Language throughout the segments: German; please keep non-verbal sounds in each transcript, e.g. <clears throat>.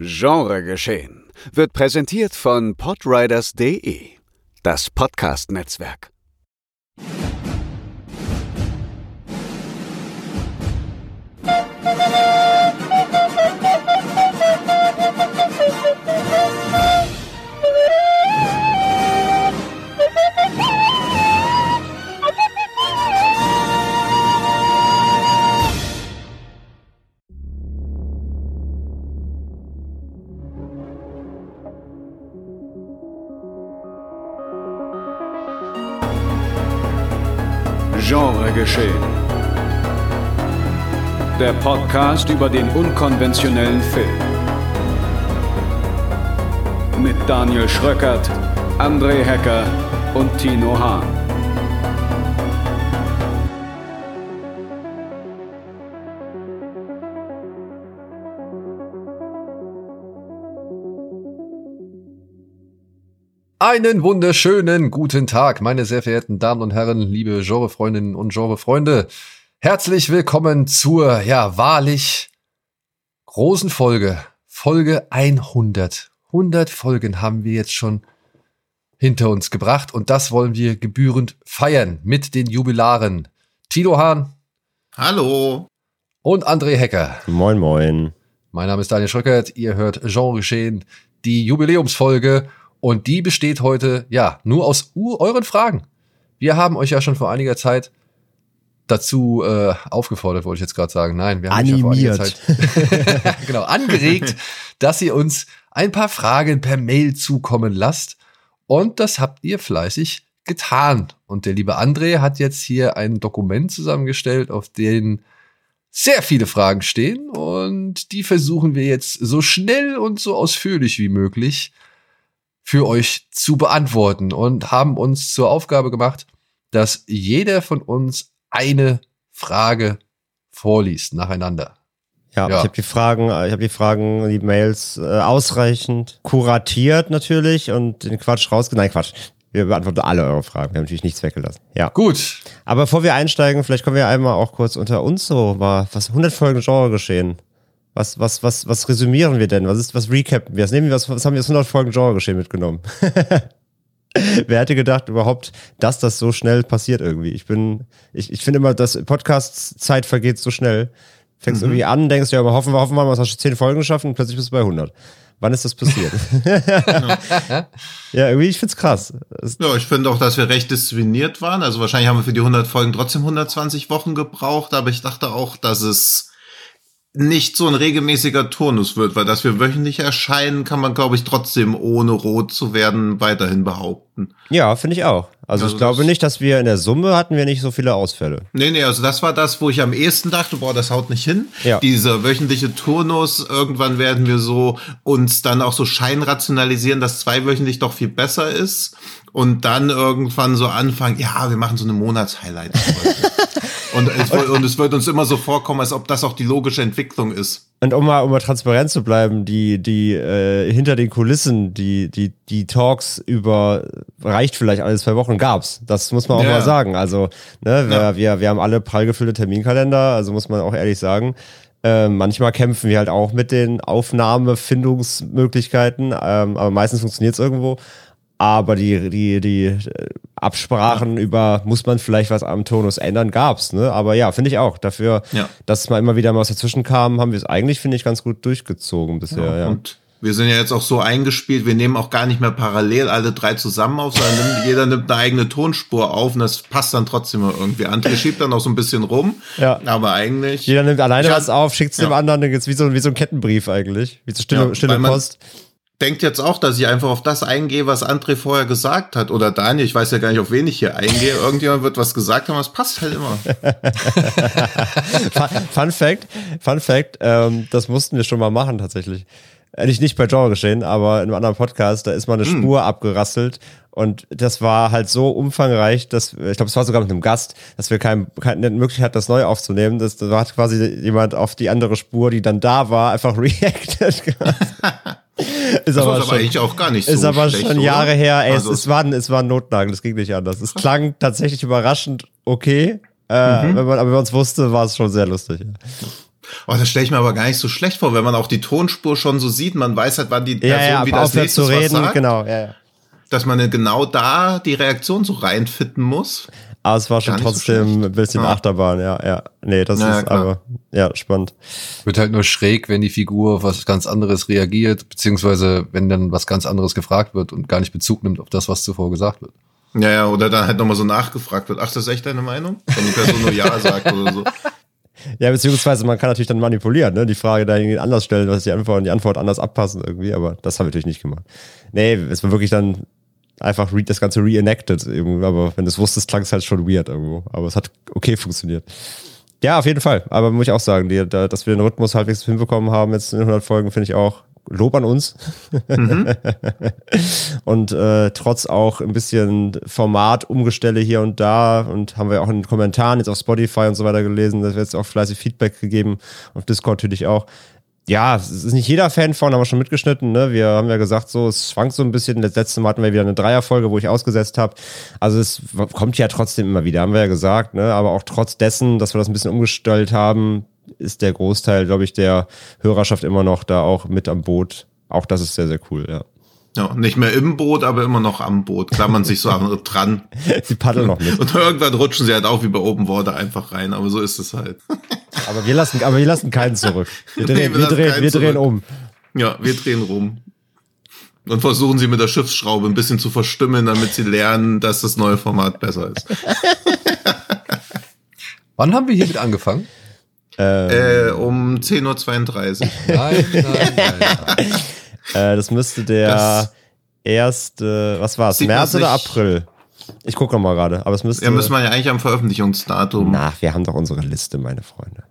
Genregeschehen wird präsentiert von podriders.de, das Podcast-Netzwerk. Podcast über den unkonventionellen Film. Mit Daniel Schröckert, André Hecker und Tino Hahn. Einen wunderschönen guten Tag, meine sehr verehrten Damen und Herren, liebe Genrefreundinnen und Genrefreunde. Herzlich willkommen zur, ja, wahrlich großen Folge, Folge 100. 100 Folgen haben wir jetzt schon hinter uns gebracht und das wollen wir gebührend feiern mit den Jubilaren. Tino Hahn. Hallo. Und André Hecker. Moin, moin. Mein Name ist Daniel Schröckert. Ihr hört Genre Geschehen, die Jubiläumsfolge. Und die besteht heute, ja, nur aus euren Fragen. Wir haben euch ja schon vor einiger Zeit dazu äh, aufgefordert, wollte ich jetzt gerade sagen. Nein, wir haben Animiert. ja Zeit <laughs> <laughs> genau, angeregt, dass ihr uns ein paar Fragen per Mail zukommen lasst. Und das habt ihr fleißig getan. Und der liebe André hat jetzt hier ein Dokument zusammengestellt, auf dem sehr viele Fragen stehen. Und die versuchen wir jetzt so schnell und so ausführlich wie möglich für euch zu beantworten und haben uns zur Aufgabe gemacht, dass jeder von uns eine Frage vorliest nacheinander. Ja, Ja. ich habe die Fragen, ich habe die Fragen, die Mails äh, ausreichend kuratiert natürlich und den Quatsch rausgenommen. Nein, Quatsch. Wir beantworten alle eure Fragen. Wir haben natürlich nichts weggelassen. Ja. Gut, Aber bevor wir einsteigen, vielleicht können wir einmal auch kurz unter uns so mal was 100 Folgen Genre geschehen. Was, was, was, was resümieren wir denn? Was ist, was recappen wir? Was nehmen wir, was, was haben wir aus 100 Folgen Genre geschehen mitgenommen? <laughs> Wer hätte gedacht überhaupt, dass das so schnell passiert irgendwie? Ich bin, ich, ich finde immer, dass Podcast-Zeit vergeht so schnell. Fängst irgendwie an, denkst ja, aber hoffen wir, hoffen wir mal, was hast du 10 Folgen geschaffen und plötzlich bist du bei 100. Wann ist das passiert? <laughs> ja, irgendwie, ich find's krass. Es- Ja, ich finde auch, dass wir recht diszipliniert waren. Also wahrscheinlich haben wir für die 100 Folgen trotzdem 120 Wochen gebraucht, aber ich dachte auch, dass es nicht so ein regelmäßiger Turnus wird, weil dass wir wöchentlich erscheinen, kann man, glaube ich, trotzdem ohne rot zu werden weiterhin behaupten. Ja, finde ich auch. Also, Also ich glaube nicht, dass wir in der Summe hatten wir nicht so viele Ausfälle. Nee, nee, also das war das, wo ich am ehesten dachte, boah, das haut nicht hin. Ja. Dieser wöchentliche Turnus, irgendwann werden wir so uns dann auch so scheinrationalisieren, dass zweiwöchentlich doch viel besser ist. Und dann irgendwann so anfangen, ja, wir machen so eine Monatshighlight. <laughs> und, es, wird- und es wird uns immer so vorkommen, als ob das auch die logische Entwicklung ist. Und um mal, um mal transparent zu bleiben, die, die äh, hinter den Kulissen, die, die, die Talks über reicht vielleicht alle zwei Wochen gab's. Das muss man auch Ja. mal sagen. Also, ne, wir, Ja. wir, wir haben alle prall gefüllte Terminkalender, also muss man auch ehrlich sagen. Äh, manchmal kämpfen wir halt auch mit den Aufnahmefindungsmöglichkeiten, ähm, aber meistens funktioniert's irgendwo. Aber die, die, die äh, Absprachen über, muss man vielleicht was am Tonus ändern, gab's, ne? Aber ja, finde ich auch. Dafür, Ja. dass mal immer wieder mal was dazwischen kam, haben wir es eigentlich, finde ich, ganz gut durchgezogen bisher, ja. Und wir sind ja jetzt auch so eingespielt, wir nehmen auch gar nicht mehr parallel alle drei zusammen auf, sondern nimmt, jeder nimmt eine eigene Tonspur auf und das passt dann trotzdem irgendwie an. Wir schiebt dann auch so ein bisschen rum, Ja. aber eigentlich... Jeder nimmt alleine was auf, schickt's dem Ja. anderen, dann geht's wie so, wie so ein Kettenbrief eigentlich. Wie so stille, Ja, stille weil man- Post. Denkt jetzt auch, dass ich einfach auf das eingehe, was André vorher gesagt hat. Oder Daniel, ich weiß ja gar nicht, auf wen ich hier eingehe. <laughs> Irgendjemand wird was gesagt haben, das passt halt immer. Fun, Fact, Fun Fact, ähm, das mussten wir schon mal machen tatsächlich. Äh, Nicht, nicht bei Genre geschehen, aber in einem anderen Podcast, da ist mal eine Hm. Spur abgerasselt und das war halt so umfangreich, dass, ich glaube, es war sogar mit einem Gast, dass wir kein, keine Möglichkeit hatten, das neu aufzunehmen. Das, da hat quasi jemand auf die andere Spur, die dann da war, einfach <laughs> reacted. <laughs> ist Das ist aber eigentlich auch gar nicht so Ist aber schlecht, schon oder? Jahre her. Ey, Also- es, es, war, ein- es war ein Notnagel, das ging nicht anders. Es klang tatsächlich überraschend okay. Äh, Mhm. wenn man aber wenn man es wusste, war es schon sehr lustig. Oh, das stelle ich mir aber gar nicht so schlecht vor, wenn man auch die Tonspur schon so sieht. Man weiß halt, wann die Person Ja, ja, wieder aber als nächstes zu was reden, sagt, genau, ja, ja. dass man genau da die Reaktion so reinfitten muss. Aber es war schon so trotzdem schlecht. ein bisschen Ja. Achterbahn, ja, ja. Nee, das Ja, ist klar. aber, ja, spannend. Wird halt nur schräg, wenn die Figur auf was ganz anderes reagiert, beziehungsweise wenn dann was ganz anderes gefragt wird und gar nicht Bezug nimmt auf das, was zuvor gesagt wird. Ja, ja, oder dann halt nochmal so nachgefragt wird. Ach, das ist echt deine Meinung? Wenn die Person nur Ja <laughs> sagt oder so. Ja, beziehungsweise man kann natürlich dann manipulieren, ne? Die Frage da irgendwie anders stellen, dass die Antwort und die Antwort anders abpassen irgendwie, aber das haben wir natürlich nicht gemacht. Nee, es war wirklich dann einfach das Ganze reenacted irgendwie, aber wenn du es wusstest, klang es halt schon weird irgendwo. Aber es hat okay funktioniert. Ja, auf jeden Fall. Aber muss ich auch sagen, die, da, dass wir den Rhythmus halbwegs hinbekommen haben jetzt in den 100 Folgen, finde ich auch Lob an uns. <laughs> und äh, trotz auch ein bisschen Formatumgestelle hier und da und haben wir auch in den Kommentaren jetzt auf Spotify und so weiter gelesen, dass wir jetzt auch fleißig Feedback gegeben, auf Discord natürlich auch. Ja, es ist nicht jeder Fan von, haben wir schon mitgeschnitten. Ne? Wir haben ja gesagt, so, es schwankt so ein bisschen. Das letzte Mal hatten wir wieder eine Dreierfolge, wo ich ausgesetzt habe. Also es kommt ja trotzdem immer wieder, haben wir ja gesagt. Ne? Aber auch trotz dessen, dass wir das ein bisschen umgestellt haben, ist der Großteil, glaube ich, der Hörerschaft immer noch da auch mit am Boot. Auch das ist sehr, sehr cool, ja. Ja, nicht mehr im Boot, aber immer noch am Boot. Klammern sich so an- dran. <laughs> Sie paddeln noch mit. Und irgendwann rutschen sie halt auch wie bei Open Water einfach rein. Aber so ist es halt. <laughs> Aber wir lassen, aber wir lassen keinen zurück. Wir Nee, drehen, wir wir lassen drehen, wir drehen zurück. um. Ja, wir drehen rum. Und versuchen sie mit der Schiffsschraube ein bisschen zu verstimmen, damit sie lernen, dass das neue Format besser ist. <laughs> Wann haben wir hiermit angefangen? Äh, um 10.32 Uhr. Nein, nein, nein. Äh, das müsste der Das- erste, was war's? März oder April? Ich gucke noch mal gerade, aber es müsste. Ja, müssen wir ja eigentlich am Veröffentlichungsdatum. Na, wir haben doch unsere Liste, meine Freunde.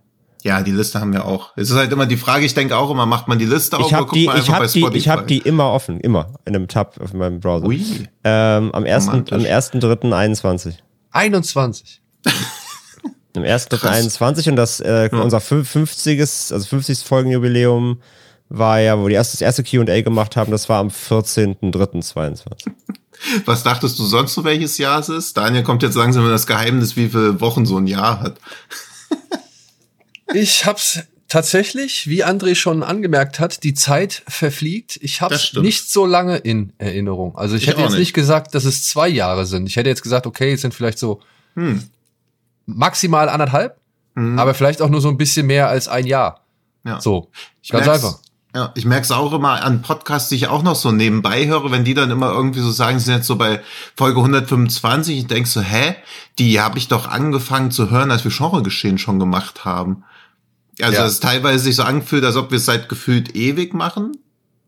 Ja, die Liste haben wir auch. Es ist halt immer die Frage, ich denke auch immer, macht man die Liste auf Ich oder guckt die, man ich einfach bei die, ich habe die immer offen, immer in einem Tab auf meinem Browser. Ui. Ähm, am ersten, Romantisch. am ersten dritten 21. 21. Am ersten dritten Krass. 21 und das äh, Ja. unser 50. also 50. Folgenjubiläum war ja, wo wir die erste, das erste Q&A gemacht haben, das war am 14.03.22. <laughs> Was dachtest du sonst so, welches Jahr es ist? Daniel kommt jetzt langsam in das Geheimnis, wie viele Wochen so ein Jahr hat. Ich hab's tatsächlich, wie André schon angemerkt hat, die Zeit verfliegt. Ich hab's nicht so lange in Erinnerung. Also ich, Ich hätte jetzt nicht. nicht gesagt, dass es zwei Jahre sind. Ich hätte jetzt gesagt, okay, es sind vielleicht so Hm. maximal anderthalb, Hm. aber vielleicht auch nur so ein bisschen mehr als ein Jahr. ja. So, Ich ganz einfach. Ja, ich merke es auch immer an Podcasts, die ich auch noch so nebenbei höre, wenn die dann immer irgendwie so sagen, sie sind jetzt so bei Folge 125, ich denk so, hä? Die habe ich doch angefangen zu hören, als wir Genregeschehen schon gemacht haben. Also Ja. es ist teilweise sich so angefühlt, als ob wir es seit gefühlt ewig machen.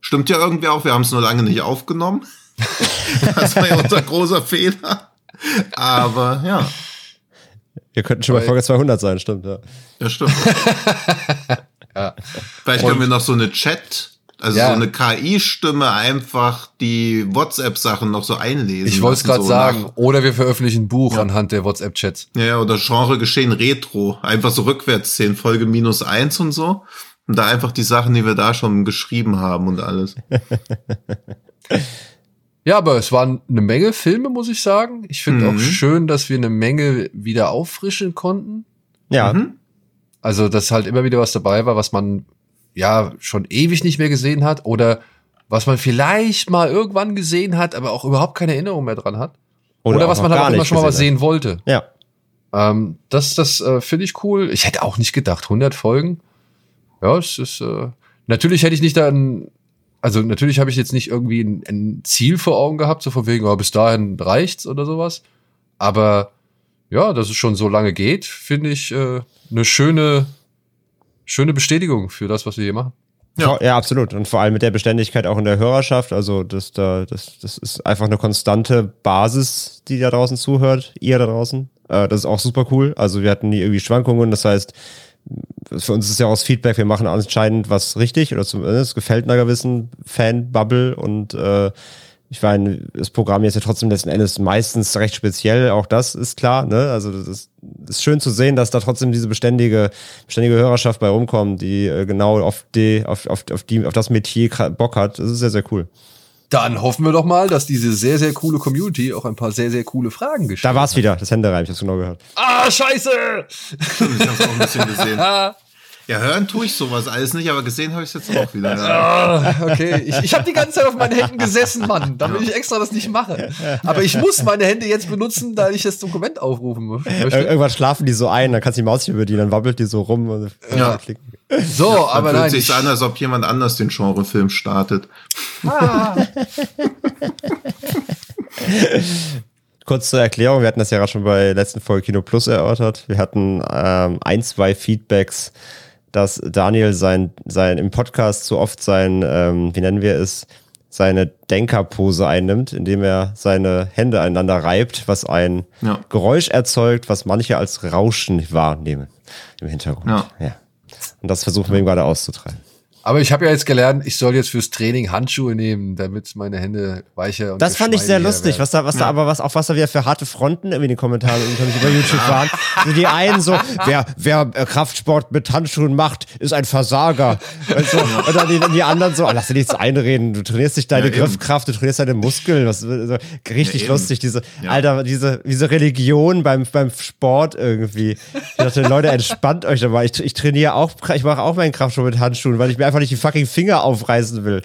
Stimmt ja irgendwie auch, wir haben es nur lange nicht aufgenommen. <laughs> das war ja unser großer Fehler. Aber ja, Wir könnten schon bei Folge 200 sein, stimmt, ja. das stimmt. <laughs> Ja. Vielleicht können wir noch so eine Chat, also Ja. so eine KI-Stimme einfach die WhatsApp-Sachen noch so einlesen. Ich wollte es gerade so sagen. nach- Oder wir veröffentlichen ein Buch anhand der WhatsApp-Chats. Ja, ja, oder Genre geschehen Retro. Einfach so rückwärts zählen, Folge minus eins und so. Und da einfach die Sachen, die wir da schon geschrieben haben und alles. <laughs> Ja, aber es waren eine Menge Filme, muss ich sagen. Ich finde Mhm. auch schön, dass wir eine Menge wieder auffrischen konnten. Ja, Mhm. Also, dass halt immer wieder was dabei war, was man ja schon ewig nicht mehr gesehen hat oder was man vielleicht mal irgendwann gesehen hat, aber auch überhaupt keine Erinnerung mehr dran hat. Oder, was noch man halt auch immer schon mal was sehen wollte. hat. Ja. Ähm, das das äh, finde ich cool. Ich hätte auch nicht gedacht, 100 Folgen. Ja, es ist äh, natürlich hätte ich nicht dann also natürlich habe ich jetzt nicht irgendwie ein, ein Ziel vor Augen gehabt, so von wegen, oh, bis dahin reicht's oder sowas. Aber ja, dass es schon so lange geht, finde ich äh, eine schöne schöne Bestätigung für das, was wir hier machen. Ja. Ja. absolut. Und vor allem mit der Beständigkeit auch in der Hörerschaft. Also das, da, das, das ist einfach eine konstante Basis, die da draußen zuhört, ihr da draußen. Äh, das ist auch super cool. Also wir hatten nie irgendwie Schwankungen. Das heißt, für uns ist ja auch das Feedback, wir machen anscheinend was richtig oder zumindest gefällt einer gewissen Fan-Bubble und äh, ich meine, das Programm ist ja trotzdem letzten Endes meistens recht speziell, auch das ist klar, ne? Also das ist, ist schön zu sehen, dass da trotzdem diese beständige, beständige Hörerschaft bei rumkommt, die äh, genau auf die, auf, auf, auf die, auf das Metier Bock hat. Das ist sehr, sehr cool. Dann hoffen wir doch mal, dass diese sehr, sehr coole Community auch ein paar sehr, sehr coole Fragen gestellt Da war's wieder, das Händereim, ich hab's genau gehört. Ah, scheiße! Ich hab's auch ein bisschen gesehen. <laughs> Ah, Ja, hören tue ich sowas alles nicht, aber gesehen habe ich es jetzt auch wieder. Ja. Ah, okay, ich, ich habe die ganze Zeit auf meinen Händen gesessen, Mann, damit ich extra das nicht mache. Aber ich muss meine Hände jetzt benutzen, da ich das Dokument aufrufen Ir möchte. irgendwann schlafen die so ein, dann kannst du die Maus nicht bedienen, dann wabbelt die so rum. Und Ja. klicken. So, Dann aber fühlt nein, sich ich, an, als ob jemand anders den Genrefilm startet. Kurz zur Erklärung, wir hatten das ja gerade schon bei der letzten Folge Kino Plus erörtert. Wir hatten ähm, ein, zwei Feedbacks, dass Daniel sein, sein im Podcast so oft sein, ähm, wie nennen wir es, seine Denkerpose einnimmt, indem er seine Hände aneinander reibt, was ein Ja. Geräusch erzeugt, was manche als Rauschen wahrnehmen im Hintergrund. Ja. ja. Und das versuchen wir ihm gerade auszutreiben. Aber ich habe ja jetzt gelernt, ich soll jetzt fürs Training Handschuhe nehmen, damit meine Hände weicher und Das fand ich sehr lustig, werden. was da, was da aber was, auch was da wieder für harte Fronten irgendwie in den Kommentaren unter mich über YouTube waren. So die einen so, wer, wer äh, Kraftsport mit Handschuhen macht, ist ein Versager. Und, so, und dann die, die anderen so, oh, lass dir nichts einreden, du trainierst nicht deine Ja. Griffkraft, du trainierst deine Muskeln. Was, so, richtig Ja, lustig, diese, Ja. Alter, diese, diese Religion beim, beim Sport irgendwie. Ich dachte, Leute, entspannt euch dabei. Ich, ich trainiere auch, ich mache auch meinen Kraftsport mit Handschuhen, weil ich mir einfach nicht die fucking Finger aufreißen will.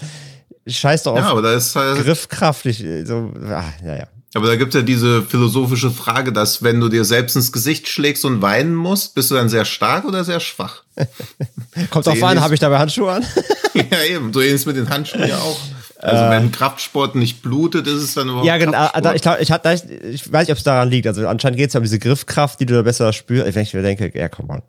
Scheiß doch auf Ja, aber da ist halt, Griffkraft. Ich, so, ah, ja, ja. aber da gibt es ja diese philosophische Frage, dass wenn du dir selbst ins Gesicht schlägst und weinen musst, bist du dann sehr stark oder sehr schwach? <laughs> Kommt drauf an, habe ich dabei Handschuhe an? <laughs> ja, eben. So ähnlich mit den Handschuhen ja auch. Also wenn Kraftsport nicht blutet, ist es dann überhaupt Äh. ja, genau. Da, ich, glaub, ich, hab- ich, ich weiß nicht, ob es daran liegt. Also anscheinend geht es ja um diese Griffkraft, die du da besser spürst. Wenn ich mir denke, ja, komm on.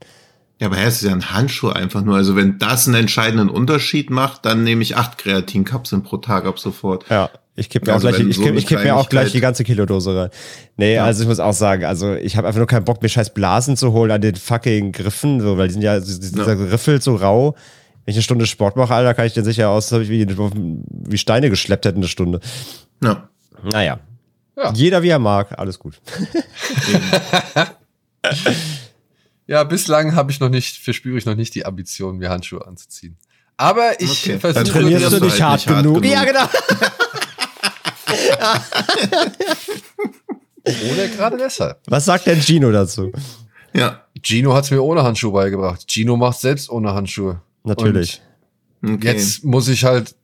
Ja, aber es ist ja ein Handschuh einfach nur. Also wenn das einen entscheidenden Unterschied macht, dann nehme ich acht Kreatinkapseln pro Tag ab sofort. Ja, ich kipp mir Also auch gleich, ich so ich kipp mir auch gleich die ganze Kilodose rein. Nee, also ich muss auch sagen, also ich habe einfach nur keinen Bock, mir scheiß Blasen zu holen an den fucking Griffen, so, weil die sind ja, dieser Ja. Griffel so rau. Wenn ich eine Stunde Sport mache, Alter, kann ich den sicher aus, als ob ich wie, wie Steine geschleppt hätte eine Stunde. Ja. Naja. Ja. Jeder wie er mag, alles gut. <laughs> Ja, bislang habe ich noch nicht, verspüre ich noch nicht die Ambition, mir Handschuhe anzuziehen. Aber ich Okay. versuche. Dann Trainierst du trainierst du nicht halt hart hart genug? genug. Ja, genau. <laughs> Oder gerade deshalb. Was sagt denn Gino dazu? Ja. Gino hat's mir ohne Handschuhe beigebracht. Gino macht selbst ohne Handschuhe. Natürlich. Okay. jetzt muss ich halt,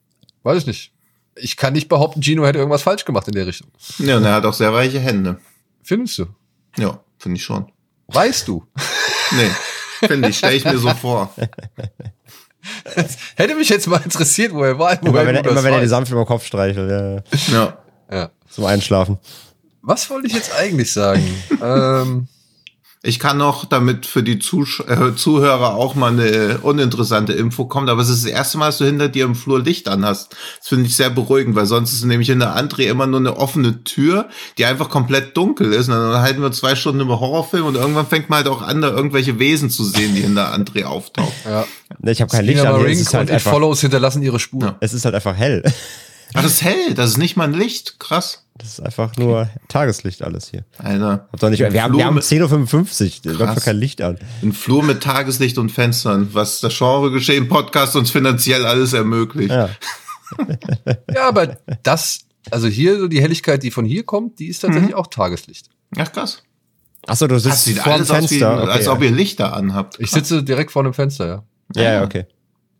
weiß ich nicht. Ich kann nicht behaupten, Gino hätte irgendwas falsch gemacht in der Richtung. Ja, und er hat auch sehr weiche Hände. Findest du? Ja, finde ich schon. Weißt du? Nee, finde ich, stelle ich mir so vor. Hätte mich jetzt mal interessiert, wo er war. Immer woher wenn, du er, immer wenn er die sanft über den Kopf streichelt, ja, Ja. Ja. zum Einschlafen. Was wollte ich jetzt eigentlich sagen? <laughs> ähm, Ich kann noch, damit für die Zusch äh, Zuhörer auch mal eine uninteressante Info kommt, aber es ist das erste Mal, dass du hinter dir im Flur Licht an hast. Das finde ich sehr beruhigend, weil sonst ist nämlich in der André immer nur eine offene Tür, die einfach komplett dunkel ist. Und dann halten wir zwei Stunden über Horrorfilm und irgendwann fängt man halt auch an, da irgendwelche Wesen zu sehen, die in der André auftauchen. ja. Ich habe kein Licht Lina an, hier, es ist halt und einfach, Follows hinterlassen ihre Spur. Ja. es ist halt einfach hell. Ach, das ist hell, das ist nicht mal ein Licht. Krass. Das ist einfach nur Tageslicht alles hier. Alter. Hab doch nicht, wir, haben, wir haben mit- 10.55 Uhr, da läuft kein Licht an. Ein Flur mit Tageslicht und Fenstern, was das Genre geschehen Podcast uns finanziell alles ermöglicht. Ja. <laughs> Ja, aber das, also hier so die Helligkeit, die von hier kommt, die ist tatsächlich auch Tageslicht. Ach krass. Achso, du Das sitzt sieht vor dem aus wie, Fenster. Okay, als ob ihr Lichter anhabt. Ich sitze direkt vor dem Fenster, ja. ja, ja, okay.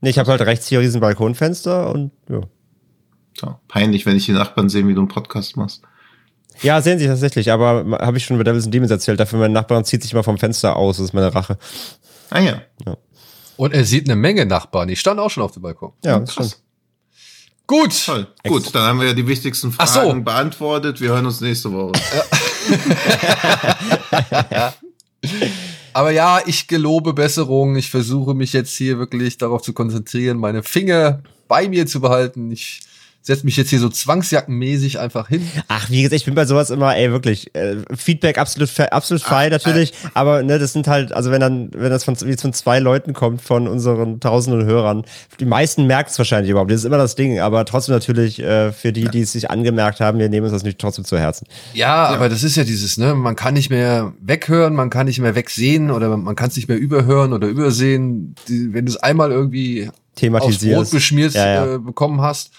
Nee, ich habe halt rechts hier riesen Balkonfenster und ja. So, peinlich, wenn ich die Nachbarn sehen, wie du einen Podcast machst. Ja, sehen sie tatsächlich, aber habe ich schon bei Devils and Demons erzählt, dafür mein Nachbarn zieht sich mal vom Fenster aus, das ist meine Rache. Ah ja. Und er sieht eine Menge Nachbarn. Die standen auch schon auf dem Balkon. Ja, das Krass. stimmt. Gut. Toll. Gut, dann haben wir ja die wichtigsten Ach so. Fragen beantwortet. Wir hören uns nächste Woche. <laughs> Aber ja, ich gelobe Besserung. Ich versuche mich jetzt hier wirklich darauf zu konzentrieren, meine Finger bei mir zu behalten. Ich setze mich jetzt hier so zwangsjackenmäßig einfach hin. Ach, wie gesagt, ich bin bei sowas immer, ey, wirklich, äh, Feedback absolut, absolut fein natürlich, aber ne, das sind halt, also wenn dann, wenn das von, es von zwei Leuten kommt, von unseren tausenden Hörern, die meisten merken es wahrscheinlich überhaupt, das ist immer das Ding, aber trotzdem natürlich äh, für die, die es sich angemerkt haben, wir nehmen uns das nicht trotzdem zu Herzen. Ja, aber das ist ja dieses, ne, man kann nicht mehr weghören, man kann nicht mehr wegsehen oder man kann es nicht mehr überhören oder übersehen. Die, wenn du es einmal irgendwie aufs Thematisierst. Brot beschmiert Ja, ja. Äh, bekommen hast,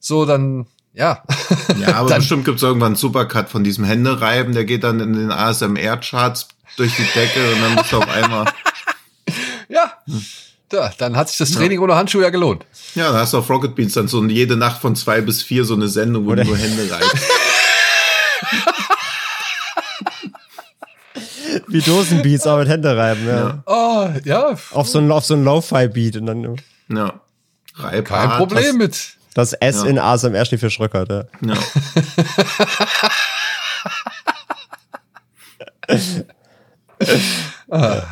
so dann, ja. Ja, <laughs> aber Dann- bestimmt gibt's irgendwann einen Supercut von diesem Händereiben, der geht dann in den ASMR-Charts durch die Decke und dann bist du auf einmal. <laughs> ja. Ja, dann hat sich das Training ohne Handschuhe ja gelohnt. Ja, da hast du auf Rocket Beans dann so jede Nacht von zwei bis vier so eine Sendung, wo Oder- du nur Hände reibst. Wie Dosenbeats, aber mit Hände reiben, ja. Oh, ja, Auf so ein, auf so ein Lo-Fi-Beat und dann Ja. Reib kein hart, Problem mit. Das S Ja. in ASMR steht für Schröckert, ja. Ja. <laughs>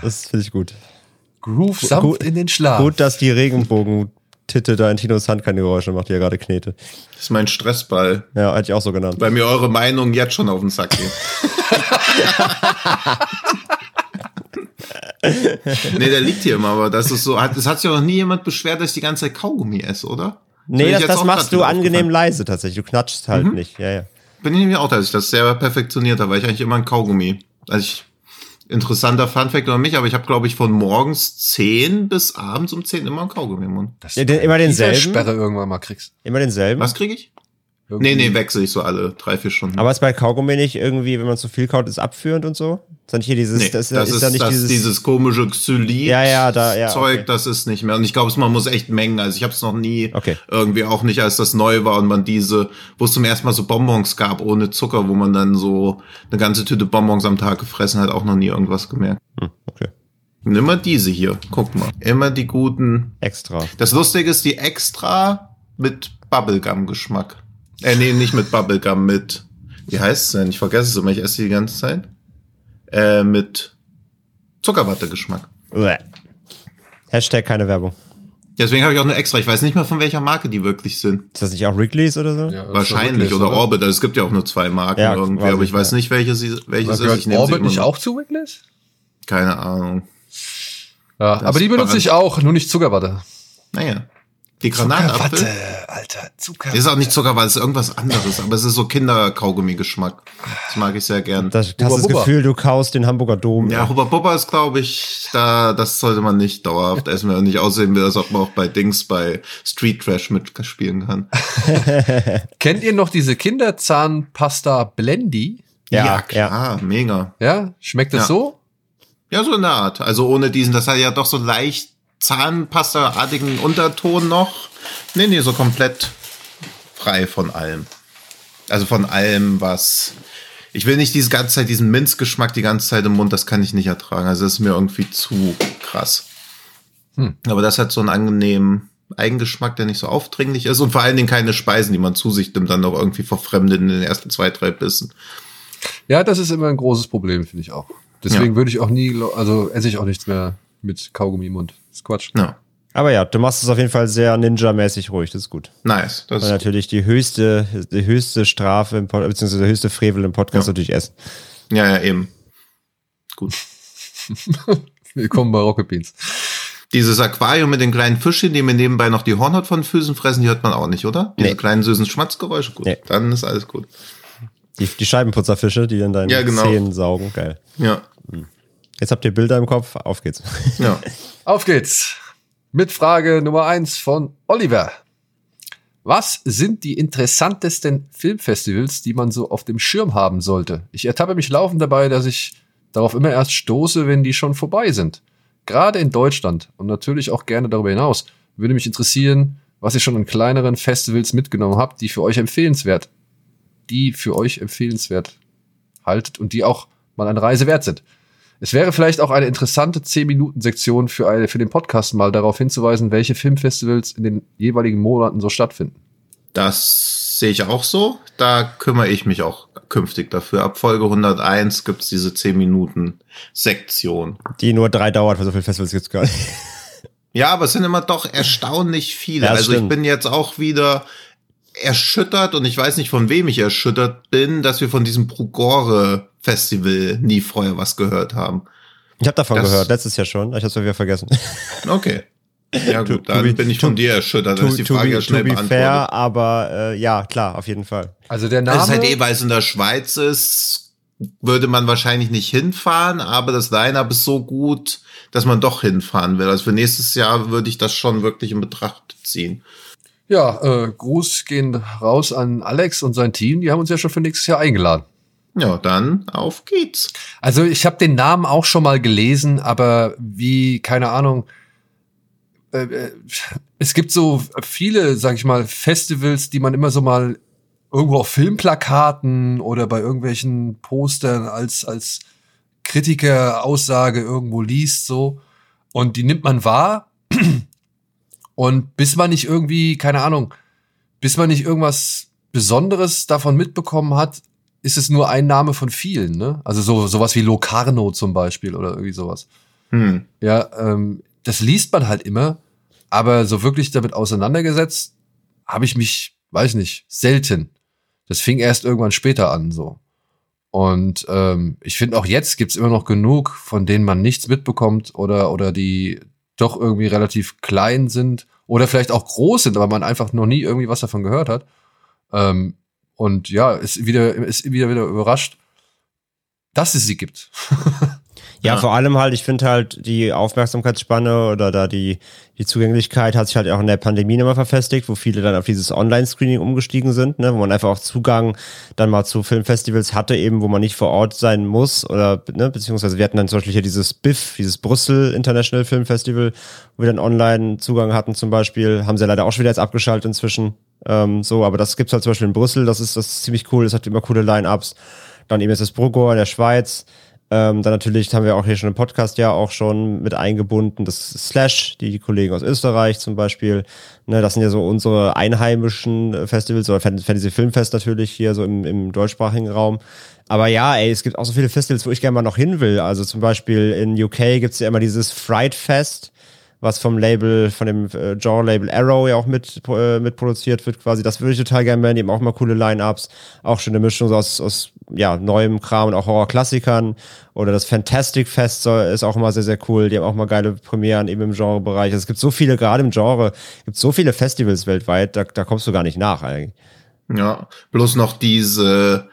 Das finde ich gut. Groove sanft Gut- in den Schlaf. Gut, dass die Regenbogen-Titte da in Tinos Hand keine Geräusche macht, die er gerade knete. Das ist mein Stressball, Ja, hätte ich auch so genannt. weil mir eure Meinung jetzt schon auf den Sack geht. <laughs> nee, der liegt hier immer, aber das ist so, hat, es hat sich auch noch nie jemand beschwert, dass ich die ganze Zeit Kaugummi esse, oder? Nee, das, das machst du angenehm aufgefallen. leise tatsächlich. Du knatschst halt Mhm. nicht. Ja, ja. Bin ich nämlich auch, dass ich das sehr perfektioniert habe, weil ich eigentlich immer ein Kaugummi. Also ich, interessanter Funfact über mich, aber ich habe, glaube ich, von morgens 10 bis abends um 10 immer ein Kaugummi im Mund. Dass Ja, den- immer denselben? Sperre irgendwann mal kriegst. Immer denselben. Was kriege ich? Irgendwie- Nee, nee, wechsle ich so alle drei, vier Stunden. Aber ist bei Kaugummi nicht irgendwie, wenn man zu viel kaut, ist abführend und so? Ist da nicht hier dieses, Nee, das, das, ist, ist, da nicht das, dieses, dieses, komische Xylit Ja, ja, da- ja, Zeug, okay. das ist nicht mehr. Und ich glaube, man muss echt mengen. Also ich habe es noch nie Okay. irgendwie auch nicht, als das neu war und man diese, wo es zum ersten Mal so Bonbons gab ohne Zucker, wo man dann so eine ganze Tüte Bonbons am Tag gefressen hat, auch noch nie irgendwas gemerkt. Hm, okay. Nimm mal diese hier, guck mal. Immer die guten. Extra. Das Lustige ist die extra mit Bubblegum-Geschmack. Äh, nee, nicht mit Bubblegum, mit, wie heißt es denn? Ich vergesse es immer, ich esse die die ganze Zeit. Äh, mit Zuckerwatte-Geschmack. Hashtag keine Werbung. Deswegen habe ich auch eine extra. Ich weiß nicht mehr, von welcher Marke die wirklich sind. Ist das nicht auch Wrigley's oder so? Ja, Wahrscheinlich. Wrigley's, Oder Orbit. Also es gibt ja auch nur zwei Marken Ja, irgendwie, aber ich, weiß nicht, welche sie, welches ist. Ich nehme Orbit nicht auch zu Wrigley's? Keine Ahnung. Ja, Das aber die benutze ich auch, nur nicht Zuckerwatte. Naja. Die Granatapfel. Alter, Zuckerwatte. Ist auch nicht Zuckerwatte, ist irgendwas anderes, aber es ist so Kinderkaugummi-Geschmack. Das mag ich sehr gern. Das, du hast das. Gefühl, du kaust den Hamburger Dom. Ja, Hubba Bubba ist, glaube ich, da, das sollte man nicht dauerhaft essen, wenn nicht aussehen will, als ob man auch bei Dings, bei Street Trash mitspielen kann. <laughs> Kennt ihr noch diese Kinderzahnpasta Blendy? Ja, ja klar, mega. Ja, schmeckt das Ja. so? Ja, so in der Art. Also ohne diesen, das hat ja doch so leicht Zahnpasta-artigen Unterton noch. Nee, nee, so komplett frei von allem. Also von allem, was. Ich will nicht diese ganze Zeit diesen Minzgeschmack die ganze Zeit im Mund, das kann ich nicht ertragen. Also das ist mir irgendwie zu krass. Hm. Aber das hat so einen angenehmen Eigengeschmack, der nicht so aufdringlich ist und vor allen Dingen keine Speisen, die man zu sich nimmt, dann noch irgendwie verfremdet in den ersten zwei, drei Bissen. Ja, das ist immer ein großes Problem, finde ich auch. Deswegen Ja. würde ich auch nie, also esse ich auch nichts mehr mit Kaugummi im Mund. Das ist Quatsch. Ja, Aber ja, du machst es auf jeden Fall sehr ninja-mäßig ruhig, das ist gut. nice. Das ist natürlich die höchste, die höchste Strafe, im Pod, beziehungsweise der höchste Frevel im Podcast Ja. natürlich essen. Ja, ja, eben. Gut. <laughs> Willkommen bei Rocket Beans. Dieses Aquarium mit den kleinen Fischchen, die mir nebenbei noch die Hornhaut von Füßen fressen, die hört man auch nicht, oder? Diese Nee. kleinen süßen Schmatzgeräusche, gut. Nee. Dann ist alles gut. Die, die Scheibenputzerfische, die dann deine Ja, genau. Zähnen saugen. Geil. Ja, Jetzt habt ihr Bilder im Kopf, auf geht's. <laughs> ja. Auf geht's. Mit Frage Nummer eins von Oliver. Was sind die interessantesten Filmfestivals, die man so auf dem Schirm haben sollte? Ich ertappe mich laufend dabei, dass ich darauf immer erst stoße, wenn die schon vorbei sind. Gerade in Deutschland und natürlich auch gerne darüber hinaus würde mich interessieren, was ihr schon an kleineren Festivals mitgenommen habt, die für euch empfehlenswert, die für euch empfehlenswert haltet und die auch mal eine Reise wert sind. Es wäre vielleicht auch eine interessante 10-Minuten-Sektion für, eine, für den Podcast mal darauf hinzuweisen, welche Filmfestivals in den jeweiligen Monaten so stattfinden. Das sehe ich auch so. Da kümmere ich mich auch künftig dafür. Ab Folge 101 gibt's diese 10 Minuten Sektion. Die nur drei dauert, weil so viele Festivals gibt's gar nicht. Ja, aber es sind immer doch erstaunlich viele. Ja, also ich stimmt. bin jetzt auch wieder erschüttert und ich weiß nicht, von wem ich erschüttert bin, dass wir von diesem Prugore Festival nie vorher was gehört haben. Ich habe davon Das- gehört, letztes Jahr schon. Ich hab's wieder vergessen. <laughs> Okay. Ja To- gut, to dann be- bin ich to- von dir erschüttert. Dann ist die Frage ja schnell to be beantwortet. fair, aber äh, ja, klar, auf jeden Fall. Also der Name. Das ist halt eh, weil es in der Schweiz ist, würde man wahrscheinlich nicht hinfahren, aber das Line-Up ist so gut, dass man doch hinfahren will. Also für nächstes Jahr würde ich das schon wirklich in Betracht ziehen. Ja, äh, Gruß gehen raus an Alex und sein Team. Die haben uns ja schon für nächstes Jahr eingeladen. Ja, dann auf geht's. Also ich habe den Namen auch schon mal gelesen, aber wie, keine Ahnung, äh, äh, es gibt so viele, sag ich mal, Festivals, die man immer so mal irgendwo auf Filmplakaten oder bei irgendwelchen Postern als, als Kritiker-Aussage irgendwo liest, so. Und die nimmt man wahr. Und bis man nicht irgendwie, keine Ahnung, bis man nicht irgendwas Besonderes davon mitbekommen hat, ist es nur ein Name von vielen, ne? Also so sowas wie Locarno zum Beispiel oder irgendwie sowas. Hm. Ja, ähm, das liest man halt immer, aber so wirklich damit auseinandergesetzt habe ich mich, weiß nicht, selten. Das fing erst irgendwann später an, so. Und ähm, ich finde auch jetzt gibt's immer noch genug, von denen man nichts mitbekommt oder, oder die doch irgendwie relativ klein sind oder vielleicht auch groß sind, aber man einfach noch nie irgendwie was davon gehört hat. Ähm, und ja, ist wieder, ist wieder, wieder überrascht, dass es sie gibt. <laughs> Ja, Ja. vor allem halt, ich finde halt die Aufmerksamkeitsspanne oder da die, die Zugänglichkeit hat sich halt auch in der Pandemie nochmal verfestigt, wo viele dann auf dieses Online-Screening umgestiegen sind, ne, wo man einfach auch Zugang dann mal zu Filmfestivals hatte, eben, wo man nicht vor Ort sein muss oder, ne, beziehungsweise wir hatten dann zum Beispiel hier dieses BIF, dieses Brüssel International Film Festival, wo wir dann online Zugang hatten zum Beispiel, haben sie ja leider auch schon wieder jetzt abgeschaltet inzwischen, ähm, so, aber das gibt's halt zum Beispiel in Brüssel, das ist, das ist ziemlich cool, das hat immer coole Line-Ups. Dann eben ist das Brugor in der Schweiz, ähm, dann natürlich haben wir auch hier schon im Podcast ja auch schon mit eingebunden, das Slash, die Kollegen aus Österreich zum Beispiel. Ne, das sind ja so unsere einheimischen Festivals oder Fan- Fantasy Filmfest natürlich hier so im, im deutschsprachigen Raum. Aber ja, ey, es gibt auch so viele Festivals, wo ich gerne mal noch hin will. Also zum Beispiel in UK gibt's ja immer dieses Fright Fest, was vom Label, von dem äh, Genre-Label Arrow ja auch mit, äh, mit produziert wird quasi. Das würde ich total gerne werden. Die haben auch mal coole Line-Ups. Auch schöne Mischung aus, aus ja, neuem Kram und auch Horror-Klassikern. Oder das Fantastic Fest ist auch immer sehr, sehr cool. Die haben auch mal geile Premieren eben im Genrebereich. Also es gibt so viele, gerade im Genre, gibt so viele Festivals weltweit, da, da kommst du gar nicht nach eigentlich. Ja, bloß noch diese,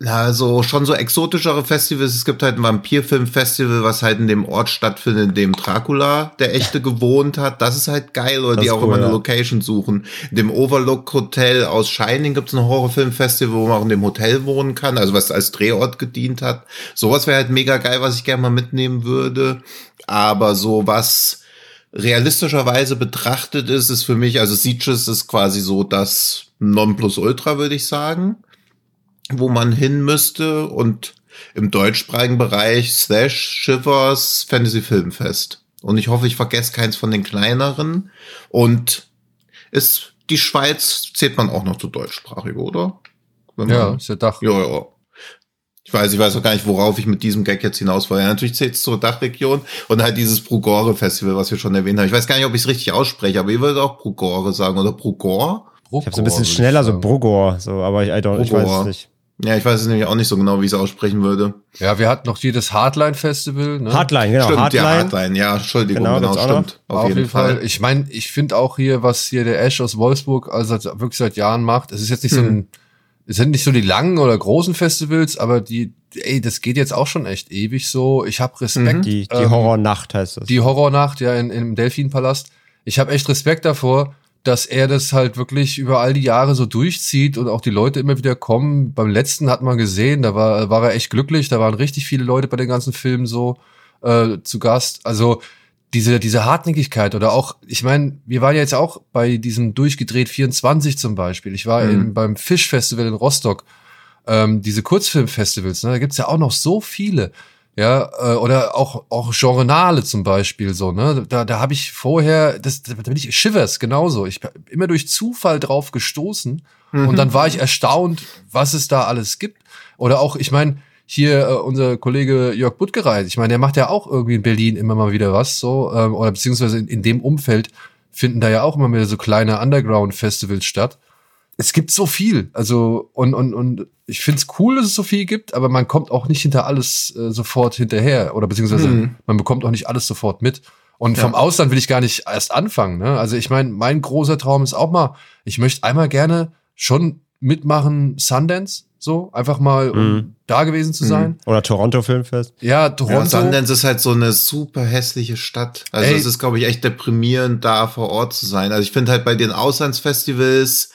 na, so schon so exotischere Festivals. Es gibt halt ein Vampirfilm-Festival, was halt in dem Ort stattfindet, in dem Dracula, der echte, <laughs> gewohnt hat. Das ist halt geil, oder Das die auch cool, immer eine ja. Location suchen. In dem Overlook Hotel aus Shining gibt es ein Horrorfilm-Festival, wo man auch in dem Hotel wohnen kann, also was als Drehort gedient hat. Sowas wäre halt mega geil, was ich gerne mal mitnehmen würde. Aber so was realistischerweise betrachtet ist, ist für mich, also Sieges ist quasi so das Nonplusultra, würde ich sagen, wo man hin müsste und im deutschsprachigen Bereich Slash Shivers Fantasy Filmfest. Und ich hoffe, ich vergesse keins von den kleineren. Und ist die Schweiz zählt man auch noch zu deutschsprachig, oder? Wenn Ja, man- ist ja Dach. ja, ja. Ich weiß, ich weiß auch gar nicht, worauf ich mit diesem Gag jetzt hinaus wollte. Ja, natürlich zählt es zur Dachregion und halt dieses Brugore Festival, was wir schon erwähnt haben. Ich weiß gar nicht, ob ich es richtig ausspreche, aber ihr würdet auch Brugore sagen oder Brugor? Ich habe so ein bisschen schneller, so Brugor, so, aber ich, I don't, ich weiß es nicht. Ja, ich weiß es nämlich auch nicht so genau, wie ich es aussprechen würde. Ja, wir hatten noch hier das Hardline Festival. Ne? Hardline, genau, stimmt, Hardline. ja, Hardline, ja, Entschuldigung, Genau, genau, stimmt. Auf, jeden, Fall. Ich meine, ich finde auch hier, was hier der Ash aus Wolfsburg also seit, wirklich seit Jahren macht, es ist jetzt nicht so Mhm. ein, es sind nicht so die langen oder großen Festivals, aber die, ey, das geht jetzt auch schon echt ewig so. Ich habe Respekt. Mhm. Die, die ähm, Horrornacht heißt das. Die Horrornacht, ja, in, im Delfinpalast. Ich habe echt Respekt davor, dass er das halt wirklich über all die Jahre so durchzieht und auch die Leute immer wieder kommen. Beim letzten hat man gesehen, da war, war er echt glücklich, da waren richtig viele Leute bei den ganzen Filmen so äh, zu Gast. Also diese, diese Hartnäckigkeit oder auch, ich meine, wir waren ja jetzt auch bei diesem durchgedreht 24 zum Beispiel. Ich war Mhm. in, beim Fischfestival in Rostock. Ähm, diese Kurzfilmfestivals, ne, da gibt's ja auch noch so viele. Ja, äh, oder auch, auch Genrenale zum Beispiel, so, ne? Da, da habe ich vorher, das, da bin ich, Shivers genauso. Ich bin immer durch Zufall drauf gestoßen Mhm. und dann war ich erstaunt, was es da alles gibt. Oder auch, ich meine, hier äh, unser Kollege Jörg Buttgereit, ich meine, der macht ja auch irgendwie in Berlin immer mal wieder was, so, ähm, oder beziehungsweise in, in dem Umfeld finden da ja auch immer wieder so kleine Underground-Festivals statt es gibt so viel. Also, und, und, und ich find's cool, dass es so viel gibt, aber man kommt auch nicht hinter alles äh, sofort hinterher. Oder beziehungsweise Mhm. man bekommt auch nicht alles sofort mit. Und vom Ja. Ausland will ich gar nicht erst anfangen. Ne? Also ich meine, mein großer Traum ist auch mal, ich möchte einmal gerne schon mitmachen Sundance, so, einfach mal, um Mhm. da gewesen zu sein. Oder Toronto Filmfest. Ja, Ja, Toronto. Sundance ist halt so eine super hässliche Stadt. Also Ey. es ist, glaube ich, echt deprimierend, da vor Ort zu sein. Also ich finde halt bei den Auslandsfestivals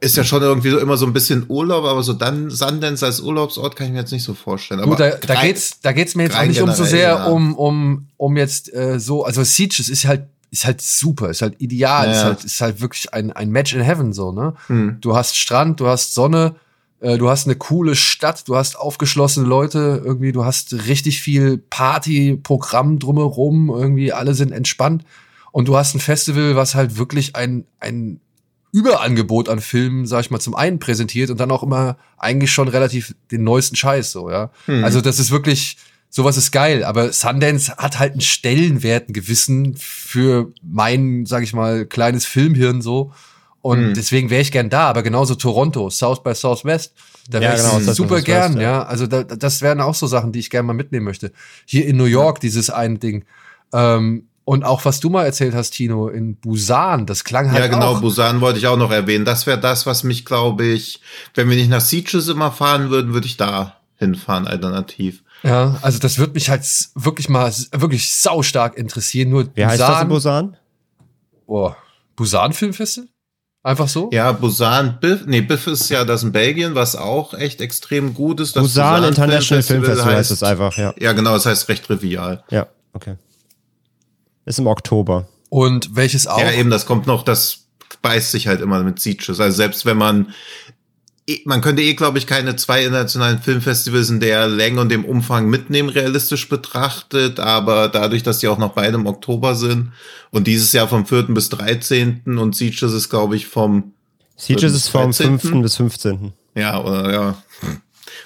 ist ja schon irgendwie so immer so ein bisschen Urlaub, aber so dann Sundance als Urlaubsort kann ich mir jetzt nicht so vorstellen. Aber Gut, da, da geht's, da geht's mir jetzt auch nicht um so sehr ja. um, um, um jetzt äh, so, also Siege, es ist halt ist halt super, ist halt ideal, Ja. ist halt, ist halt wirklich ein, ein Match in Heaven so, ne? Hm. Du hast Strand, du hast Sonne, äh, du hast eine coole Stadt, du hast aufgeschlossene Leute, irgendwie, du hast richtig viel Partyprogramm drumherum, irgendwie alle sind entspannt und du hast ein Festival, was halt wirklich ein, ein Überangebot an Filmen, sag ich mal, zum einen präsentiert und dann auch immer eigentlich schon relativ den neuesten Scheiß, so, ja. Hm. Also das ist wirklich, sowas ist geil, aber Sundance hat halt einen Stellenwert, einen gewissen für mein, sag ich mal, kleines Filmhirn so. Und Hm. deswegen wäre ich gern da, aber genauso Toronto, South by Southwest, da Ja, wäre genau, ich South super Southwest, gern, ja. ja. Also da, das wären auch so Sachen, die ich gerne mal mitnehmen möchte. Hier in New York, dieses ein Ding. Ähm, und auch was du mal erzählt hast, Tino, in Busan, das klang halt Ja, genau, auch. Busan wollte ich auch noch erwähnen. Das wäre das, was mich, glaube ich, wenn wir nicht nach Sieges immer fahren würden, würde ich da hinfahren, alternativ. Ja, also das wird mich halt wirklich mal wirklich saustark interessieren. Nur Wie heißt das in Busan? Boah, Busan Filmfestival? Einfach so? Ja, Busan, Biff, nee, Biff ist ja das in Belgien, was auch echt extrem gut ist. Das Busan International Film Filmfestival heißt es einfach, ja. Ja, genau, das heißt recht trivial. Ja, okay. Ist im Oktober. Und welches auch? Ja, eben, das kommt noch, das beißt sich halt immer mit Sieges. Also selbst wenn man, eh- man könnte eh, glaube ich, keine zwei internationalen Filmfestivals in der Länge und dem Umfang mitnehmen, realistisch betrachtet. Aber dadurch, dass die auch noch beide im Oktober sind und dieses Jahr vom 4. bis 13. und Sieges ist, glaube ich, vom, Sieges ist vom 13.. 5. bis 15. ja, oder ja,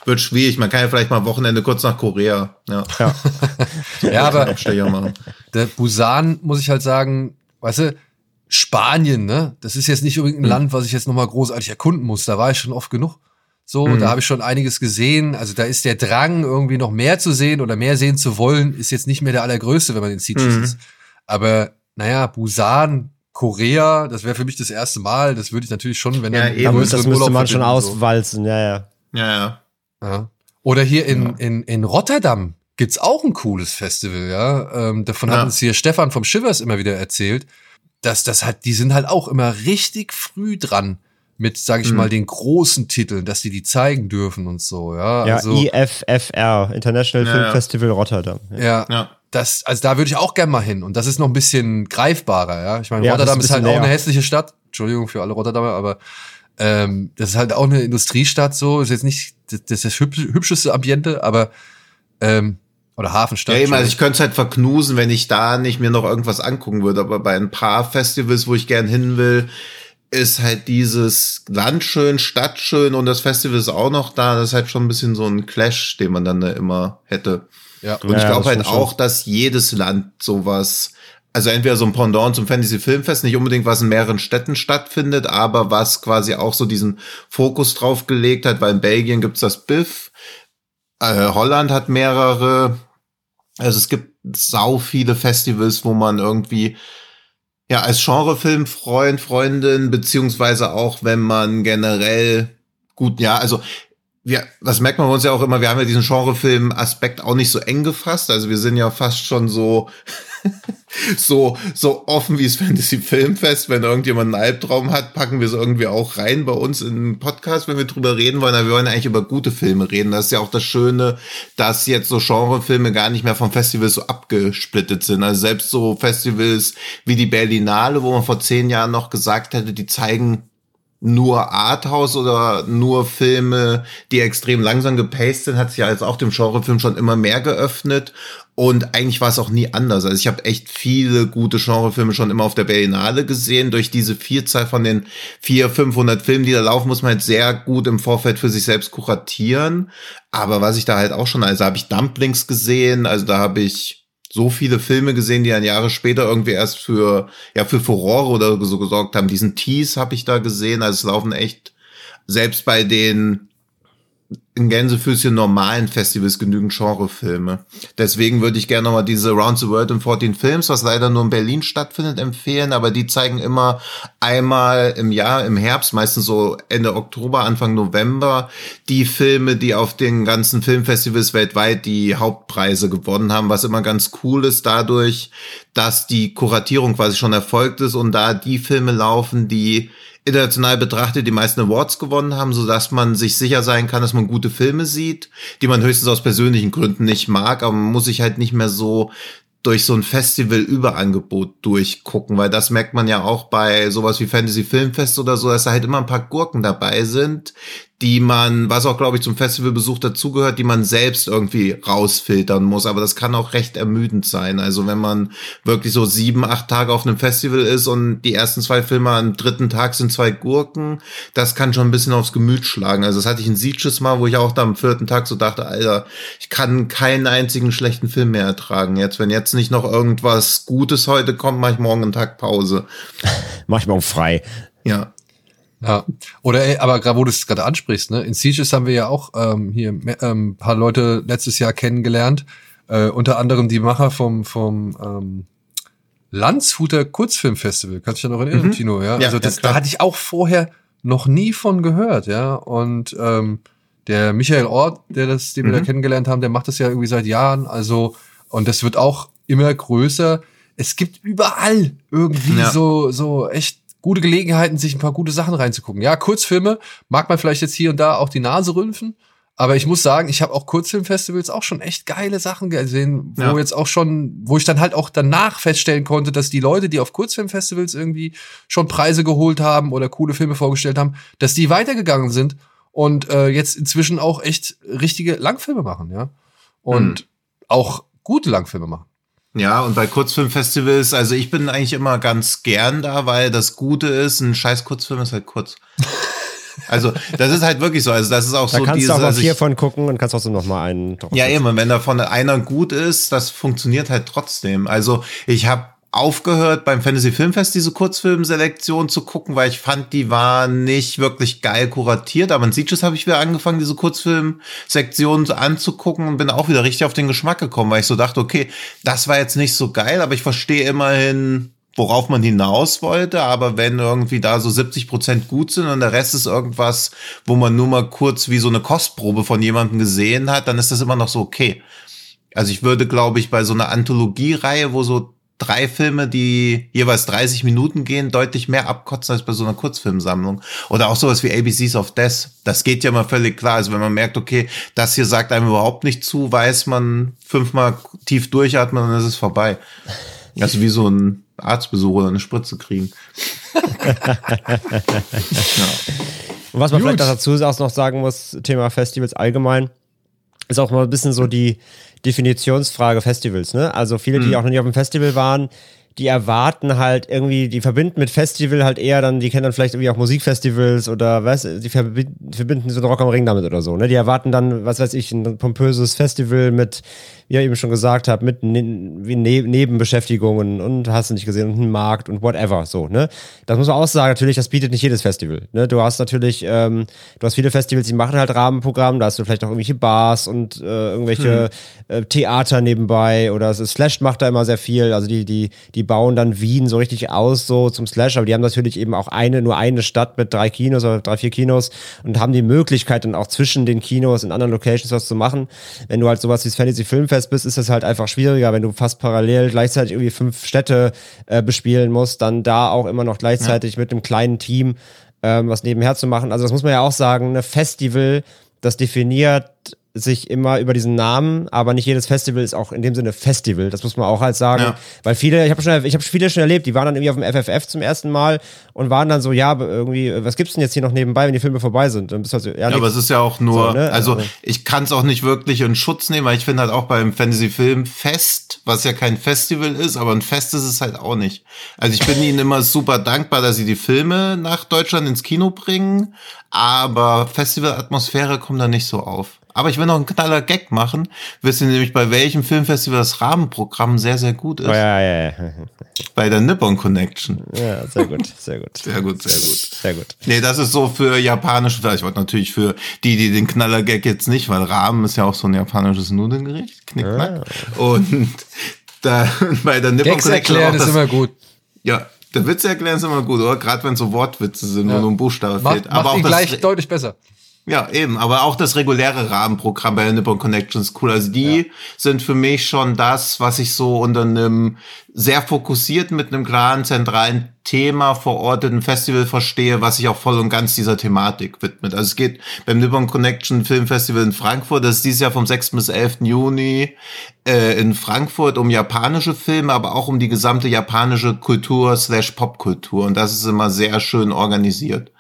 wird schwierig. Man kann ja vielleicht mal Wochenende kurz nach Korea, ja, Ja. <laughs> ja, aber Abstecher machen. der Busan, muss ich halt sagen, weißt du, Spanien, ne? Das ist jetzt nicht unbedingt ein Land, was ich jetzt nochmal großartig erkunden muss. Da war ich schon oft genug. So, Mhm. da habe ich schon einiges gesehen. Also da ist der Drang, irgendwie noch mehr zu sehen oder mehr sehen zu wollen, ist jetzt nicht mehr der allergrößte, wenn man in Sitges Mhm. ist. Aber naja, Busan, Korea, das wäre für mich das erste Mal. Das würde ich natürlich schon, wenn Ja, dann eben. Größeren das müsste Urlaub man schon so. auswalzen, ja, ja. Ja, ja. Ja. Oder hier in, Ja. in, in Rotterdam gibt's auch ein cooles Festival, ja. Ähm, davon hat Ja. uns hier Stefan vom Shivers immer wieder erzählt, dass das halt, die sind halt auch immer richtig früh dran mit, sag ich Mhm. mal, den großen Titeln, dass die die zeigen dürfen und so, ja. Ja, also, IFFR, International Ja, Film ja. Festival Rotterdam. Ja. ja, Ja. das, also da würde ich auch gern mal hin. Und das ist noch ein bisschen greifbarer, ja. Ich meine, Rotterdam ist ist, halt bisschen auch eine näher. hässliche Stadt. Entschuldigung für alle Rotterdamer, aber ähm, das ist halt auch eine Industriestadt so. Ist jetzt nicht das, das, das hübsch, hübscheste Ambiente, aber ähm, oder Hafenstadt. Ja, eben, also ich könnte es halt verknusen, wenn ich da nicht mir noch irgendwas angucken würde. Aber bei ein paar Festivals, wo ich gern hin will, ist halt dieses Land schön, Stadt schön und das Festival ist auch noch da. Das ist halt schon ein bisschen so ein Clash, den man dann da immer hätte. ja. Und Ja, ich glaube halt auch, dass jedes Land sowas, also entweder so ein Pendant zum Fantasy Filmfest, nicht unbedingt was in mehreren Städten stattfindet, aber was quasi auch so diesen Fokus drauf gelegt hat, weil in Belgien gibt's das BIF, äh, Holland hat mehrere, also es gibt sau viele Festivals, wo man irgendwie ja als Genrefilmfreund, Freundin, beziehungsweise auch wenn man generell gut, ja, also wir, das merkt man bei uns ja auch immer, wir haben ja diesen Genrefilm-Aspekt auch nicht so eng gefasst. Also wir sind ja fast schon so, so, so offen wie das Fantasy Filmfest. Wenn irgendjemand einen Albtraum hat, packen wir es irgendwie auch rein bei uns in den Podcast, wenn wir drüber reden wollen. Aber wir wollen eigentlich über gute Filme reden. Das ist ja auch das Schöne, dass jetzt so Genrefilme gar nicht mehr vom Festival so abgesplittet sind. Also selbst so Festivals wie die Berlinale, wo man vor zehn Jahren noch gesagt hätte, die zeigen nur Arthouse oder nur Filme, die extrem langsam gepaced sind, hat sich ja jetzt auch dem Genrefilm schon immer mehr geöffnet. Und eigentlich war es auch nie anders. Also ich habe echt viele gute Genrefilme schon immer auf der Berlinale gesehen. Durch diese Vielzahl von den 400, 500 Filmen, die da laufen, muss man halt sehr gut im Vorfeld für sich selbst kuratieren. Aber was ich da halt auch schon, also habe ich Dumplings gesehen, also da habe ich so viele Filme gesehen, die dann Jahre später irgendwie erst für, ja, für Furore oder so gesorgt haben. Diesen Tease habe ich da gesehen. Also es laufen echt, selbst bei den in Gänsefüßchen normalen Festivals genügend Genrefilme. Deswegen würde ich gerne nochmal diese Round the World in 14 Films, was leider nur in Berlin stattfindet, empfehlen. Aber die zeigen immer einmal im Jahr, im Herbst, meistens so Ende Oktober, Anfang November, die Filme, die auf den ganzen Filmfestivals weltweit die Hauptpreise gewonnen haben, was immer ganz cool ist dadurch, dass die Kuratierung quasi schon erfolgt ist und da die Filme laufen, die international betrachtet die meisten Awards gewonnen haben, so dass man sich sicher sein kann, dass man gute Filme sieht, die man höchstens aus persönlichen Gründen nicht mag, aber man muss sich halt nicht mehr so durch so ein Festival-Überangebot durchgucken, weil das merkt man ja auch bei sowas wie Fantasy Filmfest oder so, dass da halt immer ein paar Gurken dabei sind, die man, was auch glaube ich zum Festivalbesuch dazugehört, die man selbst irgendwie rausfiltern muss. Aber das kann auch recht ermüdend sein. Also wenn man wirklich so sieben, acht Tage auf einem Festival ist und die ersten zwei Filme am dritten Tag sind zwei Gurken, das kann schon ein bisschen aufs Gemüt schlagen. Also das hatte ich in Sieges mal, wo ich auch da am vierten Tag so dachte, Alter, ich kann keinen einzigen schlechten Film mehr ertragen. Jetzt, wenn jetzt nicht noch irgendwas Gutes heute kommt, mache ich morgen einen Tag Pause. <laughs> mach ich morgen frei. Ja. Ja, oder ey, aber gerade wo du es gerade ansprichst, ne? In Sieges haben wir ja auch ähm, hier ähm, paar Leute letztes Jahr kennengelernt, äh, unter anderem die Macher vom vom ähm, Landshuter Kurzfilmfestival. Kannst du dich ja noch erinnern, Mhm. Tino? Ja, Ja, also ja, das, klar. da hatte ich auch vorher noch nie von gehört, ja. Und ähm, der Michael Ort, der das, den wir da Mhm. kennengelernt haben, der macht das ja irgendwie seit Jahren. Also und das wird auch immer größer. Es gibt überall irgendwie Ja. so so echt gute Gelegenheiten, sich ein paar gute Sachen reinzugucken. Ja, Kurzfilme mag man vielleicht jetzt hier und da auch die Nase rümpfen, aber ich muss sagen, ich habe auch Kurzfilmfestivals auch schon echt geile Sachen gesehen, wo Ja. jetzt auch schon, wo ich dann halt auch danach feststellen konnte, dass die Leute, die auf Kurzfilmfestivals irgendwie schon Preise geholt haben oder coole Filme vorgestellt haben, dass die weitergegangen sind und äh, jetzt inzwischen auch echt richtige Langfilme machen, ja. Und Hm. auch gute Langfilme machen. Ja, und bei Kurzfilmfestivals, also ich bin eigentlich immer ganz gern da, weil das Gute ist, ein scheiß Kurzfilm ist halt kurz. <laughs> Also, das ist halt wirklich so. Also, das ist auch Da so kannst dieses, du auch mal also vier von gucken und kannst trotzdem noch mal einen. Ja, eben, wenn davon einer gut ist, das funktioniert halt trotzdem. Also, ich habe aufgehört, beim Fantasy Filmfest diese Kurzfilmselektion zu gucken, weil ich fand, die war nicht wirklich geil kuratiert. Aber in Sieges habe ich wieder angefangen, diese Kurzfilmsektion anzugucken und bin auch wieder richtig auf den Geschmack gekommen, weil ich so dachte, okay, das war jetzt nicht so geil, aber ich verstehe immerhin, worauf man hinaus wollte. Aber wenn irgendwie da so 70 Prozent gut sind und der Rest ist irgendwas, wo man nur mal kurz wie so eine Kostprobe von jemandem gesehen hat, dann ist das immer noch so okay. Also ich würde, glaube ich, bei so einer Anthologiereihe, wo so drei Filme, die jeweils 30 Minuten gehen, deutlich mehr abkotzen als bei so einer Kurzfilmsammlung. Oder auch sowas wie ABCs of Death. Das geht ja mal völlig klar. Also wenn man merkt, okay, das hier sagt einem überhaupt nicht zu, weiß man fünfmal tief durchatmen und dann ist es vorbei. <laughs> Also wie so ein Arztbesuch oder eine Spritze kriegen. <laughs> Und was man Gut. vielleicht dazu auch noch sagen muss, Thema Festivals allgemein, ist auch mal ein bisschen so die Definitionsfrage Festivals, ne? Also viele, Mhm. die auch noch nie auf dem Festival waren, die erwarten halt irgendwie, die verbinden mit Festival halt eher dann, die kennen dann vielleicht irgendwie auch Musikfestivals oder was, die verbinden, verbinden so einen Rock am Ring damit oder so, ne? Die erwarten dann, was weiß ich, ein pompöses Festival mit, wie ihr eben schon gesagt habt, mit ne wie ne Nebenbeschäftigungen und hast du nicht gesehen und einen Markt und whatever, so, ne? Das muss man auch sagen, natürlich, das bietet nicht jedes Festival, ne? Du hast natürlich, ähm, du hast viele Festivals, die machen halt Rahmenprogramm, da hast du vielleicht auch irgendwelche Bars und äh, irgendwelche äh, Theater nebenbei oder es ist Slash macht da immer sehr viel, also die, die, die bauen dann Wien so richtig aus, so zum Slash, aber die haben natürlich eben auch eine, nur eine Stadt mit drei Kinos oder drei, vier Kinos und haben die Möglichkeit dann auch zwischen den Kinos in anderen Locations was zu machen. Wenn du halt sowas wie das Fantasy Filmfest bist, ist das halt einfach schwieriger, wenn du fast parallel gleichzeitig irgendwie fünf Städte äh, bespielen musst, dann da auch immer noch gleichzeitig mit einem kleinen Team ähm, was nebenher zu machen. Also das muss man ja auch sagen, ein Festival, das definiert sich immer über diesen Namen, aber nicht jedes Festival ist auch in dem Sinne Festival. Das muss man auch halt sagen, Ja. weil viele, ich habe schon, ich habe viele schon erlebt, die waren dann irgendwie auf dem FFF zum ersten Mal und waren dann so, ja, aber irgendwie, was gibt's denn jetzt hier noch nebenbei, wenn die Filme vorbei sind? Dann bist du halt so, ja, Ja, aber es ist ja auch nur, So, ne? also Also- ich kann es auch nicht wirklich in Schutz nehmen, weil ich finde halt auch beim Fantasy Film Fest, was ja kein Festival ist, aber ein Fest ist es halt auch nicht. Also ich bin ihnen immer super dankbar, dass sie die Filme nach Deutschland ins Kino bringen, aber Festivalatmosphäre kommt da nicht so auf. Aber ich will noch einen knaller Gag machen. Wisst ihr nämlich, bei welchem Filmfestival das Rahmenprogramm sehr, sehr gut ist? Oh, ja, ja, ja, <laughs> Bei der Nippon Connection. ja, sehr gut, sehr gut. Sehr gut, sehr gut. Sehr gut. Nee, das ist so für japanische, ich wollte natürlich für die, die den Knaller-Gag jetzt nicht, weil Rahmen ist ja auch so ein japanisches Nudelgericht, Knickknack. Und <laughs> da bei der Nippon Gags Connection erklären auch ist das- immer gut. Ja, der Witze erklären ist immer gut, oder? Gerade wenn so Wortwitze sind, wo Ja. nur ein Buchstabe Macht, fehlt. macht auch ihn das, gleich deutlich besser. Ja, eben, aber auch das reguläre Rahmenprogramm bei Nippon Connection ist cool. Also die ja. sind für mich schon das, was ich so unter einem sehr fokussiert mit einem klaren zentralen Thema verorteten Festival verstehe, was sich auch voll und ganz dieser Thematik widmet. Also es geht beim Nippon Connection Film Festival in Frankfurt, das ist dieses Jahr vom 6. bis 11. Juni äh, in Frankfurt um japanische Filme, aber auch um die gesamte japanische Kultur slash Popkultur. Und das ist immer sehr schön organisiert.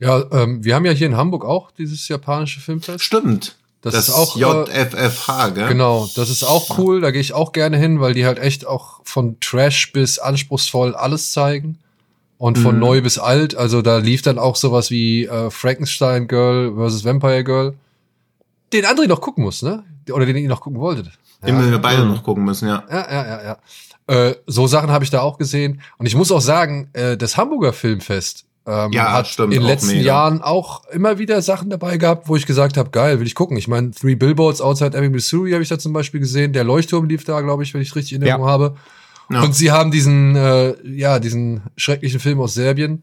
Ja, ähm, wir haben ja hier in Hamburg auch dieses japanische Filmfest. Stimmt. Das, das ist auch JFFH, äh, gell? Genau, das ist auch cool. Da gehe ich auch gerne hin, weil die halt echt auch von Trash bis anspruchsvoll alles zeigen und von mhm. neu bis alt. Also da lief dann auch sowas wie äh, Frankenstein Girl versus Vampire Girl, den André noch gucken muss, ne? Oder den ihr noch gucken wolltet. Den ja. wir beide noch gucken müssen, ja. Ja, ja, ja, ja. Äh, so Sachen habe ich da auch gesehen. Und ich muss auch sagen, äh, das Hamburger Filmfest ähm, ja, hat stimmt, in den letzten mega. Jahren auch immer wieder Sachen dabei gehabt, wo ich gesagt habe, geil, will ich gucken. Ich meine, Three Billboards Outside Ebbing, Missouri habe ich da zum Beispiel gesehen. Der Leuchtturm lief da, glaube ich, wenn ich richtig in Erinnerung ja. habe. Ja. Und sie haben diesen, äh, ja, diesen schrecklichen Film aus Serbien,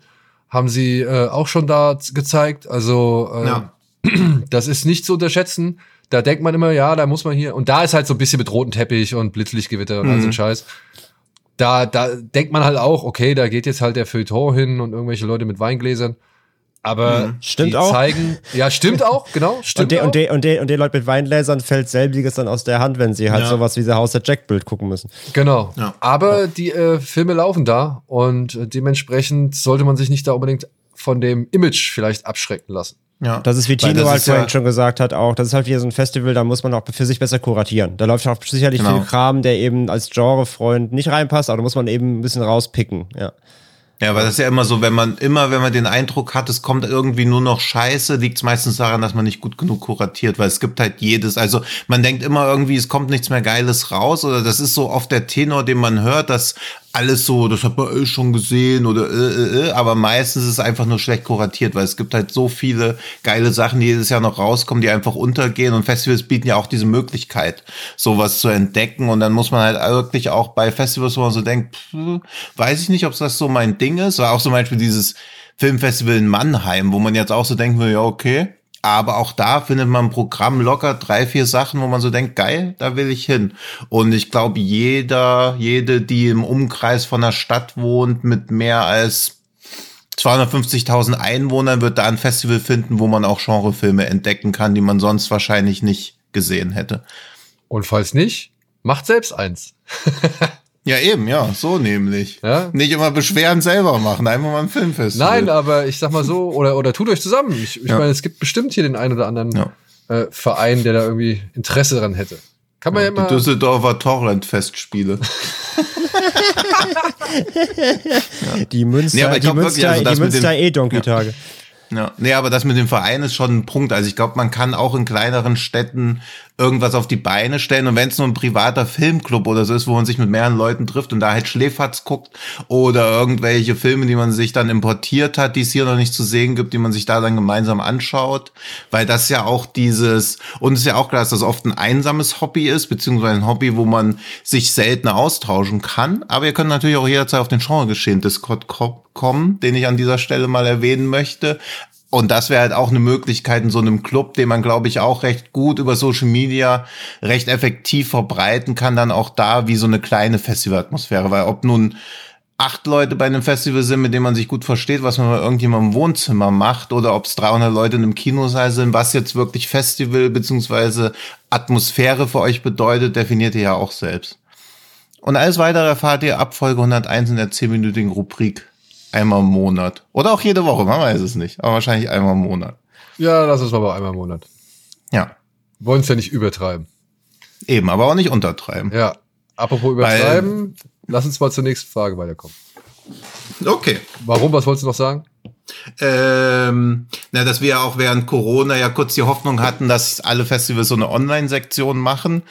haben sie äh, auch schon da gezeigt. Also äh, ja. <clears throat> das ist nicht zu unterschätzen. Da denkt man immer, ja, da muss man hier. Und da ist halt so ein bisschen mit rotem Teppich und Blitzlichtgewitter und mhm. all so ein Scheiß da, da denkt man halt auch, okay, da geht jetzt halt der Feuilleton hin und irgendwelche Leute mit Weingläsern. Aber mhm. stimmt die auch. zeigen, ja, stimmt auch, <laughs> genau, stimmt und de, auch. Und, de, und, de, und den Leuten mit Weingläsern fällt selbiges dann aus der Hand, wenn sie halt ja. sowas wie The House of Jack-Bild gucken müssen. Genau. Ja. Aber ja. die äh, Filme laufen da und äh, dementsprechend sollte man sich nicht da unbedingt von dem Image vielleicht abschrecken lassen. Ja. Das ist wie Tino halt vorhin ja schon gesagt hat, auch, das ist halt wieder so ein Festival, da muss man auch für sich besser kuratieren. Da läuft auch sicherlich genau. viel Kram, der eben als Genrefreund nicht reinpasst, aber da muss man eben ein bisschen rauspicken, ja. Ja, weil das ist ja immer so, wenn man immer, wenn man den Eindruck hat, es kommt irgendwie nur noch Scheiße, liegt es meistens daran, dass man nicht gut genug kuratiert, weil es gibt halt jedes, also man denkt immer irgendwie, es kommt nichts mehr Geiles raus oder das ist so oft der Tenor, den man hört, dass alles so, das hat man eh schon gesehen oder äh, äh, äh, aber meistens ist es einfach nur schlecht kuratiert, weil es gibt halt so viele geile Sachen, die jedes Jahr noch rauskommen, die einfach untergehen und Festivals bieten ja auch diese Möglichkeit, sowas zu entdecken und dann muss man halt wirklich auch bei Festivals, wo man so denkt, pff, weiß ich nicht, ob das so mein Ding ist, war auch zum Beispiel dieses Filmfestival in Mannheim, wo man jetzt auch so denkt, ja okay, aber auch da findet man im Programm locker drei, vier Sachen, wo man so denkt, geil, da will ich hin. Und ich glaube, jeder, jede, die im Umkreis von einer Stadt wohnt mit mehr als 250.000 Einwohnern, wird da ein Festival finden, wo man auch Genrefilme entdecken kann, die man sonst wahrscheinlich nicht gesehen hätte. Und falls nicht, macht selbst eins. <laughs> Ja, eben, ja, so nämlich. Ja? Nicht immer beschweren selber machen, einfach mal ein Filmfest. Nein, aber ich sag mal so, oder, oder tut euch zusammen. Ich, ich ja. meine, es gibt bestimmt hier den einen oder anderen ja. äh, Verein, der da irgendwie Interesse dran hätte. Kann man ja, ja immer. Die Düsseldorfer Torrent-Festspiele. <laughs> <laughs> die Münster, nee, die Münster, also die Münster E-Donkey-Tage. Ja, nee, aber das mit dem Verein ist schon ein Punkt. Also ich glaube, man kann auch in kleineren Städten irgendwas auf die Beine stellen. Und wenn es nur ein privater Filmclub oder so ist, wo man sich mit mehreren Leuten trifft und da halt Schläferz guckt oder irgendwelche Filme, die man sich dann importiert hat, die es hier noch nicht zu sehen gibt, die man sich da dann gemeinsam anschaut. Weil das ja auch dieses, und es ist ja auch klar, dass das oft ein einsames Hobby ist, beziehungsweise ein Hobby, wo man sich seltener austauschen kann. Aber ihr könnt natürlich auch jederzeit auf den Genregeschehen Discord kommen, den ich an dieser Stelle mal erwähnen möchte. Und das wäre halt auch eine Möglichkeit in so einem Club, den man, glaube ich, auch recht gut über Social Media recht effektiv verbreiten kann, dann auch da wie so eine kleine Festivalatmosphäre. Weil ob nun acht Leute bei einem Festival sind, mit denen man sich gut versteht, was man bei irgendjemandem im Wohnzimmer macht, oder ob es 300 Leute in einem Kinosaal sind, was jetzt wirklich Festival beziehungsweise Atmosphäre für euch bedeutet, definiert ihr ja auch selbst. Und alles weitere erfahrt ihr ab Folge 101 in der 10-minütigen Rubrik einmal im Monat. Oder auch jede Woche, man weiß es nicht. Aber wahrscheinlich einmal im Monat. Ja, das ist aber einmal im Monat. Ja. Wollen es ja nicht übertreiben. Eben, aber auch nicht untertreiben. Ja. Apropos übertreiben, Weil, lass uns mal zur nächsten Frage weiterkommen. Okay. Warum? Was wolltest du noch sagen? Ähm, na, dass wir auch während Corona ja kurz die Hoffnung hatten, dass alle Festivals so eine Online-Sektion machen.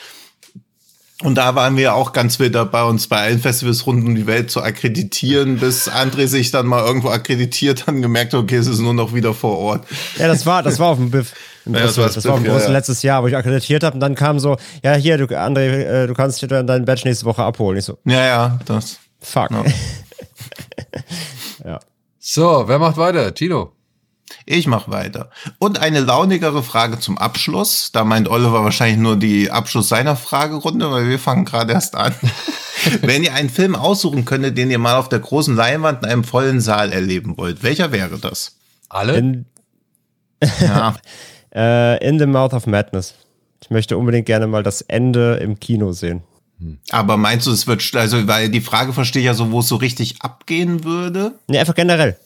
Und da waren wir auch ganz wild dabei, uns bei allen Festivals rund um die Welt zu akkreditieren, bis André sich dann mal irgendwo akkreditiert hat und gemerkt hat, okay, es ist nur noch wieder vor Ort. Ja, das war, das war auf dem Biff. <laughs> Ja, das, war das, war im ja, ja. letztes Jahr, wo ich akkreditiert habe und dann kam so, ja, hier, du, André, äh, du kannst dir deinen Badge nächste Woche abholen. Ich so, ja, ja, das. Fuck. Ja. <laughs> ja. So, wer macht weiter? Tino. Ich mach weiter. Und eine launigere Frage zum Abschluss. Da meint Oliver wahrscheinlich nur die Abschluss seiner Fragerunde, weil wir fangen gerade erst an. <laughs> Wenn ihr einen Film aussuchen könntet, den ihr mal auf der großen Leinwand in einem vollen Saal erleben wollt, welcher wäre das? Alle? In, Ja, <laughs> äh, in the Mouth of Madness. Ich möchte unbedingt gerne mal das Ende im Kino sehen. aber meinst du, es wird, also, weil die Frage verstehe ich ja so, wo es so richtig abgehen würde? Nee, einfach generell.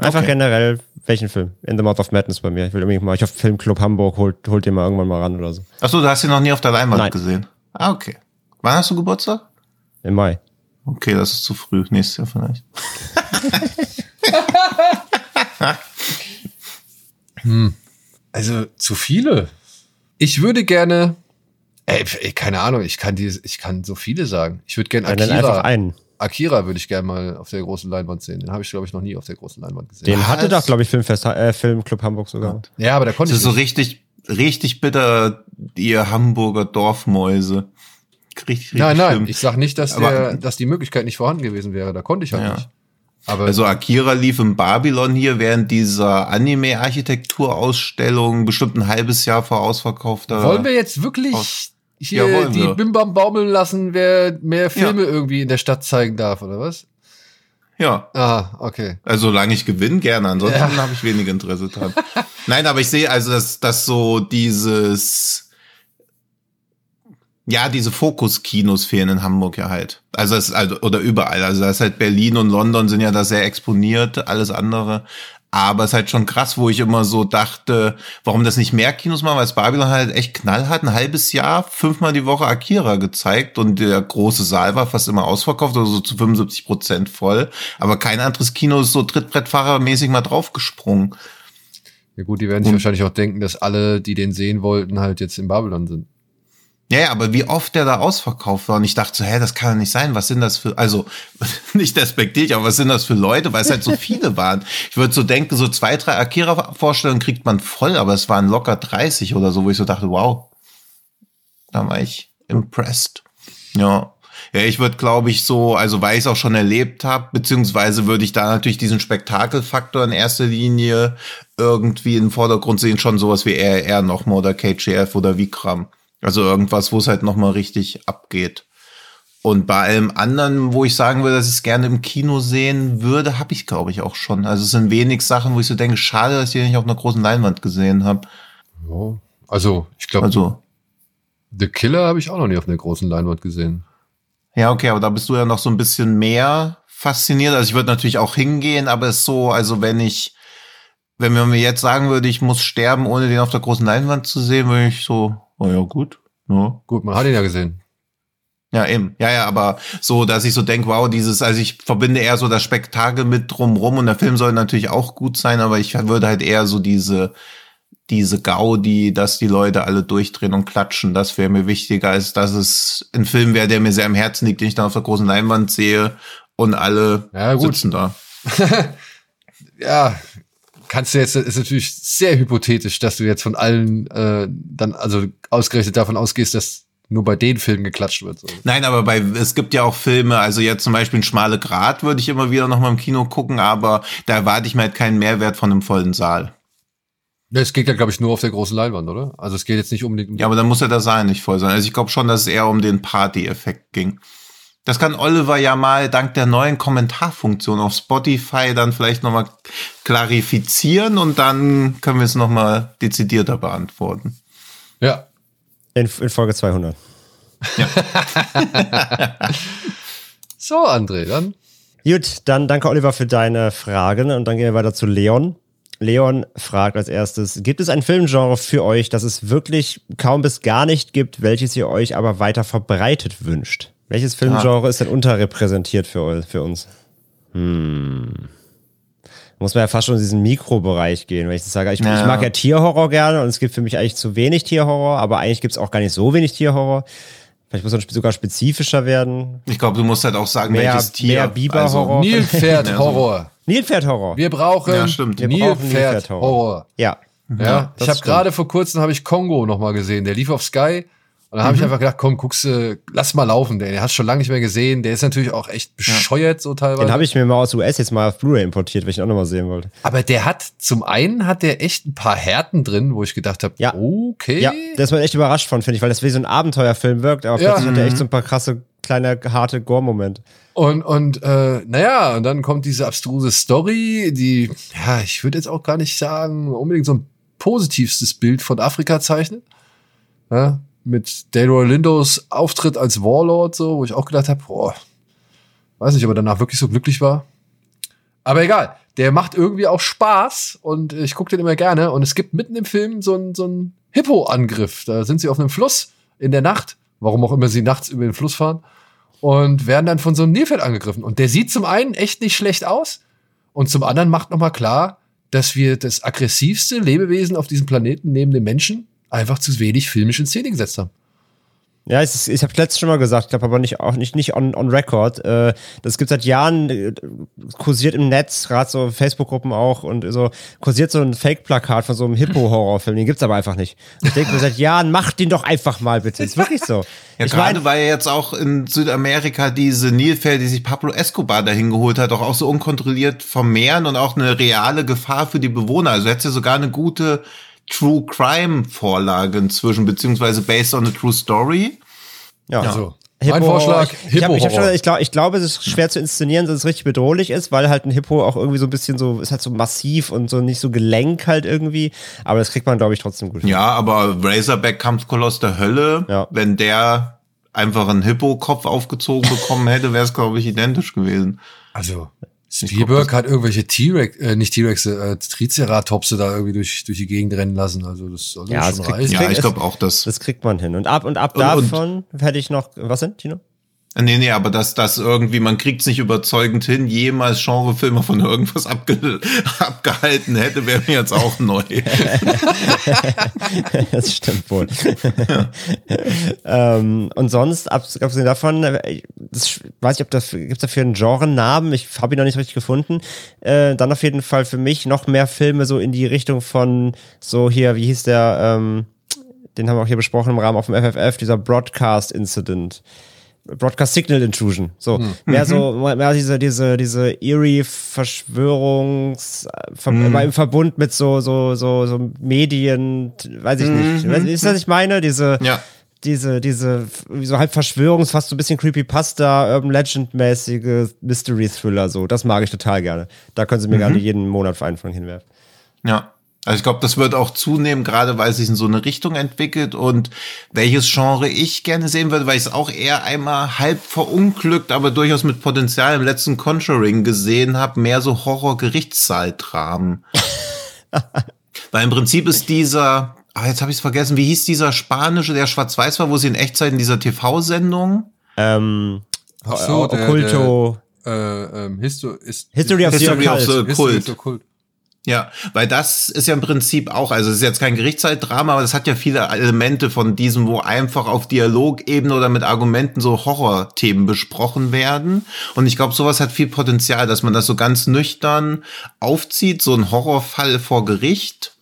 Einfach Okay. generell, welchen Film? In the Mouth of Madness bei mir. Ich will unbedingt mal, ich hoffe, Filmclub Hamburg holt, holt den mal irgendwann mal ran oder so. Achso, du hast ihn noch nie auf der Leinwand Nein. gesehen. Ah, okay. Wann hast du Geburtstag? Im Mai. Okay, das ist zu früh. Nächstes Jahr vielleicht. <laughs> Also zu viele. Ich würde gerne, ey, keine Ahnung, ich kann die, ich kann so viele sagen. Ich würde gerne Dann nenn einfach Akira. einen. Akira würde ich gerne mal auf der großen Leinwand sehen. Den habe ich, glaube ich, noch nie auf der großen Leinwand gesehen. Den Was? hatte doch, glaube ich, Filmfest, äh, Filmclub Hamburg sogar. ja, aber da konnte Das ich ist so nicht. richtig, richtig bitter, ihr Hamburger Dorfmäuse. Richtig, richtig Nein, nein, schlimm. ich sag nicht, dass, Aber- der, dass die Möglichkeit nicht vorhanden gewesen wäre. Da konnte ich halt Ja. nicht. Aber Also Akira lief im Babylon hier während dieser Anime-Architekturausstellung bestimmt ein halbes Jahr vor ausverkaufter. wollen wir jetzt wirklich aus- hier Ja, die wir. Bimbam baumeln lassen, wer mehr Filme irgendwie in der Stadt zeigen darf, oder was? Ja. Ah, okay. Also solange ich gewinne, gerne. Ansonsten Ja. habe ich wenig Interesse dran. <laughs> Nein, aber ich sehe also, dass, dass so dieses ja, diese Fokus-Kinos fehlen in Hamburg ja halt. Also ist also oder überall. Also das ist halt Berlin und London sind ja da sehr exponiert, alles andere. Aber es ist halt schon krass, wo ich immer so dachte, warum das nicht mehr Kinos machen, weil es Babylon halt echt Knall hat. Ein halbes Jahr, fünfmal die Woche Akira gezeigt und der große Saal war fast immer ausverkauft, also so zu 75 Prozent voll. Aber kein anderes Kino ist so Trittbrettfahrermäßig mal draufgesprungen. Ja gut, die werden sich Und- wahrscheinlich auch denken, dass alle, die den sehen wollten, halt jetzt in Babylon sind. Ja, ja, aber wie oft der da ausverkauft war und ich dachte so, hä, das kann doch nicht sein. Was sind das für, also <laughs> nicht respektiert, aber was sind das für Leute, weil es halt so viele waren. Ich würde so denken, so zwei, drei Akira-Vorstellungen kriegt man voll, aber es waren locker 30 oder so, wo ich so dachte, wow, da war ich impressed. Ja. Ja, ich würde, glaube ich, so, also weil ich es auch schon erlebt habe, beziehungsweise würde ich da natürlich diesen Spektakelfaktor in erster Linie irgendwie in den Vordergrund sehen, schon sowas wie RR nochmal oder KGF oder Vikram. Also irgendwas, wo es halt nochmal richtig abgeht. Und bei allem anderen, wo ich sagen würde, dass ich es gerne im Kino sehen würde, habe ich, glaube ich, auch schon. Also es sind wenig Sachen, wo ich so denke, schade, dass ich die nicht auf einer großen Leinwand gesehen habe. Ja. Also, ich glaube, Also, The Killer habe ich auch noch nie auf einer großen Leinwand gesehen. ja, okay, aber da bist du ja noch so ein bisschen mehr fasziniert. Also ich würde natürlich auch hingehen, aber es ist so, also wenn ich, wenn man mir jetzt sagen würde, ich muss sterben, ohne den auf der großen Leinwand zu sehen, würde ich so, oh ja, gut. Ja. Gut, man hat ihn ja gesehen. Ja, eben. Ja, ja, aber so, dass ich so denke, wow, dieses, also ich verbinde eher so das Spektakel mit drumrum und der Film soll natürlich auch gut sein, aber ich würde halt eher so diese, diese Gaudi, dass die Leute alle durchdrehen und klatschen, das wäre mir wichtiger, als dass es ein Film wäre, der mir sehr am Herzen liegt, den ich dann auf der großen Leinwand sehe und alle Ja, gut. sitzen da. <laughs> Ja, kannst du jetzt, ist natürlich sehr hypothetisch, dass du jetzt von allen äh, dann, also ausgerechnet davon ausgehst, dass nur bei den Filmen geklatscht wird. So. Nein, aber bei, es gibt ja auch Filme, also jetzt zum Beispiel ein Schmale Grat würde ich immer wieder noch mal im Kino gucken, aber da erwarte ich mir halt keinen Mehrwert von einem vollen Saal. Es geht ja, glaube ich, nur auf der großen Leinwand, oder? Also es geht jetzt nicht unbedingt um Ja, aber dann muss ja der Saal nicht voll sein. Also ich glaube schon, dass es eher um den Party-Effekt ging. Das kann Oliver ja mal dank der neuen Kommentarfunktion auf Spotify dann vielleicht nochmal klarifizieren und dann können wir es nochmal dezidierter beantworten. Ja. In, in Folge 200. <laughs> So, André, dann. Gut, dann danke Oliver für deine Fragen und dann gehen wir weiter zu Leon. Leon fragt als erstes, gibt es ein Filmgenre für euch, das es wirklich kaum bis gar nicht gibt, welches ihr euch aber weiter verbreitet wünscht? Welches Filmgenre ist denn unterrepräsentiert für, für uns? Hm. Muss man ja fast schon in diesen Mikrobereich gehen, wenn ich das sage. Ich, Ja. ich mag ja Tierhorror gerne und es gibt für mich eigentlich zu wenig Tierhorror, aber eigentlich gibt es auch gar nicht so wenig Tierhorror. Vielleicht muss man sogar spezifischer werden. Ich glaube, du musst halt auch sagen, Mehr- welches Tier. mehr Biberhorror. Nilpferd <laughs> Ja, so. Horror. Nilpferdhorror. Wir brauchen Ja, stimmt. Wir brauchen Nilpferd Nilpferdhorror. Horror. Ja. Ja, das ich habe gerade vor kurzem habe ich Kongo noch mal gesehen. Der lief auf Sky Und dann habe ich einfach gedacht, komm, guckst du, lass mal laufen, der, der hast schon lange nicht mehr gesehen. Der ist natürlich auch echt bescheuert so teilweise. Den habe ich mir mal aus US jetzt mal auf Blu-ray importiert, weil ich ihn auch nochmal sehen wollte. Aber der hat, zum einen hat der echt ein paar Härten drin, wo ich gedacht habe, Ja. okay. Ja, da ist man echt überrascht von, finde ich, weil das wie so ein Abenteuerfilm wirkt, aber Ja. plötzlich hat er echt so ein paar krasse, kleine, harte Gore-Momente. Und, und äh, naja, und dann kommt diese abstruse Story, die, ja, ich würde jetzt auch gar nicht sagen, unbedingt so ein positivstes Bild von Afrika zeichnet. Ja, mit Delroy Lindos Auftritt als Warlord, so, wo ich auch gedacht habe, boah, weiß nicht, ob er danach wirklich so glücklich war. Aber egal, der macht irgendwie auch Spaß und ich gucke den immer gerne. Und es gibt mitten im Film so einen so Hippo-Angriff. Da sind sie auf einem Fluss in der Nacht, warum auch immer sie nachts über den Fluss fahren, und werden dann von so einem Nilpferd angegriffen. Und der sieht zum einen echt nicht schlecht aus und zum anderen macht nochmal klar, dass wir das aggressivste Lebewesen auf diesem Planeten neben dem Menschen einfach zu wenig filmisch in Szene gesetzt haben. Ja, es ist, ich habe letztes schon mal gesagt, ich glaube aber nicht auch nicht nicht on, on record. Äh, das gibt seit Jahren äh, kursiert im Netz, gerade so Facebook-Gruppen auch und so kursiert so ein Fake-Plakat von so einem Hippo-Horrorfilm. Den gibt's aber einfach nicht. Ich denke mir seit Jahren, macht den doch einfach mal bitte. Ist wirklich so. <laughs> Ja, ich gerade meine, weil ja jetzt auch in Südamerika diese Nilpferde, die sich Pablo Escobar dahin geholt hat, auch, auch so unkontrolliert vermehren und auch eine reale Gefahr für die Bewohner. Also hätte ja sogar eine gute True Crime Vorlage inzwischen, beziehungsweise based on a true story. ja. Also, Hippo, mein Vorschlag, ich, ich, hab, ich, hab schon, Hippo-Horror. ich, glaub, ich glaube, es ist schwer zu inszenieren, dass es richtig bedrohlich ist, weil halt ein Hippo auch irgendwie so ein bisschen so, ist halt so massiv und so nicht so gelenk halt irgendwie. Aber das kriegt man, glaube ich, trotzdem gut. Ja, aber Razorback Kampfkoloss der Hölle, Ja. wenn der einfach einen Hippo-Kopf aufgezogen bekommen hätte, wäre es, glaube ich, identisch gewesen. Also, Spielberg hat irgendwelche T-Rex, äh, nicht T-Rex, äh, Triceratopse da irgendwie durch, durch die Gegend rennen lassen. Also, das soll Ja, schon das kriegt- reichen. Ja, ich es- glaube auch, dass. Das kriegt man hin. Und ab und ab Und- und- davon hätte ich noch, was denn, Tino? Nee, nee, aber dass das irgendwie, man kriegt's nicht überzeugend hin, jemals Genrefilme von irgendwas abge <laughs> abgehalten hätte, wäre mir jetzt auch neu. <laughs> das stimmt wohl. ähm, und sonst, ab- abgesehen davon, äh, das, weiß ich, ob das gibt's dafür einen Genre-Namen, ich habe ihn noch nicht richtig gefunden. Äh, dann auf jeden Fall für mich noch mehr Filme so in die Richtung von so hier, wie hieß der, ähm, den haben wir auch hier besprochen im Rahmen auf dem FFF, dieser Broadcast Incident. Broadcast Signal Intrusion. So, mehr so, mehr diese, diese, diese eerie Verschwörungs, ver, immer im Verbund mit so, so, so, so Medien, weiß ich nicht. Du, Ist das, was ich meine? Diese, Ja. diese, diese, so halb Verschwörungs, fast so ein bisschen Creepypasta, Urban Legend-mäßige Mystery-Thriller, so. Das mag ich total gerne. Da können sie mir gerne jeden Monat für einen von hinwerfen. Ja. Also ich glaube, das wird auch zunehmen, gerade weil es sich in so eine Richtung entwickelt und welches Genre ich gerne sehen würde, weil ich es auch eher einmal halb verunglückt, aber durchaus mit Potenzial im letzten Conjuring gesehen habe, mehr so Horror-Gerichtssaal-Dramen. <laughs> weil im Prinzip ist dieser, ah, jetzt habe ich es vergessen, wie hieß dieser spanische, der schwarz-weiß war, wo sie in Echtzeit in dieser TV-Sendung Ähm, Ach so, Okkulto. Äh, ähm, Histo ist, History of the History of Occult. the History of the Occult. Ja, weil das ist ja im Prinzip auch, also es ist jetzt kein Gerichtszeitdrama, aber das hat ja viele Elemente von diesem, wo einfach auf Dialogebene oder mit Argumenten so Horrorthemen besprochen werden. Und ich glaube, sowas hat viel Potenzial, dass man das so ganz nüchtern aufzieht, so ein Horrorfall vor Gericht.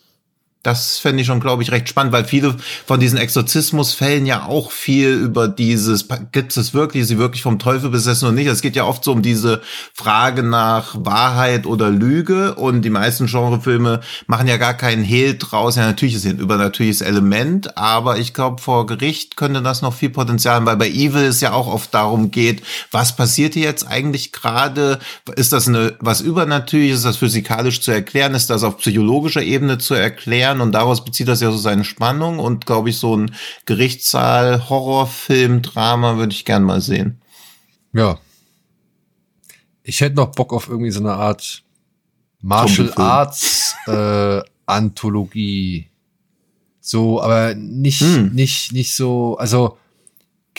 Das fände ich schon, glaube ich, recht spannend, weil viele von diesen Exorzismusfällen ja auch viel über dieses, gibt es wirklich, ist sie wirklich vom Teufel besessen oder nicht? Es geht ja oft so um diese Frage nach Wahrheit oder Lüge und die meisten Genrefilme machen ja gar keinen Hehl draus. Ja, natürlich ist hier ein übernatürliches Element, aber ich glaube, vor Gericht könnte das noch viel Potenzial haben, weil bei Evil es ja auch oft darum geht, was passiert hier jetzt eigentlich gerade? Ist das eine, was Übernatürliches? Ist das physikalisch zu erklären? Ist das auf psychologischer Ebene zu erklären? Und daraus bezieht das ja so seine Spannung und glaube ich, so ein Gerichtssaal, Horrorfilm, Drama würde ich gern mal sehen. Ja. Ich hätte noch Bock auf irgendwie so eine Art Martial. Arts äh, Anthologie. So, aber nicht, Hm. nicht, nicht so, also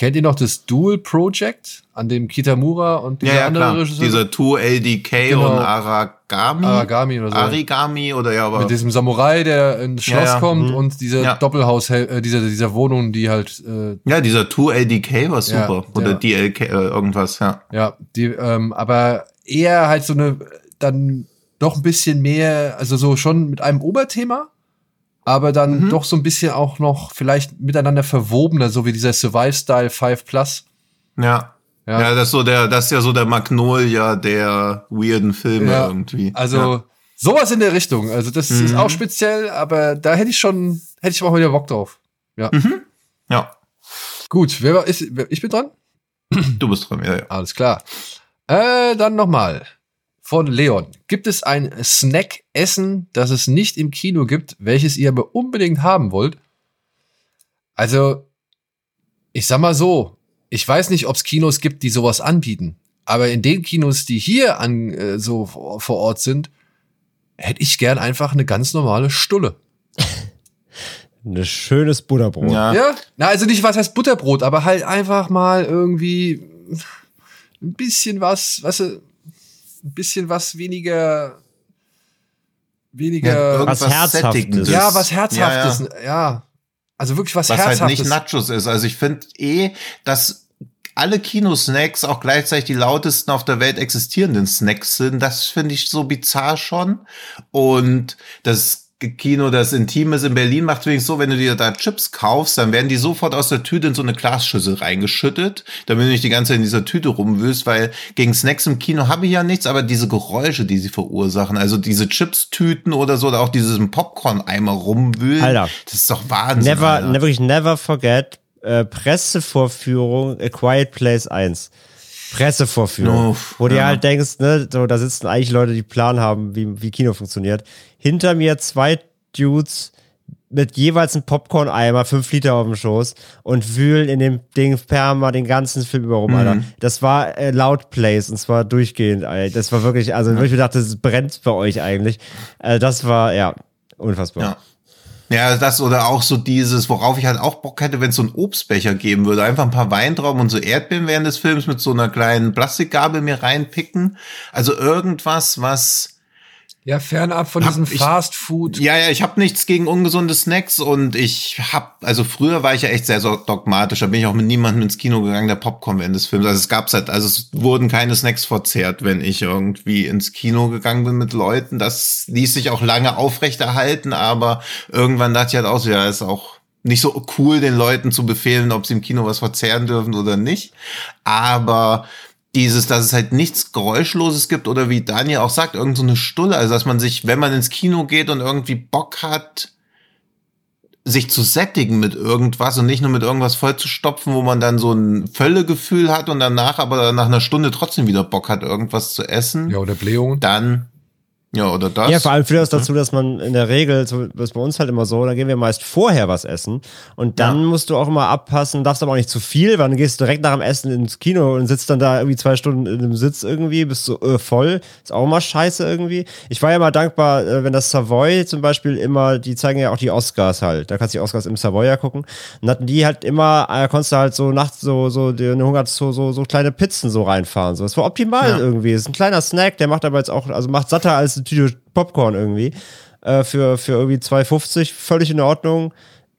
kennt ihr noch das Dual Project, an dem Kitamura und dieser Ja, ja, andere klar. Regisseur? Dieser 2LDK Genau. und Aragami. Aragami oder so. Arigami oder ja, aber. mit diesem Samurai, der ins Schloss Ja, kommt Mhm. und diese Ja. Doppelhaus, äh, dieser, dieser Wohnung, die halt, äh, Ja, dieser 2LDK war super. oder der- DLK, äh, irgendwas, ja. Ja, die, ähm, aber eher halt so eine, dann doch ein bisschen mehr, also so schon mit einem Oberthema, aber dann doch so ein bisschen auch noch vielleicht miteinander verwobener, so wie dieser Survive-Style 5 Plus. Ja. Ja. ja. das ist so der, das ist ja so der Magnolia der weirden Filme Ja, irgendwie. Also ja. sowas in der Richtung. Also das ist auch speziell, aber da hätte ich schon, hätte ich auch wieder Bock drauf. Ja. ja, Gut, wer war, ist, ich bin dran? du bist dran, ja, ja. Alles klar. Äh, dann nochmal. Von Leon. Gibt es ein Snack-Essen, das es nicht im Kino gibt, welches ihr aber unbedingt haben wollt? Also, ich sag mal so, ich weiß nicht, ob es Kinos gibt, die sowas anbieten. Aber in den Kinos, die hier an, äh, so vor Ort sind, hätte ich gern einfach eine ganz normale Stulle. <laughs> Ein schönes Butterbrot. Ja. Ja? Na, also nicht was heißt Butterbrot, aber halt einfach mal irgendwie ein bisschen was, weißt du, ein bisschen was weniger, weniger, ja, was Herzhaftes. Sättigendes. was Herzhaftes, Ja, ja. ja. Also wirklich was, Was Herzhaftes. halt nicht Nachos ist. Also ich finde eh, dass alle Kinosnacks auch gleichzeitig die lautesten auf der Welt existierenden Snacks sind. Das finde ich so bizarr schon. Und das Kino, das Intimes in Berlin macht übrigens so, wenn du dir da Chips kaufst, dann werden die sofort aus der Tüte in so eine Glasschüssel reingeschüttet, damit du nicht die ganze Zeit in dieser Tüte rumwühlst, weil gegen Snacks im Kino habe ich ja nichts, aber diese Geräusche, die sie verursachen, also diese Chips-Tüten oder so, oder auch dieses im Popcorn-Eimer rumwühlen, Alter. das ist doch Wahnsinn. Never, wirklich never forget, äh, Pressevorführung, A Quiet Place 1. Pressevorführung. Uff, wo du ja. halt denkst, ne, so, da sitzen eigentlich Leute, die Plan haben, wie, wie Kino funktioniert. Hinter mir zwei Dudes mit jeweils einem Popcorn-Eimer, fünf Liter auf dem Schoß und wühlen in dem Ding perma den ganzen Film über Mhm. rum, Alter. Das war äh, Loud Plays und zwar durchgehend, Alter. Das war wirklich, also wirklich gedacht, das brennt bei euch eigentlich. Äh, das war, ja, unfassbar. Ja. Ja, das oder auch so dieses, worauf ich halt auch Bock hätte, wenn es so einen Obstbecher geben würde. Einfach ein paar Weintrauben und so Erdbeeren während des Films mit so einer kleinen Plastikgabel mir reinpicken. Also irgendwas, was ja, fernab von Hab diesem ich- Fast Food. Ja, ja, ich habe nichts gegen ungesunde Snacks und ich hab, also früher war ich ja echt sehr dogmatisch, da bin ich auch mit niemandem ins Kino gegangen, der Popcorn während des Films. Also es gab's halt, also es wurden keine Snacks verzehrt, wenn ich irgendwie ins Kino gegangen bin mit Leuten. Das ließ sich auch lange aufrechterhalten, aber irgendwann dachte ich halt auch so, ja, ist auch nicht so cool, den Leuten zu befehlen, ob sie im Kino was verzehren dürfen oder nicht. Aber dieses, dass es halt nichts Geräuschloses gibt oder wie Daniel auch sagt, irgend so eine Stulle, also dass man sich, wenn man ins Kino geht und irgendwie Bock hat, sich zu sättigen mit irgendwas und nicht nur mit irgendwas vollzustopfen, wo man dann so ein Völlegefühl hat und danach aber nach einer Stunde trotzdem wieder Bock hat, irgendwas zu essen, Ja, oder Blähungen. dann, ja, oder das. Ja, vor allem führt das dazu, dass man in der Regel, so das ist bei uns halt immer so, da gehen wir meist vorher was essen und dann Ja. musst du auch immer abpassen, darfst aber auch nicht zu viel, weil dann gehst du direkt nach dem Essen ins Kino und sitzt dann da irgendwie zwei Stunden in einem Sitz irgendwie, bist so äh, voll, ist auch immer scheiße irgendwie. Ich war ja mal dankbar, äh, wenn das Savoy zum Beispiel immer, die zeigen ja auch die Oscars halt, da kannst du die Oscars im Savoy ja gucken und hatten die halt immer, äh, konntest du halt so nachts so, so, eine Hunger so, so, so kleine Pizzen so reinfahren, so, das war optimal Ja. irgendwie, das ist ein kleiner Snack, der macht aber jetzt auch, also macht satter als eine Tüte Popcorn irgendwie. Äh, für, für irgendwie 2,50 völlig in Ordnung.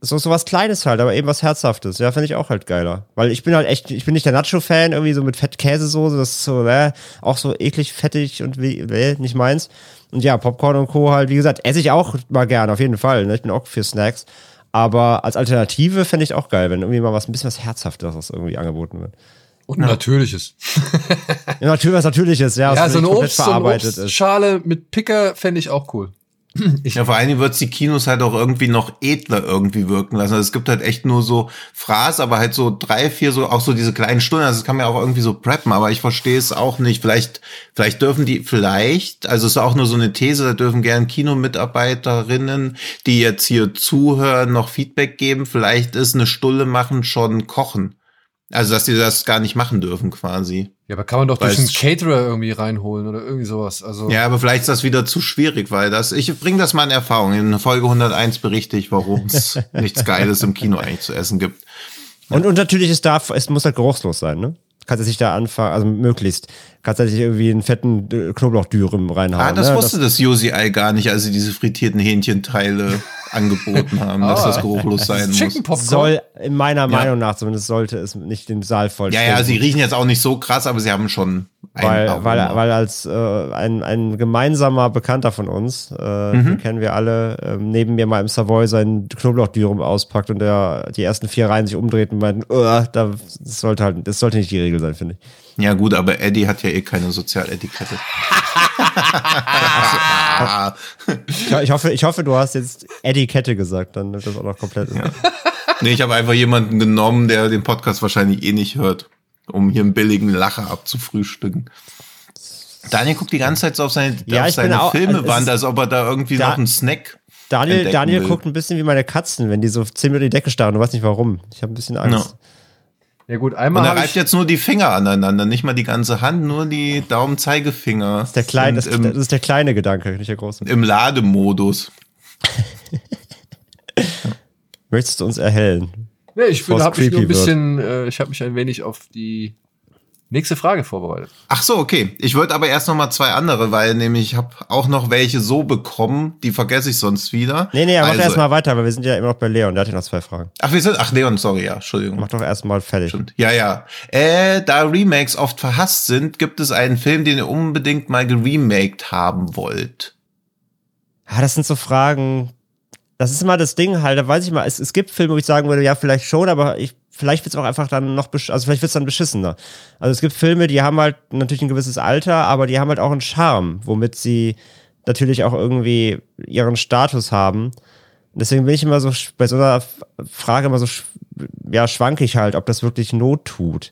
So, so was Kleines halt, aber eben was Herzhaftes. Ja, finde ich auch halt geiler. Weil ich bin halt echt, ich bin nicht der Nacho-Fan, irgendwie so mit Fett-Käsesoße, das ist so, äh, auch so eklig, fettig und wie, äh, nicht meins. Und ja, Popcorn und Co. halt, wie gesagt, esse ich auch mal gerne, auf jeden Fall. Ne? Ich bin auch für Snacks. Aber als Alternative fände ich auch geil, wenn irgendwie mal was, ein bisschen was Herzhaftes irgendwie angeboten wird. Und ein natürliches. Ja, natürlich was Natürliches, ja, Ja, so eine, Obst, so eine verarbeitet ist. Obstschale mit Picker fände ich auch cool. Ja, vor allen Dingen wird's die Kinos halt auch irgendwie noch edler irgendwie wirken lassen. Also es gibt halt echt nur so Fraß, aber halt so drei, vier, so auch so diese kleinen Stunden. Also das kann man ja auch irgendwie so preppen, aber ich verstehe es auch nicht. Vielleicht, vielleicht dürfen die, vielleicht, also es ist auch nur so eine These, da dürfen gern Kinomitarbeiterinnen, die jetzt hier zuhören, noch Feedback geben. Vielleicht ist eine Stulle machen schon kochen. Also, dass die das gar nicht machen dürfen, quasi. Ja, aber kann man doch Weil durch einen Caterer irgendwie reinholen oder irgendwie sowas. Also, Ja, aber vielleicht ist das wieder zu schwierig, weil das, ich bringe das mal in Erfahrung. In Folge 101 berichte ich, warum es <laughs> nichts Geiles im Kino eigentlich zu essen gibt. Und, und natürlich, es darf, es muss halt geruchslos sein, ne? Kannst du nicht da anfangen, also möglichst, kannst du nicht irgendwie einen fetten äh, Knoblauchdürüm reinhauen. Ah, das ne? wusste das UCI gar nicht, als sie diese frittierten Hähnchenteile <laughs> angeboten haben, dass das geruchlos sein <laughs> muss. Chicken Popcorn. soll, in meiner Meinung nach zumindest, sollte es nicht den Saal voll Ja, ja, sie riechen jetzt auch nicht so krass, aber sie haben schon weil, auch weil, weil als äh, ein, ein gemeinsamer Bekannter von uns, äh, Mhm. den kennen wir alle, ähm, neben mir mal im Savoy sein Knoblauchdürum auspackt und der die ersten vier Reihen sich umdreht und meint, "Ugh, da, das sollte halt, das sollte nicht die Regel sein, finde ich. Ja gut, aber Eddie hat ja eh keine Sozialetikette. <laughs> Ich, hoffe, ich hoffe, du hast jetzt Etikette gesagt, dann nimmt das auch noch komplett. nee, ich habe einfach jemanden genommen, der den Podcast wahrscheinlich eh nicht hört, um hier einen billigen Lacher abzufrühstücken. Daniel guckt die ganze Zeit so auf seine, Ja, auf seine auch- Filme also als ob er da irgendwie Da- noch einen Snack. Daniel, Daniel will. guckt ein bisschen wie meine Katzen, wenn die so zehn Minuten in die Decke starren. Du weißt nicht warum. Ich habe ein bisschen Angst. Ja gut, Und einmal er habe reibt jetzt nur die Finger aneinander, nicht mal die ganze Hand, nur die Daumen-Zeigefinger. Das ist der kleine, das, das ist der kleine Gedanke, nicht der große. im Lademodus. <laughs> Möchtest du uns erhellen? nee, ich habe mich nur ein creepy wird. bisschen, äh, ich habe mich ein wenig auf die nächste Frage vorbereitet. Ach so, okay. Ich wollte aber erst noch mal zwei andere, weil nämlich ich habe auch noch welche so bekommen, die vergesse ich sonst wieder. Nee, nee, Also- erst mal weiter, weil wir sind ja immer noch bei Leon. Der hat ja noch zwei Fragen. Ach, wir sind, ach Leon, sorry, ja, Entschuldigung. Mach doch erst mal fertig. Stimmt. Ja, ja. Äh, da Remakes oft verhasst sind, gibt es einen Film, den ihr unbedingt mal geremaked haben wollt. Ah, das sind so Fragen. Das ist immer das Ding halt, da weiß ich mal, es, es gibt Filme, wo ich sagen würde, ja, vielleicht schon, aber ich, vielleicht wird's auch einfach dann noch, also vielleicht wird's dann beschissener. Also es gibt Filme, die haben halt natürlich ein gewisses Alter, aber die haben halt auch einen Charme, womit sie natürlich auch irgendwie ihren Status haben. Deswegen bin ich immer so bei so einer Frage immer so, ja, schwank ich halt, ob das wirklich Not tut.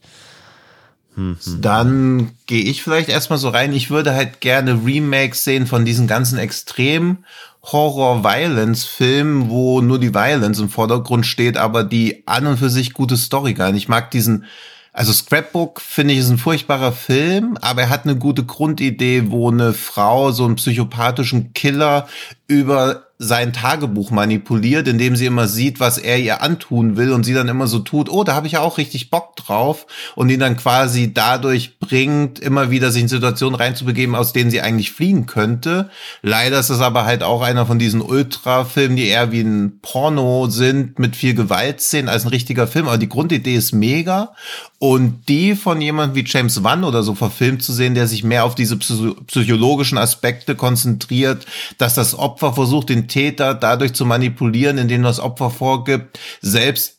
Dann gehe ich vielleicht erstmal so rein. Ich würde halt gerne Remakes sehen von diesen ganzen extrem Horror-Violence-Filmen, wo nur die Violence im Vordergrund steht, aber die an und für sich gute Story gar nicht. Ich mag diesen, also Scrapbook finde ich ist ein furchtbarer Film, aber er hat eine gute Grundidee, wo eine Frau so einen psychopathischen Killer über sein Tagebuch manipuliert, indem sie immer sieht, was er ihr antun will und sie dann immer so tut, oh, da habe ich ja auch richtig Bock drauf und ihn dann quasi dadurch bringt, immer wieder sich in Situationen reinzubegeben, aus denen sie eigentlich fliehen könnte. Leider ist es aber halt auch einer von diesen Ultra-Filmen, die eher wie ein Porno sind, mit viel Gewaltszenen als ein richtiger Film, aber die Grundidee ist mega und die von jemandem wie James Wan oder so verfilmt zu sehen, der sich mehr auf diese psycho psychologischen Aspekte konzentriert, dass das Opfer versucht, den Täter dadurch zu manipulieren, indem das Opfer vorgibt, selbst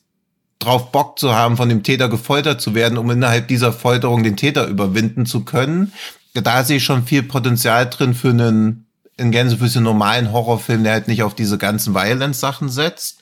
drauf Bock zu haben, von dem Täter gefoltert zu werden, um innerhalb dieser Folterung den Täter überwinden zu können. Da sehe ich schon viel Potenzial drin für einen in Gänsefüßchen normalen Horrorfilm, der halt nicht auf diese ganzen Violence-Sachen setzt.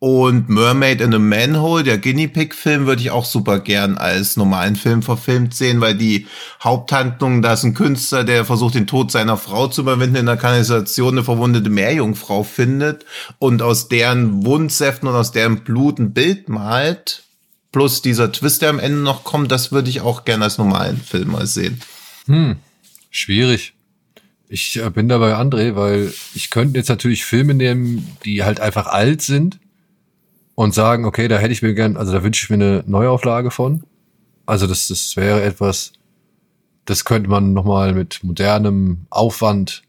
Und Mermaid in a Manhole, der Guinea Pig-Film, würde ich auch super gern als normalen Film verfilmt sehen, weil die Haupthandlung, da ist ein Künstler, der versucht, den Tod seiner Frau zu überwinden, in der Kanalisation eine verwundete Meerjungfrau findet und aus deren Wundsäften und aus deren Blut ein Bild malt. Plus dieser Twist, der am Ende noch kommt, das würde ich auch gerne als normalen Film mal sehen. Schwierig. Ich äh, bin da bei André, weil ich könnte jetzt natürlich Filme nehmen, die halt einfach alt sind und sagen, okay, da hätte ich mir gern, also da wünsche ich mir eine Neuauflage von. Also das, das wäre etwas, das könnte man nochmal mit modernem Aufwand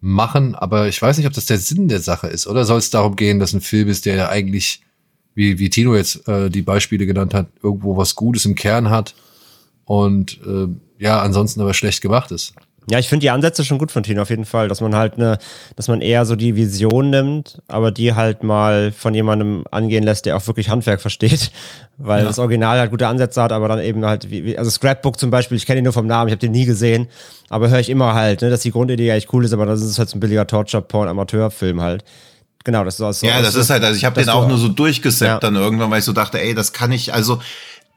machen, aber ich weiß nicht, ob das der Sinn der Sache ist. Oder soll es darum gehen, dass ein Film ist, der ja eigentlich, wie, wie Tino jetzt äh, die Beispiele genannt hat, irgendwo was Gutes im Kern hat und äh, ja, ansonsten aber schlecht gemacht ist. Ja, ich finde die Ansätze schon gut von Tino auf jeden Fall, dass man halt eine, dass man eher so die Vision nimmt, aber die halt mal von jemandem angehen lässt, der auch wirklich Handwerk versteht, <laughs> weil das Original halt gute Ansätze hat, aber dann eben halt, wie, also Scrapbook zum Beispiel, ich kenne ihn nur vom Namen, ich habe den nie gesehen, aber höre ich immer halt, ne, dass die Grundidee eigentlich cool ist, aber das ist halt so ein billiger Torture-Porn-Amateurfilm halt. Genau, das ist auch so. Ja, das ist halt, also ich habe den auch nur so durchgesappt Ja. dann irgendwann, weil ich so dachte, ey, das kann ich, also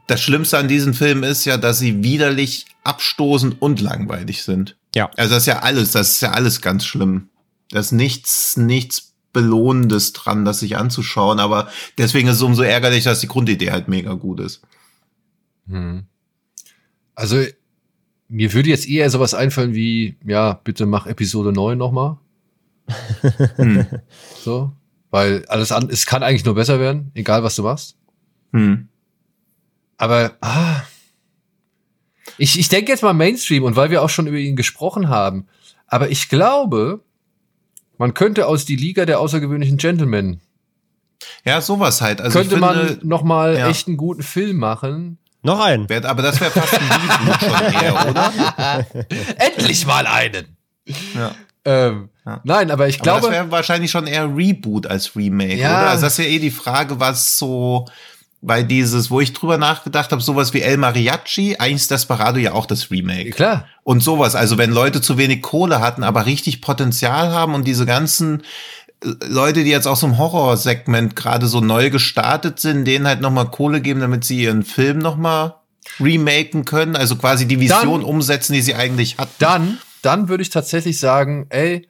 das Schlimmste an diesen Filmen ist ja, dass sie widerlich abstoßend und langweilig sind. Ja. Also das ist ja alles, das ist ja alles ganz schlimm. Da ist nichts, nichts Belohnendes dran, das sich anzuschauen, aber deswegen ist es umso ärgerlich, dass die Grundidee halt mega gut ist. Hm. Also, mir würde jetzt eher sowas einfallen wie, ja, bitte mach Episode 9 nochmal. Hm. <laughs> So. Weil alles an, es kann eigentlich nur besser werden, egal was du machst. Hm. Aber, ah. Ich, ich denke jetzt mal Mainstream und weil wir auch schon über ihn gesprochen haben. Aber ich glaube, man könnte aus die Liga der außergewöhnlichen Gentlemen Ja, sowas halt. Also könnte ich finde, man noch mal ja. echt einen guten Film machen, Noch einen. Aber das wäre fast ein Reboot schon eher, oder? <laughs> Endlich mal einen. Ja. Ähm, Ja. Nein, aber ich Aber das glaube, wäre wahrscheinlich schon eher Reboot als Remake, Ja. oder? Also das ist ja eh die Frage, was so, weil dieses, wo ich drüber nachgedacht habe, sowas wie El Mariachi, eigentlich ist Desperado ja auch das Remake. klar. Und sowas, also wenn Leute zu wenig Kohle hatten, aber richtig Potenzial haben und diese ganzen äh, Leute, die jetzt aus dem Horrorsegment gerade so neu gestartet sind, denen halt nochmal Kohle geben, damit sie ihren Film nochmal remaken können, also quasi die Vision Dann- umsetzen, die sie eigentlich hatten. Dann, dann würde ich tatsächlich sagen, ey,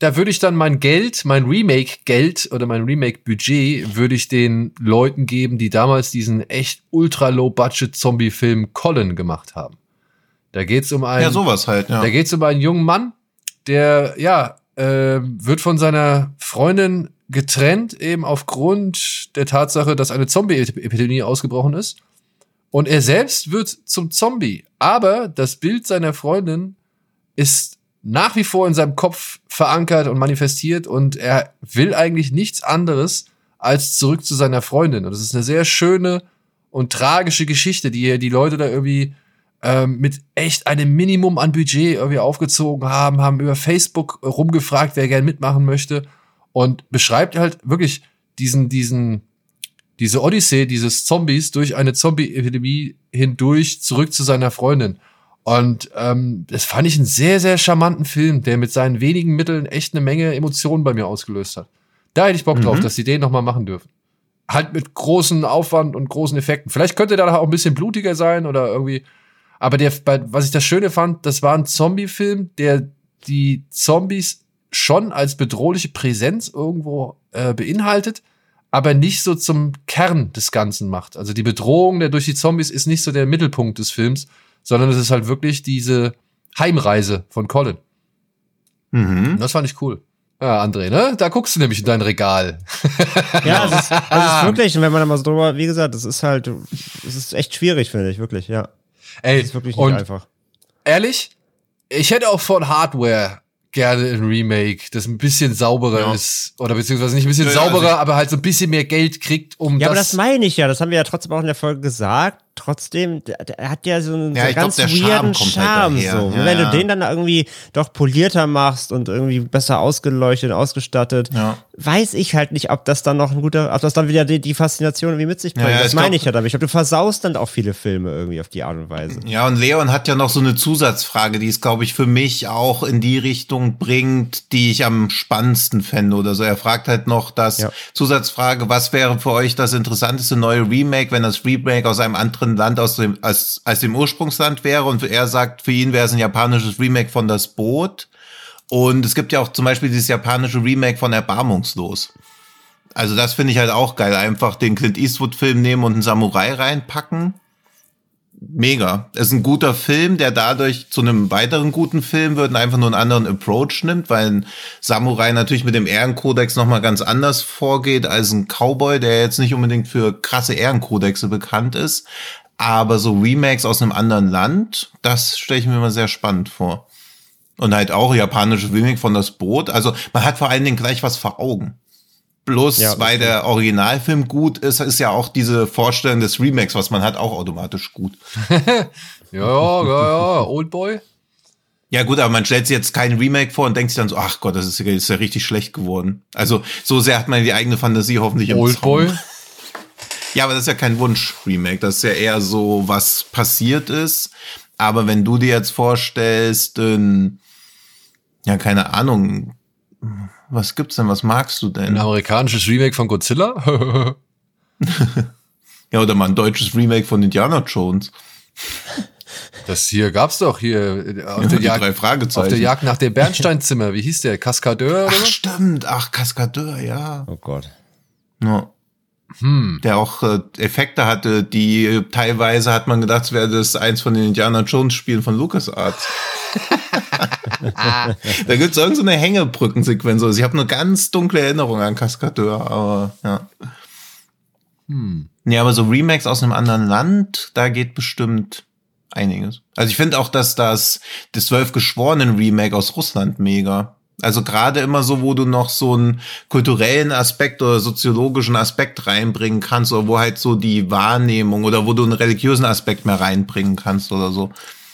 da würde ich dann mein Geld, mein Remake-Geld oder mein Remake-Budget würde ich den Leuten geben, die damals diesen echt ultra low-budget Zombie-Film Colin gemacht haben. Da geht's um einen, ja, sowas halt, ja. da geht's um einen jungen Mann, der, ja, äh, wird von seiner Freundin getrennt, eben aufgrund der Tatsache, dass eine Zombie-Epidemie ausgebrochen ist. Und er selbst wird zum Zombie. Aber das Bild seiner Freundin ist nach wie vor in seinem Kopf verankert und manifestiert und er will eigentlich nichts anderes als zurück zu seiner Freundin. Und das ist eine sehr schöne und tragische Geschichte, die die Leute da irgendwie ähm, mit echt einem Minimum an Budget irgendwie aufgezogen haben, haben über Facebook rumgefragt, wer gern mitmachen möchte und beschreibt halt wirklich diesen, diesen, diese Odyssee dieses Zombies durch eine Zombie-Epidemie hindurch zurück zu seiner Freundin. Und ähm, das fand ich einen sehr, sehr charmanten Film, der mit seinen wenigen Mitteln echt eine Menge Emotionen bei mir ausgelöst hat. Da hätte ich Bock drauf, Mhm. dass die den nochmal machen dürfen. Halt mit großen Aufwand und großen Effekten. Vielleicht könnte der da auch ein bisschen blutiger sein oder irgendwie. Aber der, bei, was ich das Schöne fand, das war ein Zombie-Film, der die Zombies schon als bedrohliche Präsenz irgendwo äh, beinhaltet, aber nicht so zum Kern des Ganzen macht. Also die Bedrohung der durch die Zombies ist nicht so der Mittelpunkt des Films, sondern es ist halt wirklich diese Heimreise von Colin. Mhm. Und das fand ich cool. Ja, André, ne? Da guckst du nämlich in dein Regal. <laughs> Ja, es ist, es ist wirklich, und wenn man da mal so drüber, wie gesagt, das ist halt, es ist echt schwierig, finde ich, wirklich, ja. Ey, Es ist wirklich nicht und einfach. ehrlich, ich hätte auch von Hardware gerne ein Remake, das ein bisschen sauberer Ja. ist. Oder beziehungsweise nicht ein bisschen Ja, ja, also sauberer, ich- aber halt so ein bisschen mehr Geld kriegt, um Ja, aber das. das meine ich ja, das haben wir ja trotzdem auch in der Folge gesagt. Trotzdem, der hat ja so einen, Ja, so glaub, ganz Charme weirden halt Charme. daher. so. Ja, wenn ja. du den dann irgendwie doch polierter machst und irgendwie besser ausgeleuchtet, ausgestattet, weiß ich halt nicht, ob das dann noch ein guter, ob das dann wieder die, die Faszination irgendwie mit sich bringt. Das meine glaub- ich ja damit. Ich glaube, du versaust dann auch viele Filme irgendwie auf die Art und Weise. Ja, und Leon hat ja noch so eine Zusatzfrage, die es, glaube ich, für mich auch in die Richtung bringt, die ich am spannendsten fände oder so. Er fragt halt noch das. Zusatzfrage, was wäre für euch das interessanteste neue Remake, wenn das Remake aus einem anderen Land aus dem, als, als dem Ursprungsland wäre? Und er sagt, für ihn wäre es ein japanisches Remake von Das Boot. Und es gibt ja auch zum Beispiel dieses japanische Remake von Erbarmungslos. Also das finde ich halt auch geil. Einfach den Clint Eastwood-Film nehmen und einen Samurai reinpacken mega. Es ist ein guter Film, der dadurch zu einem weiteren guten Film wird und einfach nur einen anderen Approach nimmt, weil ein Samurai natürlich mit dem Ehrenkodex nochmal ganz anders vorgeht als ein Cowboy, der jetzt nicht unbedingt für krasse Ehrenkodexe bekannt ist. Aber so Remakes aus einem anderen Land, das stelle ich mir immer sehr spannend vor. Und halt auch japanische Remake von Das Boot. Also man hat vor allen Dingen gleich was vor Augen. Bloß Ja, weil stimmt. der Originalfilm gut ist, ist ja auch diese Vorstellung des Remakes, was man hat, auch automatisch gut. <laughs> ja, ja, ja, Oldboy. Ja gut, aber man stellt sich jetzt kein Remake vor und denkt sich dann so, ach Gott, das ist, ja- ist ja richtig schlecht geworden. Also so sehr hat man die eigene Fantasie hoffentlich im Oldboy. <laughs> Ja, aber das ist ja kein Wunsch-Remake. Das ist ja eher so, was passiert ist. Aber wenn du dir jetzt vorstellst, ähm, ja, keine Ahnung, was gibt's denn, was magst du Ein denn? amerikanisches Remake von Godzilla. <laughs> Ja, oder mal ein deutsches Remake von Indiana Jones. Das hier gab's doch hier äh, auf der, Die Jagd, drei Fragezeichen. auf der Jagd nach dem Bernsteinzimmer. Wie hieß der? Kaskadeur oder Ach, stimmt. Ach, Kaskadeur, ja. Oh Gott. ja. Hm. der auch äh, Effekte hatte, die äh, teilweise hat man gedacht, es wäre das eins von den Indiana Jones Spielen von LucasArts. <laughs> <laughs> da gibt's irgend so eine Hängebrückensequenz. Also ich habe eine ganz dunkle Erinnerung an Kaskadeur, aber ja. Hm. Nee, aber so Remakes aus einem anderen Land, da geht bestimmt einiges. Also ich finde auch, dass das das Zwölf Geschworenen Remake aus Russland mega. Also gerade immer so, wo du noch so einen kulturellen Aspekt oder soziologischen Aspekt reinbringen kannst oder wo halt so die Wahrnehmung oder wo du einen religiösen Aspekt mehr reinbringen kannst oder so.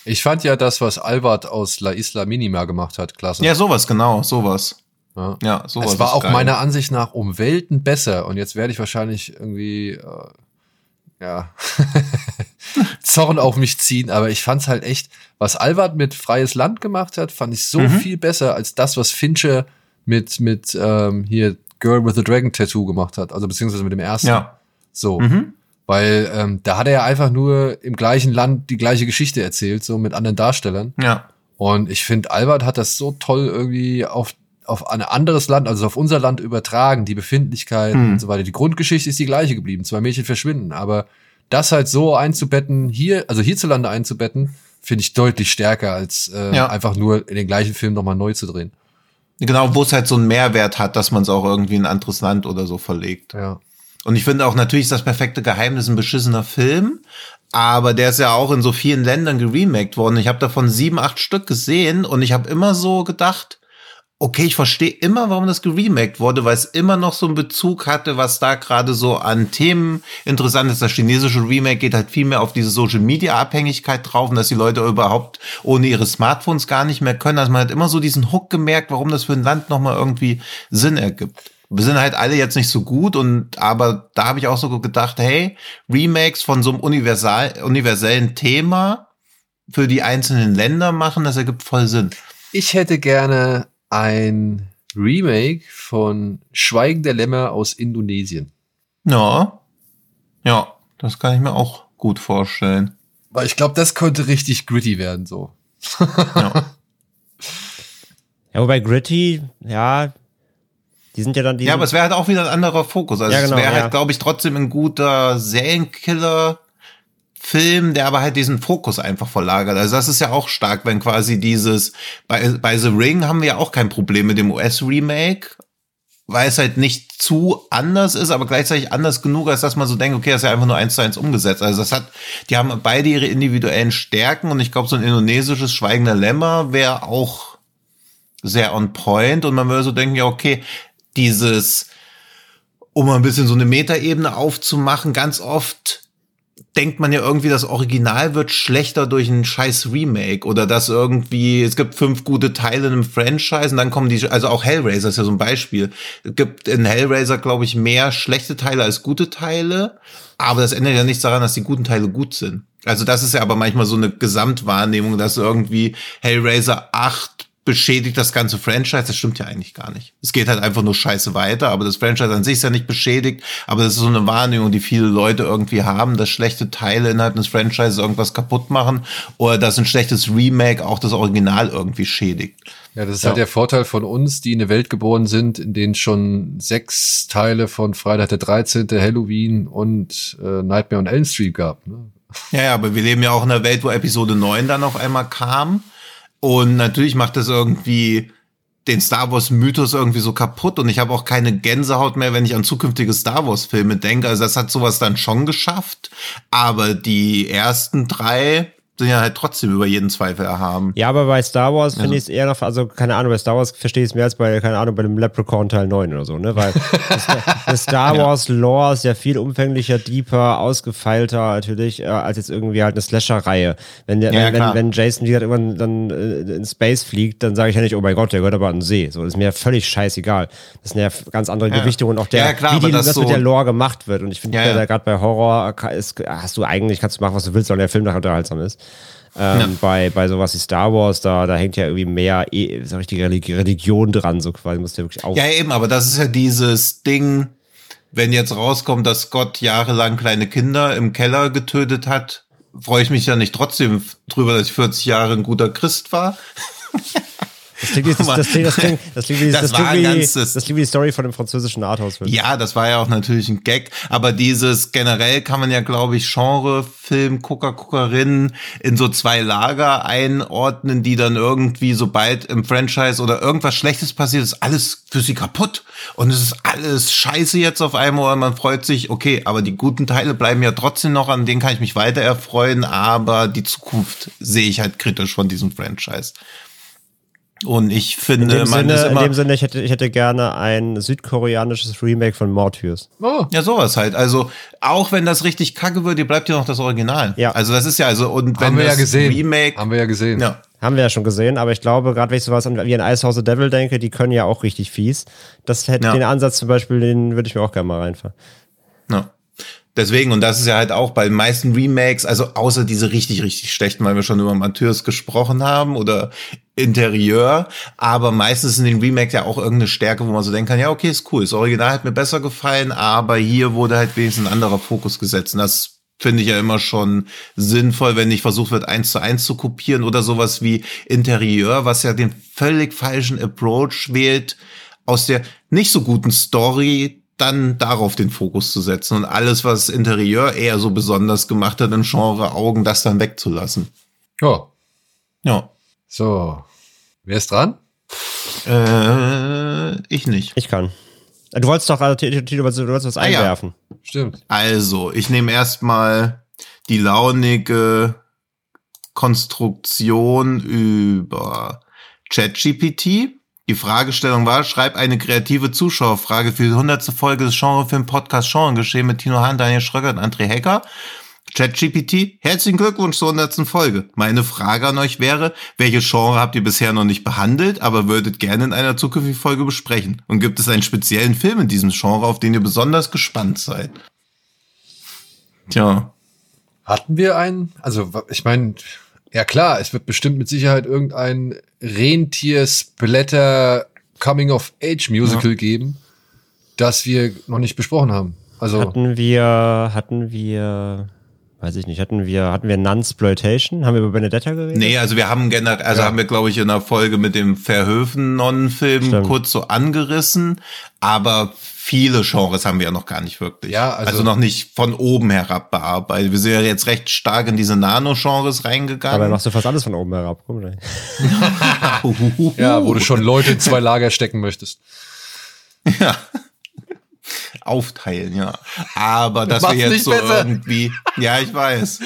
Ich fand ja das, was Albert aus La Isla Minima gemacht hat, klasse. Ja, sowas, genau, sowas. Ja. Ja, sowas. es war auch geil. meiner Ansicht nach um Welten besser. Und jetzt werde ich wahrscheinlich irgendwie, äh, ja, <laughs> Zorn auf mich ziehen. Aber ich fand's halt echt, was Albert mit Freies Land gemacht hat, fand ich so Mhm. viel besser als das, was Fincher mit, mit ähm, hier Girl with the Dragon Tattoo gemacht hat. Also beziehungsweise mit dem ersten. Ja. So. Mhm. Weil ähm, da hat er ja einfach nur im gleichen Land die gleiche Geschichte erzählt, so mit anderen Darstellern. Ja. Und ich finde, Albert hat das so toll irgendwie auf, auf ein anderes Land, also auf unser Land übertragen, die Befindlichkeiten Hm. und so weiter. Die Grundgeschichte ist die gleiche geblieben. Zwei Mädchen verschwinden, aber das halt so einzubetten, hier, also hierzulande einzubetten, finde ich deutlich stärker, als äh, Ja. einfach nur in den gleichen Film nochmal neu zu drehen. Genau, wo es halt so einen Mehrwert hat, dass man es auch irgendwie in ein anderes Land oder so verlegt. Ja. Und ich finde auch natürlich das perfekte Geheimnis ein beschissener Film, aber der ist ja auch in so vielen Ländern geremaked worden. Ich habe davon sieben, acht Stück gesehen und ich habe immer so gedacht, okay, ich verstehe immer, warum das geremaked wurde, weil es immer noch so einen Bezug hatte, was da gerade so an Themen interessant ist. Das chinesische Remake geht halt viel mehr auf diese Social Media Abhängigkeit drauf und dass die Leute überhaupt ohne ihre Smartphones gar nicht mehr können. Also man hat immer so diesen Hook gemerkt, warum das für ein Land nochmal irgendwie Sinn ergibt. Wir sind halt alle jetzt nicht so gut und aber da habe ich auch so gedacht, hey, Remakes von so einem universal, universellen Thema für die einzelnen Länder machen, das ergibt voll Sinn. Ich hätte gerne ein Remake von Schweigen der Lämmer aus Indonesien. Ja. Ja, das kann ich mir auch gut vorstellen. Weil ich glaube, das könnte richtig gritty werden, so. Ja. <laughs> Ja, wobei Gritty, ja, die sind ja dann die. ja, aber es wäre halt auch wieder ein anderer Fokus. Also Ja, genau, es wäre ja. halt, glaube ich, trotzdem ein guter Serienkiller. Film, der aber halt diesen Fokus einfach verlagert. Also das ist ja auch stark, wenn quasi dieses, bei, bei The Ring haben wir ja auch kein Problem mit dem US-Remake, weil es halt nicht zu anders ist, aber gleichzeitig anders genug, als dass man so denkt, okay, das ist ja einfach nur eins zu eins umgesetzt. Also das hat, die haben beide ihre individuellen Stärken und ich glaube, so ein indonesisches Schweigender Lämmer wäre auch sehr on point und man würde so denken, ja, okay, dieses, um mal ein bisschen so eine Metaebene aufzumachen, ganz oft denkt man ja irgendwie, das Original wird schlechter durch ein scheiß Remake oder dass irgendwie, es gibt fünf gute Teile in einem Franchise und dann kommen die, also auch Hellraiser ist ja so ein Beispiel. Es gibt in Hellraiser, glaube ich, mehr schlechte Teile als gute Teile, aber das ändert ja nichts daran, dass die guten Teile gut sind. Also das ist ja aber manchmal so eine Gesamtwahrnehmung, dass irgendwie Hellraiser 8 beschädigt das ganze Franchise. Das stimmt ja eigentlich gar nicht. Es geht halt einfach nur scheiße weiter, aber das Franchise an sich ist ja nicht beschädigt. Aber das ist so eine Wahrnehmung, die viele Leute irgendwie haben, dass schlechte Teile innerhalb des Franchises irgendwas kaputt machen oder dass ein schlechtes Remake auch das Original irgendwie schädigt. Ja, das ist Ja. halt der Vorteil von uns, die in eine Welt geboren sind, in denen schon sechs Teile von Freitag der 13., Halloween und äh, Nightmare on Elm Street gab. Ne? Ja, ja, aber wir leben ja auch in einer Welt, wo Episode 9 dann auf einmal kam. Und natürlich macht das irgendwie den Star Wars Mythos irgendwie so kaputt und ich habe auch keine Gänsehaut mehr, wenn ich an zukünftige Star Wars Filme denke. Also das hat sowas dann schon geschafft, aber die ersten drei sind ja halt trotzdem über jeden Zweifel erhaben. Ja, aber bei Star Wars finde Also- ich es eher noch, also keine Ahnung, bei Star Wars verstehe ich es mehr als bei, keine Ahnung, bei dem Leprechaun Teil 9 oder so, ne? Weil das, <laughs> das Star Wars Lore ist ja viel umfänglicher, deeper, ausgefeilter natürlich, äh, als jetzt irgendwie halt eine Slasher-Reihe. Wenn, der, Ja, wenn, klar. wenn Jason wieder irgendwann dann äh, in Space fliegt, dann sage ich ja nicht, oh mein Gott, der gehört aber an den See. So, das ist mir völlig scheißegal. Das sind ja ganz andere Ja. Gewichtungen und auch der, Ja, klar, wie die, das das mit so- der Lore gemacht wird. Und ich finde Ja, ja, ja. gerade bei Horror ka- ist, hast du eigentlich, kannst du machen, was du willst, solange der Film nachher unterhaltsam ist. Ähm, Ja. bei, bei sowas wie Star Wars, da, da hängt ja irgendwie mehr eh, so richtige Religi- Religion dran, so quasi, musst du ja wirklich auf. Ja, eben, aber das ist ja dieses Ding, wenn jetzt rauskommt, dass Gott jahrelang kleine Kinder im Keller getötet hat, freue ich mich ja nicht trotzdem drüber, dass ich 40 Jahre ein guter Christ war. <laughs> Das klingt, wie- das, das, klingt, das, klingt, das, klingt, wie- Das das, war klingt ein wie, ganzes- das klingt wie die Story von dem französischen Arthouse-Film. Ja, das war ja auch natürlich ein Gag, aber dieses generell kann man ja, glaube ich, Genre, Film, Gucker, Guckerinnen in so zwei Lager einordnen, die dann irgendwie, sobald im Franchise oder irgendwas Schlechtes passiert, ist alles für sie kaputt und es ist alles scheiße jetzt auf einmal man freut sich, okay, aber die guten Teile bleiben ja trotzdem noch, an denen kann ich mich weiter erfreuen, aber die Zukunft sehe ich halt kritisch von diesem Franchise. Und ich In finde, dem, man ist Sinne, in immer, dem Sinne, ich hätte, ich hätte gerne ein südkoreanisches Remake von Morpheus. Oh, ja, sowas halt. Also, auch wenn das richtig kacke wird, dir bleibt ja noch das Original. Ja. Also, das ist ja, also, und wenn haben wir ja das gesehen. Remake, Haben wir ja gesehen. ja. Haben wir ja schon gesehen, aber ich glaube, gerade wenn ich sowas an, wie an Ice House the Devil denke, die können ja auch richtig fies. Das hätte Ja. den Ansatz zum Beispiel, den würde ich mir auch gerne mal reinfahren. Ja. Deswegen, und das ist ja halt auch bei den meisten Remakes, also außer diese richtig, richtig schlechten, weil wir schon über Matthäus gesprochen haben oder Interieur, aber meistens in den Remakes ja auch irgendeine Stärke, wo man so denken kann, ja, okay, ist cool, das Original hat mir besser gefallen, aber hier wurde halt wenigstens ein anderer Fokus gesetzt. Und das finde ich ja immer schon sinnvoll, wenn nicht versucht wird, eins zu eins zu kopieren oder sowas wie Interieur, was ja den völlig falschen Approach wählt, aus der nicht so guten Story dann darauf den Fokus zu setzen und alles, was Interieur eher so besonders gemacht hat in Genre Augen, das dann wegzulassen. Ja. Ja. So. Wer ist dran? Äh, ich nicht. Ich kann. Du wolltest doch, also, du wolltest, du wolltest was Ah, ja. einwerfen. Stimmt. Also, ich nehme erstmal die launige Konstruktion über ChatGPT. Die Fragestellung war, schreib eine kreative Zuschauerfrage für die 100. Folge des Genrefilm-Podcast Genregeschehen mit Tino Hahn, Daniel Schröcker und André Hecker. ChatGPT, herzlichen Glückwunsch zur 100. Folge. Meine Frage an euch wäre, welche Genre habt ihr bisher noch nicht behandelt, aber würdet gerne in einer zukünftigen Folge besprechen? Und gibt es einen speziellen Film in diesem Genre, auf den ihr besonders gespannt seid? Tja. Hatten wir einen? Also, ich meine, ja klar, es wird bestimmt mit Sicherheit irgendein Rentier-Splatter Coming-of-Age-Musical geben, das wir noch nicht besprochen haben. Also, Hatten wir, hatten wir, weiß ich nicht, hatten wir, hatten wir Nunsploitation? Haben wir über Benedetta geredet? Nee, also wir haben generell, also Ja. haben wir, glaube ich, in der Folge mit dem Verhöfen-Nonnenfilm kurz so angerissen, aber viele Genres haben wir ja noch gar nicht wirklich. Ja, also- also, noch nicht von oben herab bearbeitet. Wir sind ja jetzt recht stark in diese Nano-Genres Aber reingegangen. machst du fast alles von oben herab. Guck <laughs> mal. ja, wo du schon Leute in zwei Lager stecken möchtest. Ja. Aufteilen, ja. Aber dass wir jetzt so besser. irgendwie, ja, ich weiß.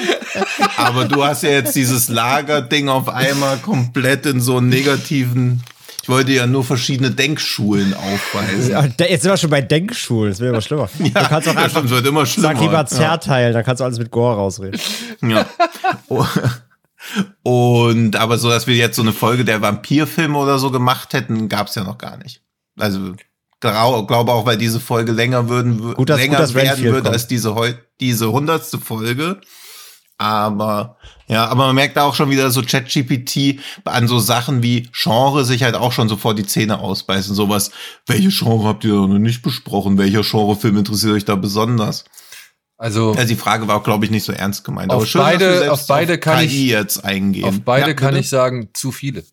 Aber du hast ja jetzt dieses Lagerding auf einmal komplett in so einen negativen, ich wollte ja nur verschiedene Denkschulen aufweisen. Ja, Jetzt sind wir schon bei Denkschulen, das wird immer schlimmer. <laughs> du kannst auch ja, einfach, stimmt, wird immer schlimmer. sag lieber zerteilen, dann kannst du alles mit Gore rausreden. Ja. Oh. <laughs> Und aber so, dass wir jetzt so eine Folge der Vampirfilme oder so gemacht hätten, gab's ja noch gar nicht. Also glaube auch, weil diese Folge länger würden wür- Gut, dass- länger gut, werden Renfield würde kommt. als diese heu diese hundertste Folge. Aber ja, aber man merkt da auch schon wieder so ChatGPT an so Sachen wie Genre sich halt auch schon so vor die Zähne ausbeißen. Sowas, welche Genre habt ihr noch nicht besprochen? Welcher Genrefilm interessiert euch da besonders? Also, Also die Frage war auch, glaube ich, nicht so ernst gemeint. Auf wir beide- auf beide kann KI ich- jetzt eingehen. auf beide Ja, kann ich sagen, zu viele.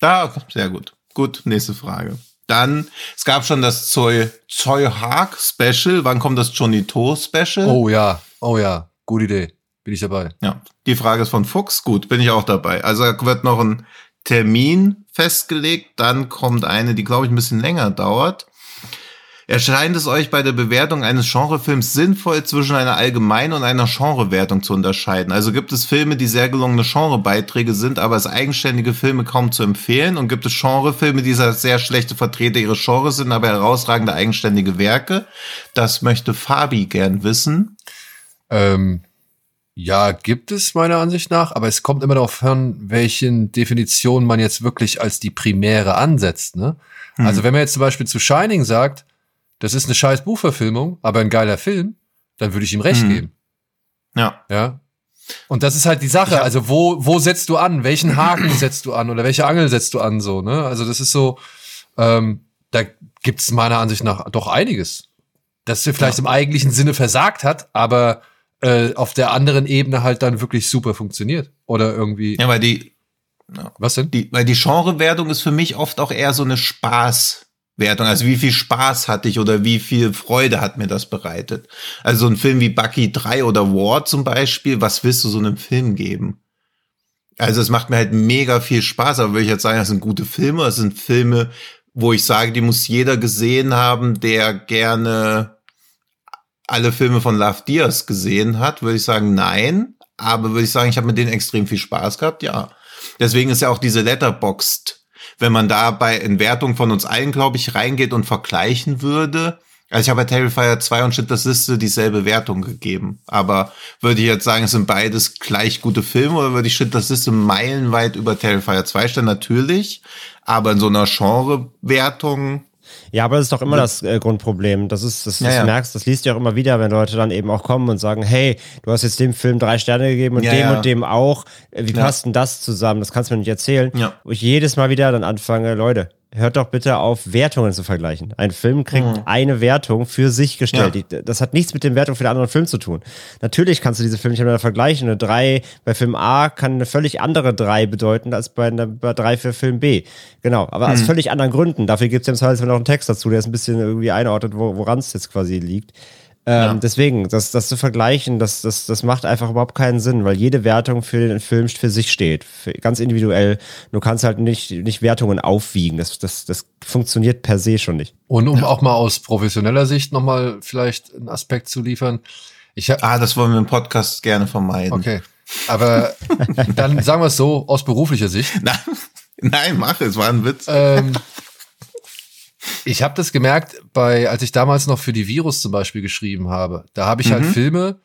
Da, sehr gut. Gut, nächste Frage. Dann, es gab schon das Zoe, Zoe Hark Special. Wann kommt das Johnny To Special? Oh ja, oh ja, gute Idee. Bin ich dabei. Ja, die Frage ist von Fuchs. Gut, bin ich auch dabei. Also da wird noch ein Termin festgelegt. Dann kommt eine, die, glaube ich, ein bisschen länger dauert. Erscheint es euch bei der Bewertung eines Genrefilms sinnvoll, zwischen einer allgemeinen und einer Genrewertung zu unterscheiden? Also gibt es Filme, die sehr gelungene Genrebeiträge sind, aber als eigenständige Filme kaum zu empfehlen? Und gibt es Genrefilme, die sehr schlechte Vertreter ihres Genres sind, aber herausragende eigenständige Werke? Das möchte Fabi gern wissen. Ähm, ja, gibt es meiner Ansicht nach, aber es kommt immer darauf an, welchen Definitionen man jetzt wirklich als die primäre ansetzt. Ne? Hm. Also wenn man jetzt zum Beispiel zu Shining sagt, das ist eine scheiß Buchverfilmung, aber ein geiler Film, dann würde ich ihm recht Hm. geben. Ja. Ja. Und das ist halt die Sache. Also wo, wo setzt du an? Welchen <clears throat> Haken setzt du an? Oder welche Angel setzt du an? So, ne? Also das ist so, ähm, da gibt's meiner Ansicht nach doch einiges. Das vielleicht im eigentlichen Sinne versagt hat, aber äh, auf der anderen Ebene halt dann wirklich super funktioniert. Oder irgendwie. Ja, weil die, Was denn? die, weil die Genrewertung ist für mich oft auch eher so eine Spaßwertung. Also wie viel Spaß hatte ich oder wie viel Freude hat mir das bereitet? Also so ein Film wie Bucky 3 oder War zum Beispiel, was willst du so einem Film geben? Also es macht mir halt mega viel Spaß, aber würde ich jetzt sagen, das sind gute Filme, das sind Filme, wo ich sage, die muss jeder gesehen haben, der gerne alle Filme von Love Diaz gesehen hat, würde ich sagen, nein. Aber würde ich sagen, ich habe mit denen extrem viel Spaß gehabt, ja. Deswegen ist ja auch diese Letterboxd wenn man dabei in Wertung von uns allen, glaube ich, reingeht und vergleichen würde. Also ich habe bei Terrifier 2 und Schindlers Liste dieselbe Wertung gegeben. Aber würde ich jetzt sagen, es sind beides gleich gute Filme oder würde ich Schindlers Liste meilenweit über Terrifier 2 stellen? Natürlich. Aber in so einer Genre-Wertung ja, aber das ist doch immer das äh, Grundproblem. Das ist, das, das ja, ja. merkst, das liest du auch immer wieder, wenn Leute dann eben auch kommen und sagen, hey, du hast jetzt dem Film drei Sterne gegeben und ja, dem und dem auch. Äh, wie passt denn das zusammen? Das kannst du mir nicht erzählen. Ja. Wo ich jedes Mal wieder dann anfange, Leute, hört doch bitte auf, Wertungen zu vergleichen. Ein Film kriegt mhm. eine Wertung für sich gestellt. Ja. Das hat nichts mit den Wertungen für den anderen Film zu tun. Natürlich kannst du diese Filme nicht miteinander vergleichen. Eine 3 bei Film A kann eine völlig andere 3 bedeuten als bei einer bei 3 für Film B. Genau, aber mhm. aus völlig anderen Gründen. Dafür gibt es ja im Zweifelsfall noch einen Text dazu, der ist ein bisschen irgendwie einordnet, woran es jetzt quasi liegt. Ähm, ja. Deswegen, das, das zu vergleichen, das, das, das macht einfach überhaupt keinen Sinn, weil jede Wertung für den Film für sich steht, für, ganz individuell. Du kannst halt nicht, nicht Wertungen aufwiegen. Das, das, das funktioniert per se schon nicht. Und um auch mal aus professioneller Sicht nochmal vielleicht einen Aspekt zu liefern. Ich ah, das wollen wir im Podcast gerne vermeiden. Okay. Aber dann sagen wir es so, aus beruflicher Sicht. <laughs> Nein, nein mach es, war ein Witz. Ähm, ich habe das gemerkt, bei, als ich damals noch für die Virus zum Beispiel geschrieben habe. Da habe ich halt mhm. halt Filme,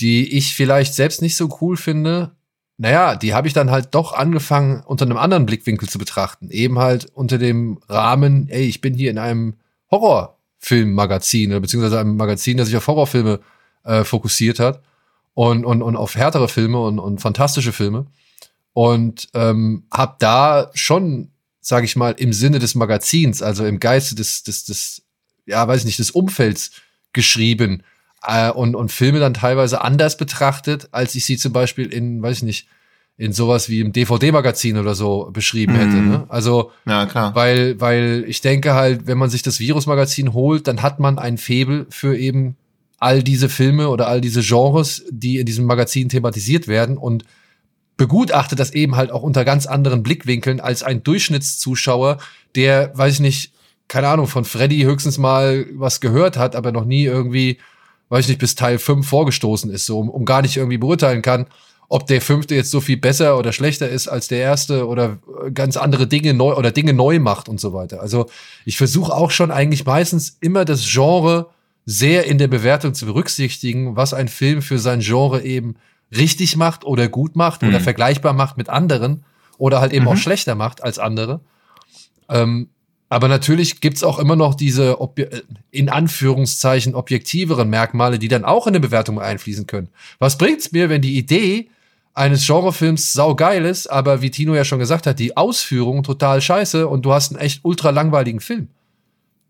die ich vielleicht selbst nicht so cool finde. Naja, die habe ich dann halt doch angefangen, unter einem anderen Blickwinkel zu betrachten. Eben halt unter dem Rahmen, ey, ich bin hier in einem Horrorfilmmagazin, beziehungsweise einem Magazin, das sich auf Horrorfilme äh, fokussiert hat und, und, und auf härtere Filme und, und fantastische Filme. Und ähm, habe da schon sage ich mal, im Sinne des Magazins, also im Geiste des, des, des, ja, weiß ich nicht, des Umfelds geschrieben äh, und, und Filme dann teilweise anders betrachtet, als ich sie zum Beispiel in, weiß ich nicht, in sowas wie im DVD-Magazin oder so beschrieben hätte. Mhm. Ne? Also, ja, klar. weil, weil ich denke halt, wenn man sich das Virus-Magazin holt, dann hat man ein Febel für eben all diese Filme oder all diese Genres, die in diesem Magazin thematisiert werden und begutachtet das eben halt auch unter ganz anderen Blickwinkeln als ein Durchschnittszuschauer, der, weiß ich nicht, keine Ahnung, von Freddy höchstens mal was gehört hat, aber noch nie irgendwie, weiß ich nicht, bis Teil 5 vorgestoßen ist, so, um, um gar nicht irgendwie beurteilen kann, ob der fünfte jetzt so viel besser oder schlechter ist als der erste oder ganz andere Dinge neu oder Dinge neu macht und so weiter. Also ich versuche auch schon eigentlich meistens immer das Genre sehr in der Bewertung zu berücksichtigen, was ein Film für sein Genre eben richtig macht oder gut macht mhm. oder vergleichbar macht mit anderen oder halt eben mhm. auch schlechter macht als andere. Ähm, aber natürlich gibt's auch immer noch diese Obje in Anführungszeichen objektiveren Merkmale, die dann auch in eine Bewertung einfließen können. Was bringt's mir, wenn die Idee eines Genrefilms saugeil ist, aber wie Tino ja schon gesagt hat, die Ausführung total scheiße und du hast einen echt ultra langweiligen Film?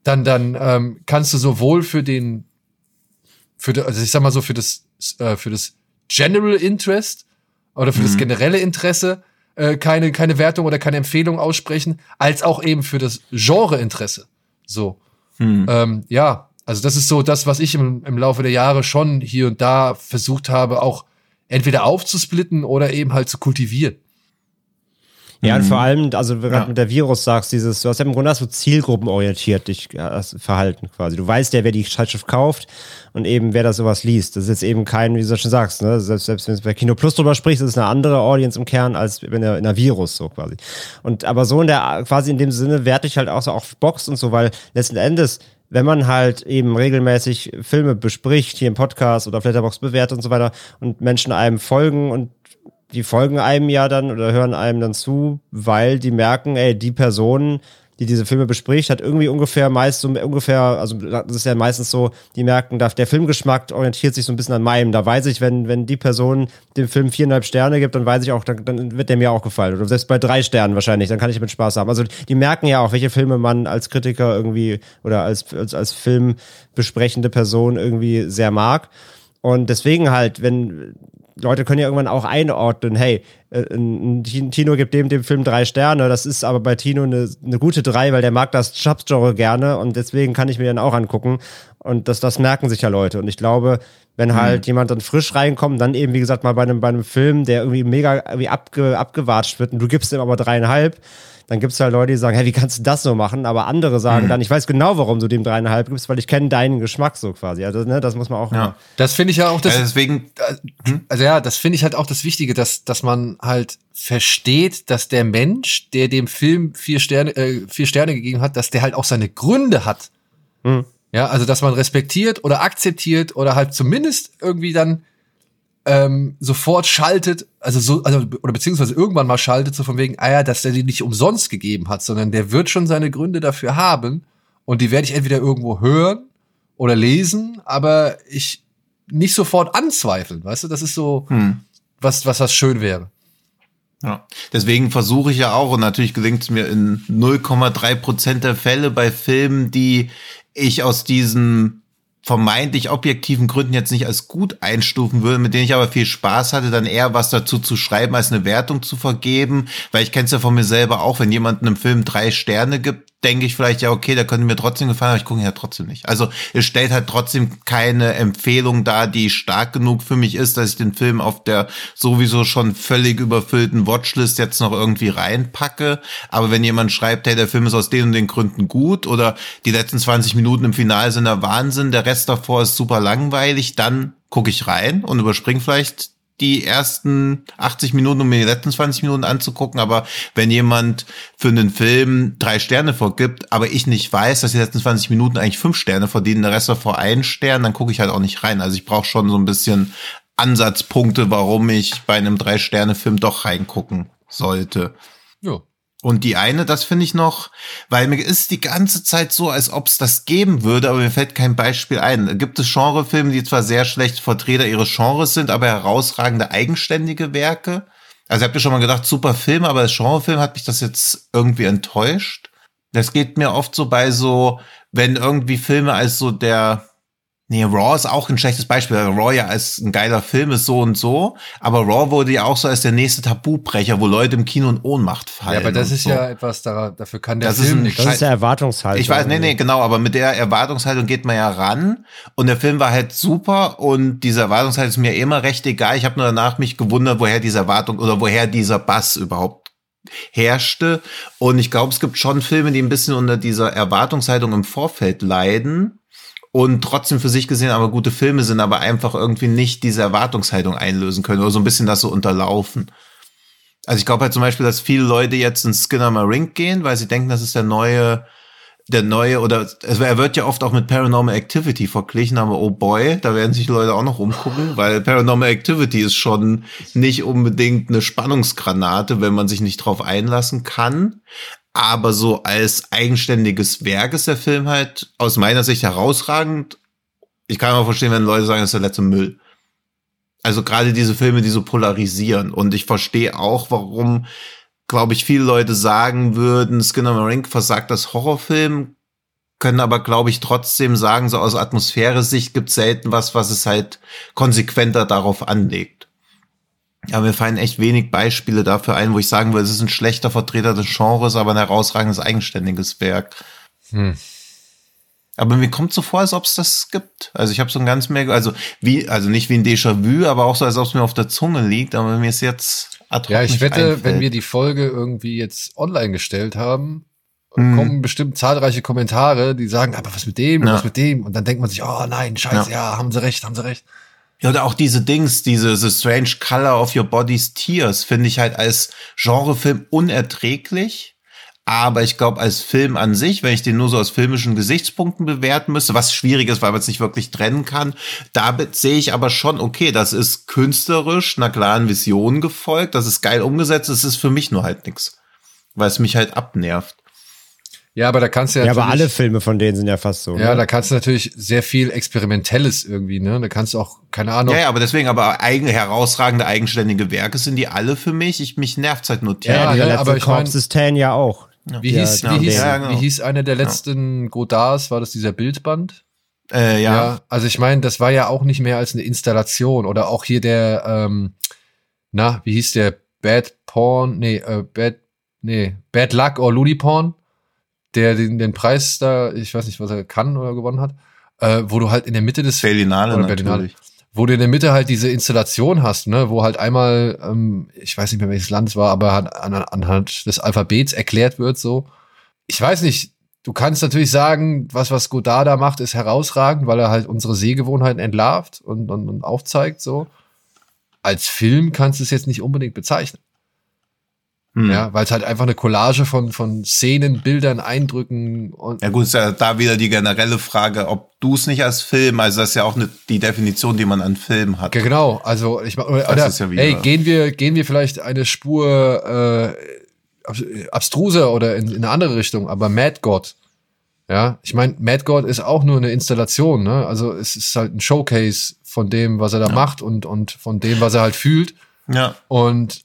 Dann, dann ähm, kannst du sowohl für den, für, also ich sag mal so, für das, äh, für das General Interest oder für mhm. das generelle Interesse äh, keine, keine Wertung oder keine Empfehlung aussprechen, als auch eben für das Genre-Interesse. So. Mhm. Ähm, ja, also das ist so das, was ich im, im Laufe der Jahre schon hier und da versucht habe, auch entweder aufzusplitten oder eben halt zu kultivieren. Ja, und vor mhm. allem, also wenn du ja. mit der Virus sagst, dieses, du hast ja im Grunde so zielgruppenorientiert dich Verhalten quasi. Du weißt ja, wer die Zeitschrift kauft und eben wer da sowas liest. Das ist jetzt eben kein, wie du schon sagst, ne? selbst, selbst wenn du bei Kino Plus drüber sprichst, ist es eine andere Audience im Kern als in der, in der Virus so quasi. Und aber so in der, quasi in dem Sinne werte ich halt auch so auf Box und so, weil letzten Endes wenn man halt eben regelmäßig Filme bespricht, hier im Podcast oder auf Letterbox bewertet und so weiter und Menschen einem folgen und die folgen einem ja dann oder hören einem dann zu, weil die merken, ey, die Person, die diese Filme bespricht, hat irgendwie ungefähr meist so ungefähr, also das ist ja meistens so, die merken, der Filmgeschmack orientiert sich so ein bisschen an meinem. Da weiß ich, wenn, wenn die Person dem Film viereinhalb Sterne gibt, dann weiß ich auch, dann, dann wird der mir auch gefallen. Oder selbst bei drei Sternen wahrscheinlich, dann kann ich mit Spaß haben. Also die merken ja auch, welche Filme man als Kritiker irgendwie oder als, als, als filmbesprechende Person irgendwie sehr mag. Und deswegen halt, wenn Leute können ja irgendwann auch einordnen, hey, äh, Tino gibt dem dem Film drei Sterne, das ist aber bei Tino eine, eine gute drei, weil der mag das Subgenre gerne und deswegen kann ich mir dann auch angucken. Und das, das merken sich ja Leute. Und ich glaube, wenn halt jemand dann frisch reinkommt, dann eben, wie gesagt, mal bei einem, bei einem Film, der irgendwie mega irgendwie abge, abgewatscht wird und du gibst ihm aber dreieinhalb, dann gibt es halt Leute, die sagen, hey, wie kannst du das so machen? Aber andere sagen dann, ich weiß genau, warum du dem dreieinhalb gibst, weil ich kenne deinen Geschmack so quasi. Also, ne, das muss man auch. Ja. Das finde ich ja auch das. Ja, deswegen, Also ja, das finde ich halt auch das Wichtige, dass, dass man halt versteht, dass der Mensch, der dem Film vier Sterne, äh, vier Sterne gegeben hat, dass der halt auch seine Gründe hat. Hm. Ja, also dass man respektiert oder akzeptiert oder halt zumindest irgendwie dann ähm, sofort schaltet, also so, also oder beziehungsweise irgendwann mal schaltet, so von wegen, ah ja, dass der die nicht umsonst gegeben hat, sondern der wird schon seine Gründe dafür haben und die werde ich entweder irgendwo hören oder lesen, aber ich nicht sofort anzweifeln, weißt du? Das ist so hm. was, was was schön wäre. Ja. Deswegen versuche ich ja auch, und natürlich gelingt es mir in 0,3 Prozent der Fälle bei Filmen, die ich aus diesen vermeintlich objektiven Gründen jetzt nicht als gut einstufen würde, mit denen ich aber viel Spaß hatte, dann eher was dazu zu schreiben, als eine Wertung zu vergeben, weil ich kenne es ja von mir selber auch, wenn jemand einem Film drei Sterne gibt, denke ich vielleicht, ja, okay, der könnte mir trotzdem gefallen, aber ich gucke ihn ja trotzdem nicht. Also es stellt halt trotzdem keine Empfehlung dar, die stark genug für mich ist, dass ich den Film auf der sowieso schon völlig überfüllten Watchlist jetzt noch irgendwie reinpacke. Aber wenn jemand schreibt, hey, der Film ist aus den und den Gründen gut oder die letzten 20 Minuten im Finale sind der Wahnsinn, der Rest davor ist super langweilig, dann gucke ich rein und überspringe vielleicht die ersten 80 Minuten, um mir die letzten 20 Minuten anzugucken. Aber wenn jemand für einen Film drei Sterne vorgibt, aber ich nicht weiß, dass die letzten 20 Minuten eigentlich fünf Sterne verdienen, der Rest davor einen Stern, dann gucke ich halt auch nicht rein. Also ich brauche schon so ein bisschen Ansatzpunkte, warum ich bei einem Drei-Sterne-Film doch reingucken sollte. Ja. Und die eine, das finde ich noch, weil mir ist die ganze Zeit so, als ob es das geben würde, aber mir fällt kein Beispiel ein. Gibt es Genrefilme, die zwar sehr schlecht Vertreter ihres Genres sind, aber herausragende eigenständige Werke? Also habt ihr schon mal gedacht, super Film, aber als Genrefilm hat mich das jetzt irgendwie enttäuscht. Das geht mir oft so bei so, wenn irgendwie Filme als so der, Nee, Raw ist auch ein schlechtes Beispiel. weil Raw ja als ein geiler Film ist so und so, aber Raw wurde ja auch so als der nächste Tabubrecher, wo Leute im Kino in Ohnmacht fallen. Ja, aber das ist so. ja etwas, da, dafür kann der Das ist Film ein nicht. Das ist der Erwartungshaltung. Ich weiß, nee, nee, genau, aber mit der Erwartungshaltung geht man ja ran und der Film war halt super und diese Erwartungshaltung ist mir immer recht egal. Ich habe nur danach mich gewundert, woher diese Erwartung oder woher dieser Bass überhaupt herrschte und ich glaube, es gibt schon Filme, die ein bisschen unter dieser Erwartungshaltung im Vorfeld leiden und trotzdem für sich gesehen aber gute Filme sind, aber einfach irgendwie nicht diese Erwartungshaltung einlösen können oder so ein bisschen das so unterlaufen. Also ich glaube halt zum Beispiel, dass viele Leute jetzt in Skinner Marink gehen, weil sie denken, das ist der neue, der neue, oder also er wird ja oft auch mit Paranormal Activity verglichen, aber oh boy, da werden sich Leute auch noch umgucken, weil Paranormal Activity ist schon nicht unbedingt eine Spannungsgranate, wenn man sich nicht drauf einlassen kann. Aber so als eigenständiges Werk ist der Film halt aus meiner Sicht herausragend. Ich kann aber verstehen, wenn Leute sagen, das ist der letzte Müll. Also gerade diese Filme, die so polarisieren. Und ich verstehe auch, warum, glaube ich, viele Leute sagen würden, Skinner Marink versagt das Horrorfilm, können aber, glaube ich, trotzdem sagen, so aus Atmosphäre-Sicht gibt es selten was, was es halt konsequenter darauf anlegt. Ja, mir fallen echt wenig Beispiele dafür ein, wo ich sagen würde, es ist ein schlechter Vertreter des Genres, aber ein herausragendes eigenständiges Werk. Hm. Aber mir kommt so vor, als ob es das gibt. Also ich habe so ein ganz mehr, also wie, also nicht wie ein Déjà-vu, aber auch so, als ob es mir auf der Zunge liegt. Aber mir ist jetzt ad hoc Ja, ich wette, einfällt. wenn wir die Folge irgendwie jetzt online gestellt haben, Hm. kommen bestimmt zahlreiche Kommentare, die sagen, aber was mit dem, Ja. was mit dem? Und dann denkt man sich, oh nein, scheiße, ja, haben sie recht, haben sie recht. Ja, oder auch diese Dings, diese The Strange Color of Your Body's Tears, finde ich halt als Genrefilm unerträglich. Aber ich glaube, als Film an sich, wenn ich den nur so aus filmischen Gesichtspunkten bewerten müsste, was schwierig ist, weil man es nicht wirklich trennen kann, da sehe ich aber schon, okay, das ist künstlerisch einer klaren Vision gefolgt, das ist geil umgesetzt, es ist für mich nur halt nix. Weil es mich halt abnervt. Ja, aber da kannst du ja, Ja, aber alle Filme von denen sind ja fast so. Ja, ne? da kannst du natürlich sehr viel Experimentelles irgendwie, ne? Da kannst du auch, keine Ahnung. Ja, ja, aber deswegen, aber eigene, herausragende, eigenständige Werke sind die alle für mich. Ich, mich nervt's halt nur ja, Ja, ne, letzte aber ich mein- ja auch. Wie hieß, Ja, wie, hieß, ja, genau. wie hieß einer der letzten Godards? War das dieser Bildband? Äh, ja. Also ich meine, das war ja auch nicht mehr als eine Installation oder auch hier der, ähm, na, wie hieß der? Bad Porn? Nee, äh, Bad, nee, Bad Luck or Looney Porn, der den, den Preis da, ich weiß nicht, was er kann oder gewonnen hat. äh, wo du halt in der Mitte des Berlinale oder Berlinale, natürlich. wo du in der Mitte halt diese Installation hast, ne, wo halt einmal, ähm, ich weiß nicht mehr welches Land es war, aber halt an, anhand des Alphabets erklärt wird so. Ich weiß nicht, du kannst natürlich sagen, was was Godard da macht, ist herausragend, weil er halt unsere Sehgewohnheiten entlarvt und, und, und aufzeigt so. Als Film kannst du es jetzt nicht unbedingt bezeichnen. Hm. Ja, weil es halt einfach eine Collage von, von Szenen, Bildern, Eindrücken und Ja gut, ist ja da wieder die generelle Frage, ob du es nicht als Film, also das ist ja auch eine, die Definition, die man an Film hat. Ja, genau, also ich meine, oder, ist ja wieder- ey, gehen wir, gehen wir vielleicht eine Spur äh, abs- abstruser oder in, in eine andere Richtung, aber Mad God. Ja, ich meine, Mad God ist auch nur eine Installation, ne? Also es ist halt ein Showcase von dem, was er da macht und, und von dem, was er halt fühlt. Ja. Und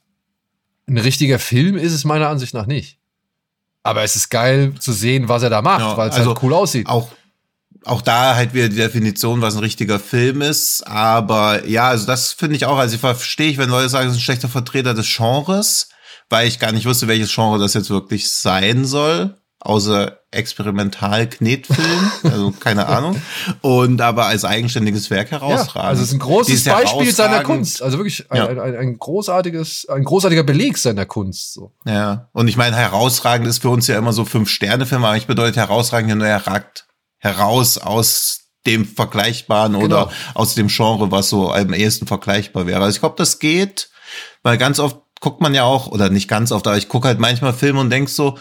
ein richtiger Film ist es meiner Ansicht nach nicht. Aber es ist geil zu sehen, was er da macht, Ja, weil es also halt cool aussieht. Auch, auch da halt wieder die Definition, was ein richtiger Film ist. Aber ja, also das finde ich auch. Also ich verstehe ich, wenn Leute sagen, es ist ein schlechter Vertreter des Genres, weil ich gar nicht wusste, welches Genre das jetzt wirklich sein soll. Außer Experimental-Knetfilm, <laughs> also keine Ahnung. Und aber als eigenständiges Werk herausragend. Ja, also es ist ein großes ist Beispiel seiner. Kunst. Also wirklich ein, Ja. ein, ein, ein großartiges, ein großartiger Beleg seiner Kunst. So. Ja, und ich meine, herausragend ist für uns ja immer so Fünf-Sterne-Film, aber ich bedeutet herausragend ja nur, er ragt heraus aus dem Vergleichbaren oder Genau. aus dem Genre, was so am ehesten vergleichbar wäre. Also ich glaube, das geht, weil ganz oft guckt man ja auch, oder nicht ganz oft, aber ich gucke halt manchmal Filme und denk so,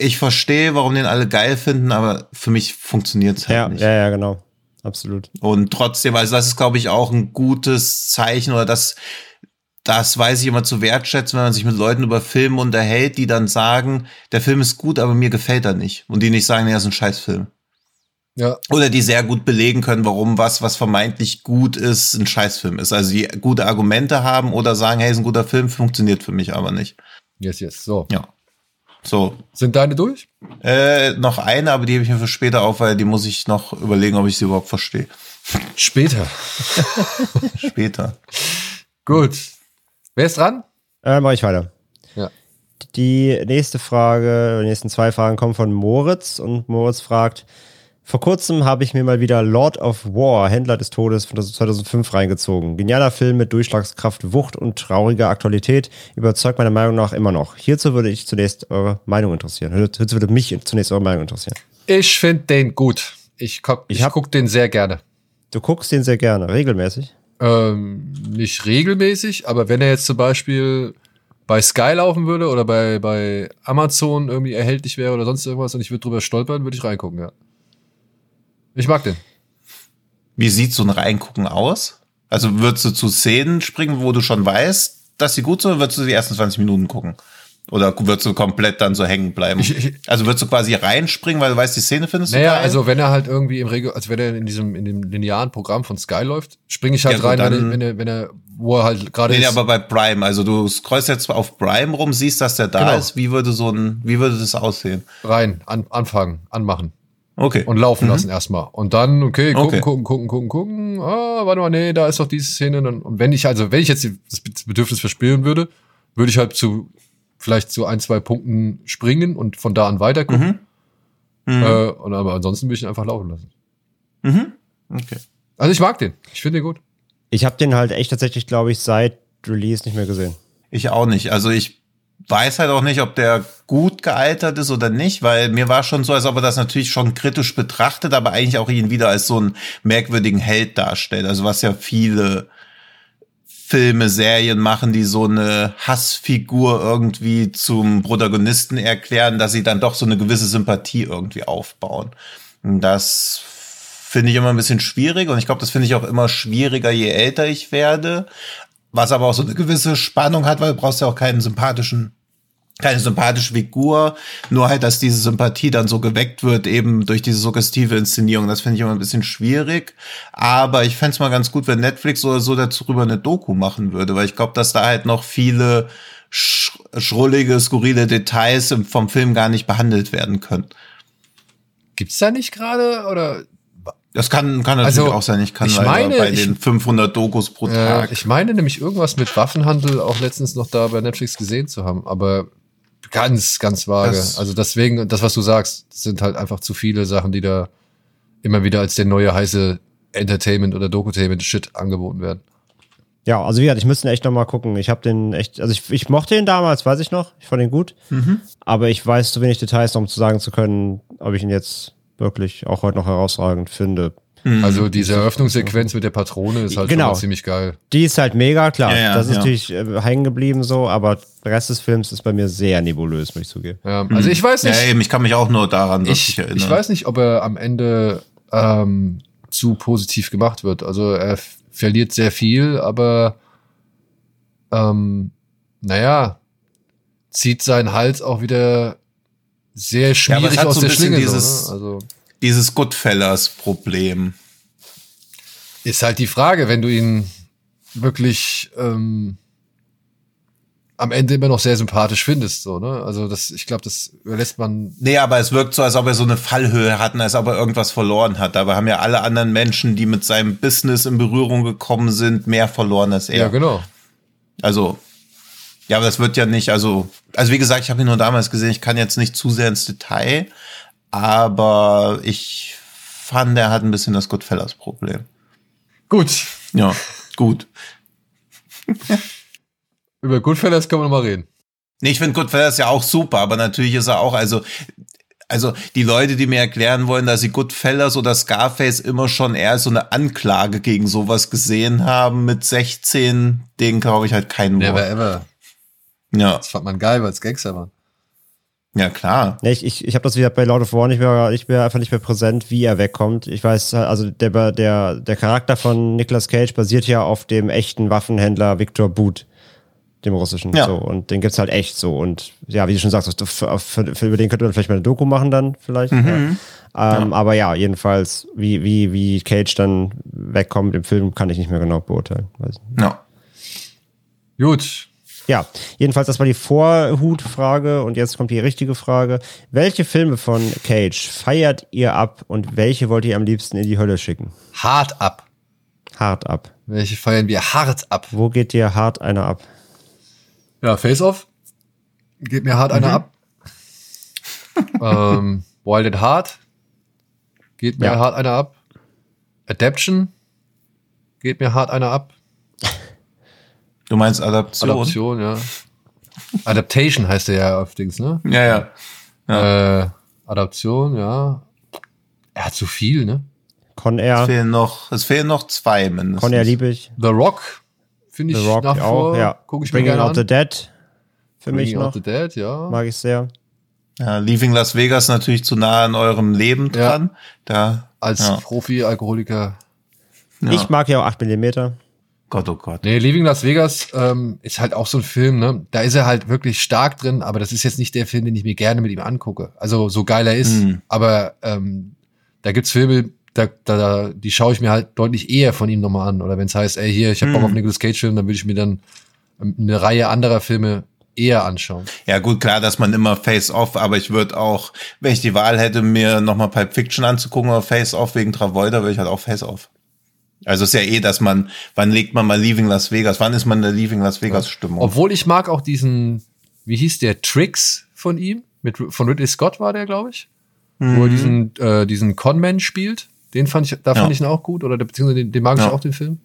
ich verstehe, warum den alle geil finden, aber für mich funktioniert's halt Ja, nicht. ja, ja, genau. Absolut. Und trotzdem, also das ist, glaube ich, auch ein gutes Zeichen oder das, das weiß ich immer zu wertschätzen, wenn man sich mit Leuten über Filme unterhält, die dann sagen, der Film ist gut, aber mir gefällt er nicht. Und die nicht sagen, nee, das ist ein Scheißfilm. Ja, Oder die sehr gut belegen können, warum was, was vermeintlich gut ist, ein Scheißfilm ist. Also die gute Argumente haben oder sagen, hey, ist ein guter Film, funktioniert für mich aber nicht. yes, yes. So. Ja. So, Sind deine durch? äh, noch eine, aber die hebe ich mir für später auf, weil die muss ich noch überlegen, ob ich sie überhaupt verstehe. Später. <laughs> Später. Gut. Wer ist dran? Äh, mach ich weiter. Ja. Die nächste Frage, die nächsten zwei Fragen kommen von Moritz und Moritz fragt, vor kurzem habe ich mir mal wieder Lord of War, Händler des Todes von 2005 reingezogen. Genialer Film mit Durchschlagskraft, Wucht und trauriger Aktualität, überzeugt meiner Meinung nach immer noch. Hierzu würde ich zunächst eure Meinung interessieren. Hierzu würde mich zunächst eure Meinung interessieren. Ich finde den gut. Ich, guck, ich, Ich hab- guck den sehr gerne. Du guckst den sehr gerne, regelmäßig. Ähm, nicht regelmäßig, aber wenn er jetzt zum Beispiel bei Sky laufen würde oder bei, bei Amazon irgendwie erhältlich wäre oder sonst irgendwas und ich würde drüber stolpern, würde ich reingucken, ja. Ich mag den. Wie sieht so ein Reingucken aus? Also würdest du zu Szenen springen, wo du schon weißt, dass sie gut sind, oder würdest du die ersten 20 Minuten gucken? Oder würdest du komplett dann so hängen bleiben? Also würdest du quasi reinspringen, weil du weißt, die Szene findest du Naja, also wenn er halt irgendwie im Regel, also wenn er in diesem, in dem linearen Programm von Sky läuft, springe ich halt Ja, rein, wenn, dann- er, wenn er, wenn er, wo er halt gerade nee, ist. aber bei Prime, also du scrollst jetzt auf Prime rum, siehst, dass der da Genau. ist. Wie würde so ein, wie würde das aussehen? rein, an, anfangen, anmachen Okay. und laufen lassen erstmal. Und dann, okay, gucken, Okay. gucken, gucken, gucken, gucken. Ah, warte mal, nee, da ist doch diese Szene. Dann, und wenn ich, also wenn ich jetzt das Bedürfnis verspüren würde, würde ich halt zu vielleicht zu ein, zwei Punkten springen und von da an weiter gucken. Mhm. Äh, und aber ansonsten würde ich ihn einfach laufen lassen. Mhm. Okay. Also ich mag den. Ich finde den gut. Ich habe den halt echt tatsächlich, glaube ich, seit Release nicht mehr gesehen. Ich auch nicht. Also ich weiß halt auch nicht, ob der gut gealtert ist oder nicht, weil mir war schon so, als ob er das natürlich schon kritisch betrachtet, aber eigentlich auch ihn wieder als so einen merkwürdigen Held darstellt. Also was ja viele Filme, Serien machen, die so eine Hassfigur irgendwie zum Protagonisten erklären, dass sie dann doch so eine gewisse Sympathie irgendwie aufbauen. Und Das finde ich immer ein bisschen schwierig und ich glaube, das finde ich auch immer schwieriger, je älter ich werde. Was aber auch so eine gewisse Spannung hat, weil du brauchst ja auch keinen sympathischen, keine sympathische Figur, nur halt, dass diese Sympathie dann so geweckt wird, eben durch diese suggestive Inszenierung. Das finde ich immer ein bisschen schwierig. Aber ich fände es mal ganz gut, wenn Netflix oder so darüber eine Doku machen würde, weil ich glaube, dass da halt noch viele sch schrullige, skurrile Details vom Film gar nicht behandelt werden können. Gibt's da nicht gerade oder? Das kann, kann natürlich Also, auch sein. Ich kann ich leider meine, bei ich- den 500 Dokus pro Äh, Tag. ich meine nämlich irgendwas mit Waffenhandel auch letztens noch da bei Netflix gesehen zu haben, aber ganz, ganz vage. Das- also deswegen, das, was du sagst, sind halt einfach zu viele Sachen, die da immer wieder als der neue heiße Entertainment oder Dokutainment-Shit angeboten werden. Ja, also wie gesagt, ich müsste echt noch mal gucken. Ich habe den echt, also ich, ich mochte ihn damals, weiß ich noch. Ich fand ihn gut. Aber ich weiß zu wenig Details, um zu sagen zu können, ob ich ihn jetzt wirklich auch heute noch herausragend finde. Also diese Eröffnungssequenz mit der Patrone ist halt Genau. ziemlich geil. Die ist halt mega, klar. Ja, ja, das ist ja. natürlich äh, hängen geblieben so, aber der Rest des Films ist bei mir sehr nebulös, muss ich zugeben. Ja, also ich weiß Ja, nicht, eben, ich kann mich auch nur daran ich, wirklich erinnern. ich weiß nicht, ob er am Ende ähm, zu positiv gemacht wird. Also er verliert sehr viel, aber ähm, naja, zieht seinen Hals auch wieder sehr schwierig hat aus so ein der bisschen Schlinge. dieses- so, ne? Also Dieses Goodfellas-Problem. ist halt die Frage, wenn du ihn wirklich ähm, am Ende immer noch sehr sympathisch findest, so, ne? Also das, ich glaube, das überlässt man Nee, aber es wirkt so, als ob er so eine Fallhöhe hat und als ob er irgendwas verloren hat. Dabei haben ja alle anderen Menschen, die mit seinem Business in Berührung gekommen sind, mehr verloren als er. ja genau. Also, ja, aber das wird ja nicht, also, also wie gesagt, ich habe ihn nur damals gesehen, ich kann jetzt nicht zu sehr ins Detail, aber ich fand, er hat ein bisschen das Goodfellas-Problem. Gut, Ja, gut. <laughs> über Goodfellas können wir noch mal reden. Nee, ich finde Goodfellas ja auch super, aber natürlich ist er auch, also, also die Leute, die mir erklären wollen, dass sie Goodfellas oder Scarface immer schon eher so eine Anklage gegen sowas gesehen haben mit 16, den glaube ich halt keinen Never Wort. ever. Ja, Das fand man geil, weil es Gangster war. ja klar. Nee, ich, ich, ich habe das wieder bei Lord of War nicht mehr, ich bin einfach nicht mehr präsent, wie er wegkommt. Ich weiß, also der, der, der Charakter von Nicolas Cage basiert ja auf dem echten Waffenhändler Victor Boot, dem russischen. Ja. So, und den gibt's halt echt so. Und ja, wie du schon sagst, für, für, für, über den könnte man vielleicht mal eine Doku machen dann, vielleicht. Mhm. Ja. Ähm, Aber ja, jedenfalls, wie, wie, wie Cage dann wegkommt im Film, kann ich nicht mehr genau beurteilen. Weiß nicht. Ja. Gut. Ja, jedenfalls, das war die Vorhutfrage und jetzt kommt die richtige Frage. Welche Filme von Cage feiert ihr ab und welche wollt ihr am liebsten in die Hölle schicken? Hart ab. Hart ab. Welche feiern wir hart ab? Wo geht dir hart einer ab? Ja, Face Off. Geht mir hart einer ab. <laughs> ähm, Wild at Heart. Geht mir Ja. hart einer ab. Adaption. Geht mir hart einer ab. Du meinst Adaption? Adaption, ja. Adaptation heißt der ja auf Dings, ne? Ja, ja. Äh, Adaption, ja. Er hat zu viel, ne? Con Es Air. fehlen noch, es fehlen noch zwei mindestens. Con Air liebe ich. The Rock. Finde ich The Rock nach wie auch, vor. ja. Guck ich mir Bringing gerne Out the an. Dead. Für mich Bringing Out noch. the Dead, ja. Mag ich sehr. Ja, Leaving Las Vegas natürlich zu nah an eurem Leben Ja. dran. Da, Als ja. Profi-Alkoholiker. Ja. Ich mag ja auch 8 mm. Gott, oh Gott. Nee, Leaving Las Vegas ähm, ist halt auch so ein Film, ne? Da ist er halt wirklich stark drin, aber das ist jetzt nicht der Film, den ich mir gerne mit ihm angucke. Also so geil er ist, Mhm. aber ähm, da gibt's Filme, da, da, die schaue ich mir halt deutlich eher von ihm nochmal an. Oder wenn es heißt, ey, hier, ich habe Bock Mhm. auf Nicolas Cage-Film, dann würde ich mir dann ähm, eine Reihe anderer Filme eher anschauen. Ja, gut, klar, dass man immer Face-Off, aber ich würde auch, wenn ich die Wahl hätte, mir nochmal Pulp Fiction anzugucken oder Face-Off wegen Travolta, würde ich halt auch Face-Off. Also ist ja eh, dass man, wann legt man mal Leaving Las Vegas? Wann ist man in der Leaving Las Vegas Stimmung? Obwohl ich mag auch diesen, wie hieß der, Tricks von ihm, mit, von Ridley Scott war der, glaube ich, wo er diesen, äh, diesen Conman spielt. Den fand ich, da fand Ja. ich ihn auch gut, oder beziehungsweise den, den mag ich Ja. auch, den Film.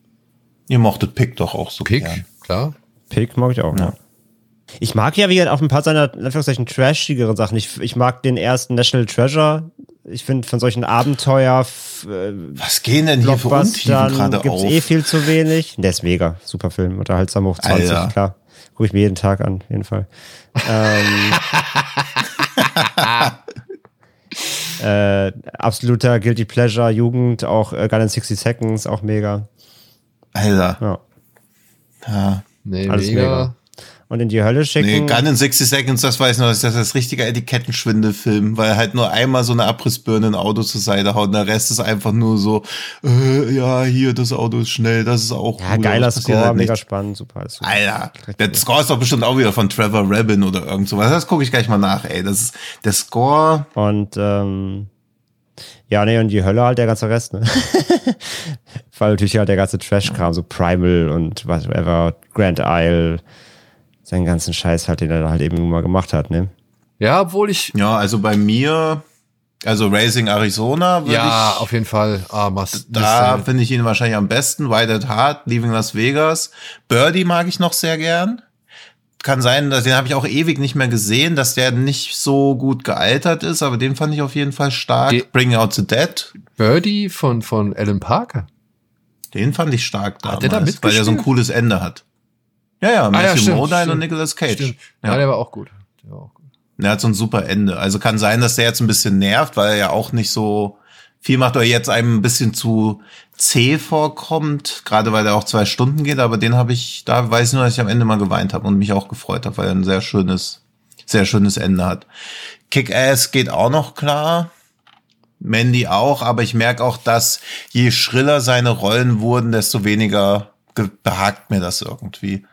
Ihr mochtet Pick doch auch so Pick, gern. klar. Pick mag ich auch. Ja. Ja. Ich mag ja, wie gesagt, auch ein paar seiner, in Anführungszeichen, trashigeren Sachen. Ich, ich mag den ersten National Treasure. Ich finde, von solchen Abenteuer, äh, Was gehen denn hier für Untiefen gerade gibt's auf? eh viel zu wenig. Der ist mega. Super Film. Unterhaltsam hoch 20, Alter. klar. Gucke ich mir jeden Tag an, jeden Fall. ähm, <laughs> äh, absoluter Guilty Pleasure, Jugend, auch äh, Gun in 60 Seconds, auch mega. Alter. Ja. Ja. Nee, Alles mega. mega. Und in die Hölle schicken. Nee, Gun in 60 Seconds, das weiß ich noch, das ist das richtige Etikettenschwindelfilm, weil er halt nur einmal so eine Abrissbirne in ein Auto zur Seite haut und der Rest ist einfach nur so, äh, ja, hier, das Auto ist schnell, das ist auch ja, cool, geiler Score, halt mega spannend, super. Alles super. Alter, der Score ist doch bestimmt auch wieder von Trevor Rabin oder irgend sowas. Das gucke ich gleich mal nach, ey. Das ist der Score. Und ähm, ja, nee, und die Hölle halt der ganze Rest, ne? <laughs> Weil natürlich halt der ganze Trash kam, so Primal und whatever, Grand Isle, seinen ganzen Scheiß halt, den er da halt eben mal gemacht hat, ne? Ja, obwohl ich, Ja, also bei mir, Also Racing Arizona würde Ja, ich, auf jeden Fall. Ah, must, da finde ich ihn wahrscheinlich am besten. White at Heart, Leaving Las Vegas. Birdie mag ich noch sehr gern. Kann sein, dass den habe ich auch ewig nicht mehr gesehen, dass der nicht so gut gealtert ist, aber den fand ich auf jeden Fall stark. Die- Bring Out the Dead, Birdie von, von Alan Parker. den fand ich stark damals, Hat der da weil der so ein cooles Ende hat. Ja, ja, Matthew Ah, stimmt, Modine stimmt. und Nicolas Cage. Stimmt. Ja. Ja. der war auch gut. Der war auch gut. Der hat so ein super Ende. Also kann sein, dass der jetzt ein bisschen nervt, weil er ja auch nicht so viel macht oder jetzt einem ein bisschen zu zäh vorkommt, gerade weil er auch zwei Stunden geht. Aber den habe ich, da weiß ich nur, dass ich am Ende mal geweint habe und mich auch gefreut habe, weil er ein sehr schönes, sehr schönes Ende hat. Kick-Ass geht auch noch klar. Mandy auch, aber ich merke auch, dass je schriller seine Rollen wurden, desto weniger ge- behagt mir das irgendwie.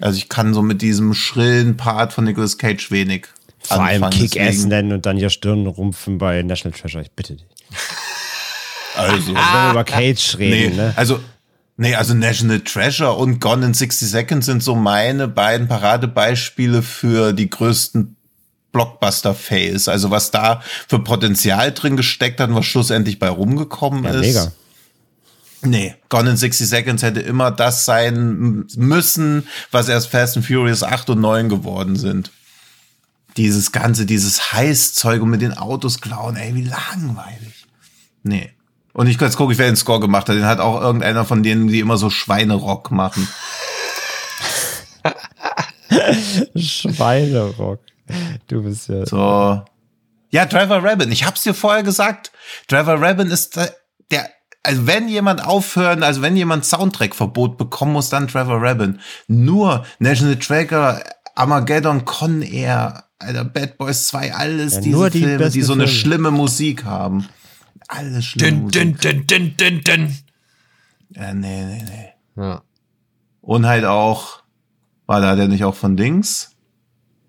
Also ich kann so mit diesem schrillen Part von Nicolas Cage wenig Vor allem anfangen. Kick-Ass deswegen- nennen und dann hier Stirn rumpfen bei National Treasure. Ich bitte dich. <laughs> Also, Wenn wir über Cage nee, reden, ne? also, nee, also National Treasure und Gone in 60 Seconds sind so meine beiden Paradebeispiele für die größten Blockbuster-Fails. Also was da für Potenzial drin gesteckt hat und was schlussendlich bei rumgekommen Ja, ist. mega. Nee, Gone in 60 Seconds hätte immer das sein müssen, was erst Fast and Furious 8 und 9 geworden sind. Dieses ganze, dieses Heißzeug und mit den Autos klauen, ey, wie langweilig. Nee. Und ich jetzt gucke ich, wer den Score gemacht hat. Den hat auch irgendeiner von denen, die immer so Schweinerock machen. <laughs> Schweinerock. Du bist ja. So. Ja, Driver Rabbit. Ich hab's dir vorher gesagt. Driver Rabbit ist der also wenn jemand aufhören, also wenn jemand Soundtrack-Verbot bekommen muss, dann Trevor Rabin. Nur National Tracker, Armageddon, Con Air, Alter, Bad Boys 2, alles Ja, diese die Filme, die so eine Filme. schlimme Musik haben. Alles schlimme Dün, Musik. dün, dün, dün, dün, dün. Ja, nee, nee, nee. Ja. Und halt auch, war da der nicht auch von Dings?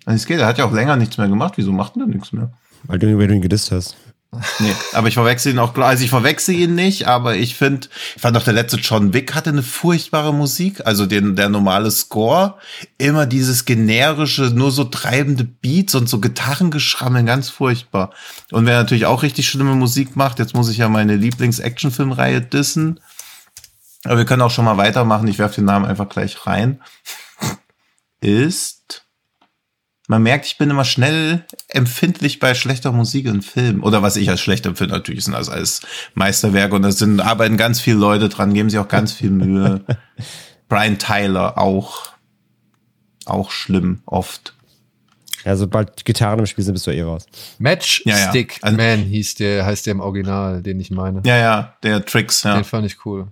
Es geht, er hat ja auch länger nichts mehr gemacht. Wieso macht denn der nichts mehr? Weil du, weil du ihn gedisst hast. Nee, aber ich verwechsel ihn auch. Also ich verwechsel ihn nicht, aber ich finde, ich fand auch der letzte John Wick hatte eine furchtbare Musik. Also den, der normale Score. Immer dieses generische, nur so treibende Beats und so Gitarrengeschrammeln, ganz furchtbar. Und wer natürlich auch richtig schlimme Musik macht, jetzt muss ich ja meine Lieblings-Actionfilmreihe dissen. Aber wir können auch schon mal weitermachen. Ich werfe den Namen einfach gleich rein. Ist man merkt, ich bin immer schnell empfindlich bei schlechter Musik in Filmen. Oder was ich als schlecht empfinde, natürlich sind das als Meisterwerke und da sind, arbeiten ganz viele Leute dran, geben sich auch ganz viel Mühe. <laughs> Brian Tyler auch. Auch schlimm, oft. Ja, sobald Gitarren im Spiel sind, bist du eh raus. Matchstick Ja, ja. Also- Man hieß der, heißt der im Original, den ich meine. Ja, ja, der Tricks, ja. Den fand ich cool.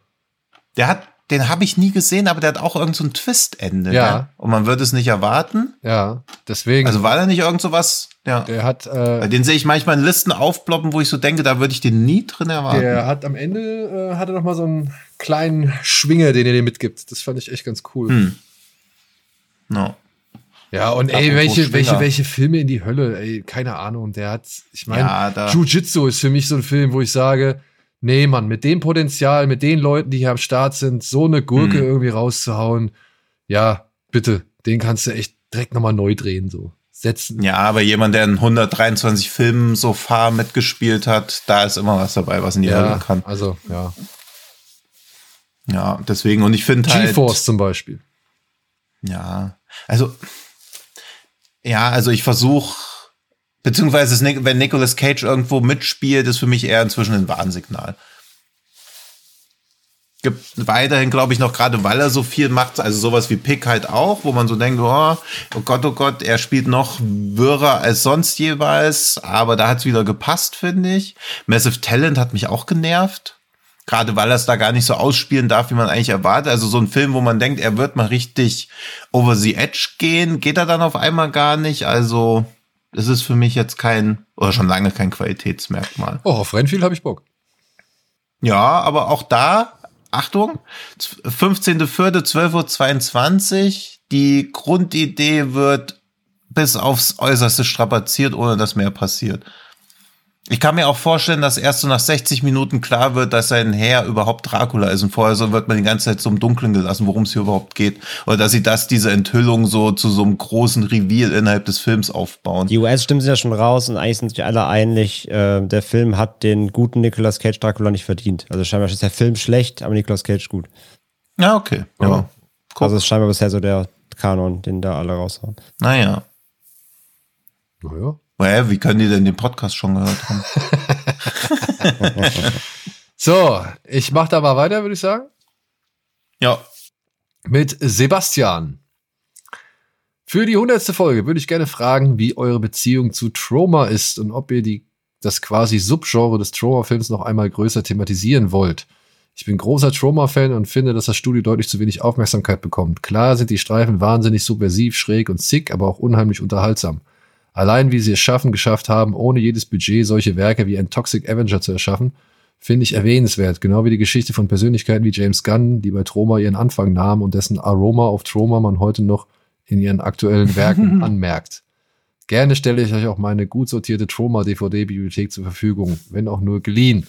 Der hat, den habe ich nie gesehen, aber der hat auch irgend so ein Twist-Ende. Ja. Ne? Und man würde es nicht erwarten. Ja, deswegen. Also war da nicht irgend so was? Ja. der hat, äh, Den sehe ich manchmal in Listen aufploppen, wo ich so denke, da würde ich den nie drin erwarten. der hat am Ende, äh, hatte noch mal so einen kleinen Schwinger, den er dir mitgibt. Das fand ich echt ganz cool. Hm. No. Ja, und ey, welche, welche, welche Filme in die Hölle, ey, keine Ahnung. Der hat, ich meine, Ja, Jiu-Jitsu ist für mich so ein Film, wo ich sage, nee, Mann, mit dem Potenzial, mit den Leuten, die hier am Start sind, so eine Gurke Hm. irgendwie rauszuhauen, ja, bitte, den kannst du echt direkt nochmal neu drehen, so. Setzen. Ja, aber jemand, der in 123 Filmen so far mitgespielt hat, da ist immer was dabei, was in die Hölle kann. also, ja. Ja, deswegen, und ich finde halt. GeForce zum Beispiel. Ja, also. Ja, also ich versuche, beziehungsweise es wenn Nicolas Cage irgendwo mitspielt, ist für mich eher inzwischen ein Warnsignal. Gibt weiterhin, glaube ich, noch gerade, weil er so viel macht, also sowas wie Pick halt auch, wo man so denkt, oh, oh Gott, oh Gott, er spielt noch wirrer als sonst jeweils, aber da hat's wieder gepasst, finde ich. Massive Talent hat mich auch genervt. Gerade weil er es da gar nicht so ausspielen darf, wie man eigentlich erwartet. Also so ein Film, wo man denkt, er wird mal richtig over the edge gehen, geht er dann auf einmal gar nicht. Also es ist für mich jetzt kein, oder schon lange kein Qualitätsmerkmal. Oh, auf Renfield habe ich Bock. Ja, aber auch da, Achtung, 15.04.12.22 Uhr, die Grundidee wird bis aufs Äußerste strapaziert, ohne dass mehr passiert. Ich kann mir auch vorstellen, dass erst so nach 60 Minuten klar wird, dass sein Herr überhaupt Dracula ist und vorher so wird man die ganze Zeit so im Dunkeln gelassen, worum es hier überhaupt geht. Oder dass sie das, diese Enthüllung so zu so einem großen Reveal innerhalb des Films aufbauen. Die US-Stimmen sind ja schon raus und eigentlich sind sich alle einig, äh, der Film hat den guten Nicolas Cage Dracula nicht verdient. Also scheinbar ist der Film schlecht, aber Nicolas Cage gut. Ja, okay. Ja. ja. Also ist scheinbar bisher so der Kanon, den da alle raushauen. Naja. Naja. Well, wie können die denn den Podcast schon gehört haben? <laughs> so, ich mache da mal weiter, würde ich sagen. Ja. Mit Sebastian. Für die hundertste Folge würde ich gerne fragen, wie eure Beziehung zu Trauma ist und ob ihr die, das quasi Subgenre des Trauma-Films noch einmal größer thematisieren wollt. Ich bin großer Trauma-Fan und finde, dass das Studio deutlich zu wenig Aufmerksamkeit bekommt. Klar sind die Streifen wahnsinnig subversiv, schräg und sick, aber auch unheimlich unterhaltsam. Allein wie sie es schaffen, geschafft haben, ohne jedes Budget solche Werke wie ein Toxic Avenger zu erschaffen, finde ich erwähnenswert. Genau wie die Geschichte von Persönlichkeiten wie James Gunn, die bei Troma ihren Anfang nahmen und dessen Aroma auf Troma man heute noch in ihren aktuellen Werken <laughs> anmerkt. Gerne stelle ich euch auch meine gut sortierte Troma-DVD-Bibliothek zur Verfügung, wenn auch nur geliehen.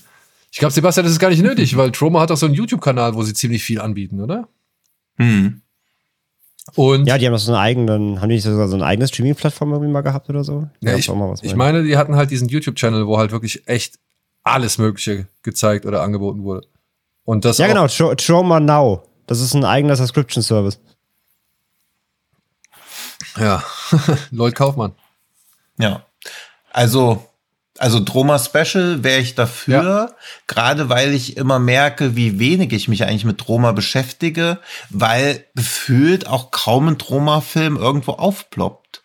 Ich glaube, Sebastian, das ist gar nicht nötig, weil Troma hat auch so einen YouTube-Kanal, wo sie ziemlich viel anbieten, oder? Hm. Und ja, die haben so einen eigenen, haben die nicht sogar so eine eigene Streaming-Plattform irgendwie mal gehabt oder so? Ja, ich, ich meine, die hatten halt diesen YouTube-Channel, wo halt wirklich echt alles Mögliche gezeigt oder angeboten wurde. Und das ja, genau, Trauma Now. Das ist ein eigener Subscription-Service. Ja, <laughs> Lloyd Kaufmann. Ja. Also, also Troma Special wäre ich dafür, ja. gerade weil ich immer merke, wie wenig ich mich eigentlich mit Troma beschäftige, weil gefühlt auch kaum ein Troma-Film irgendwo aufploppt.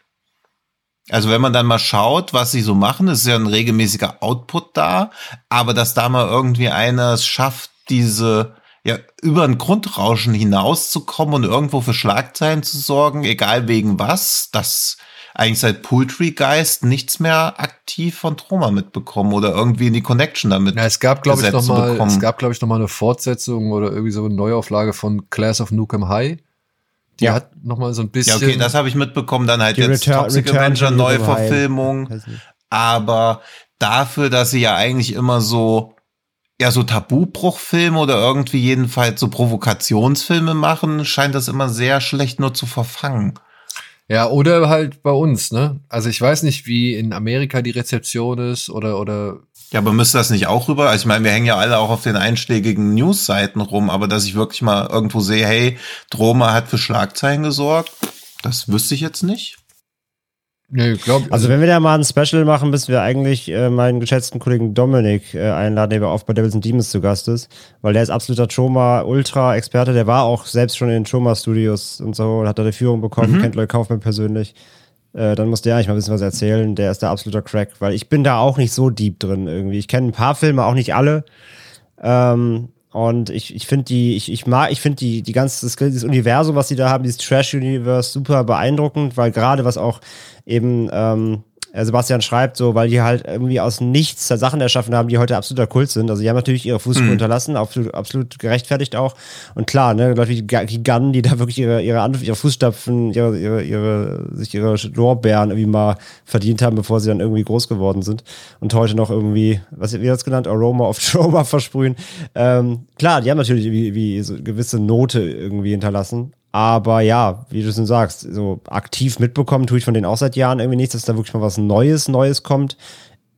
Also wenn man dann mal schaut, was sie so machen, ist ja ein regelmäßiger Output da, aber dass da mal irgendwie einer es schafft, diese ja über ein Grundrauschen hinauszukommen und irgendwo für Schlagzeilen zu sorgen, egal wegen was, das eigentlich seit Poultry-Geist nichts mehr aktiv von Troma mitbekommen oder irgendwie in die Connection damit. Ja, es gab, glaube ich, noch mal, es gab, glaube ich, noch mal eine Fortsetzung oder irgendwie so eine Neuauflage von Class of Nukem High. Die ja. hat noch mal so ein bisschen. Ja, okay, das habe ich mitbekommen. Dann halt jetzt Return, Toxic Return Avenger Neuverfilmung. Aber dafür, dass sie ja eigentlich immer so ja so Tabubruchfilme oder irgendwie jedenfalls so Provokationsfilme machen, scheint das immer sehr schlecht nur zu verfangen. Ja, oder halt bei uns, ne? Also ich weiß nicht, wie in Amerika die Rezeption ist oder oder. Ja, aber müsste das nicht auch rüber? Also ich meine, wir hängen ja alle auch auf den einschlägigen Newsseiten rum, aber dass ich wirklich mal irgendwo sehe, hey, Droma hat für Schlagzeilen gesorgt, das wüsste ich jetzt nicht. Nee, glaub, also, also wenn wir da mal ein Special machen, müssen wir eigentlich äh, meinen geschätzten Kollegen Dominik äh, einladen, der auch bei Devils and Demons zu Gast ist, weil der ist absoluter Choma-Ultra-Experte, der war auch selbst schon in Choma-Studios und so und hat da die Führung bekommen, mhm. kennt Leute Kaufmann persönlich. Äh, dann muss der eigentlich mal ein bisschen was erzählen, der ist der absoluter Crack, weil ich bin da auch nicht so deep drin irgendwie. Ich kenne ein paar Filme, auch nicht alle. Ähm, und ich, ich finde die, ich, ich mag, ich finde die, die ganze, das, dieses Universum, was sie da haben, dieses Trash-Universe, super beeindruckend, weil gerade was auch eben ähm, äh, Sebastian schreibt, so, weil die halt irgendwie aus nichts Sachen erschaffen haben, die heute absoluter Kult sind. Also die haben natürlich ihre Fußspuren mhm. hinterlassen, absolut, absolut gerechtfertigt auch. Und klar, ne, Leute wie Gunn, die da wirklich ihre, ihre, Anf ihre Fußstapfen, ihre, ihre, ihre, sich ihre Lorbeeren irgendwie mal verdient haben, bevor sie dann irgendwie groß geworden sind. Und heute noch irgendwie, was wie das genannt, Aroma of <laughs> Trauma versprühen. Ähm, klar, die haben natürlich wie, wie so gewisse Note irgendwie hinterlassen. Aber ja, wie du schon sagst, so aktiv mitbekommen tue ich von denen auch seit Jahren irgendwie nichts, dass da wirklich mal was Neues, Neues kommt.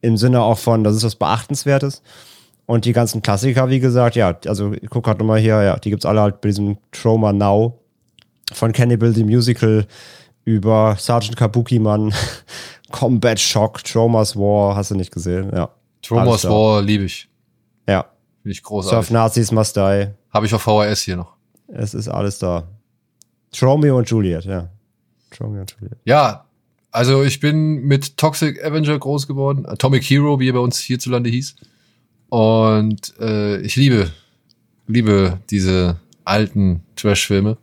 Im Sinne auch von, das ist was Beachtenswertes. Und die ganzen Klassiker, wie gesagt, ja, also ich gucke gerade nochmal hier, ja, die gibt's alle halt bei diesem Trauma Now. Von Cannibal the Musical über Sergeant Kabuki Mann, <laughs> Combat Shock, Trauma's War, hast du nicht gesehen, ja. Trauma's War liebe ich. Ja. Finde ich großartig. Surf Nazis Must Die. Habe ich auf VHS hier noch. Es ist alles da. Romeo und Juliet, ja. Romeo und Juliet. Ja, also ich bin mit Toxic Avenger groß geworden. Atomic Hero, wie er bei uns hierzulande hieß. Und äh, ich liebe, liebe diese alten Trash-Filme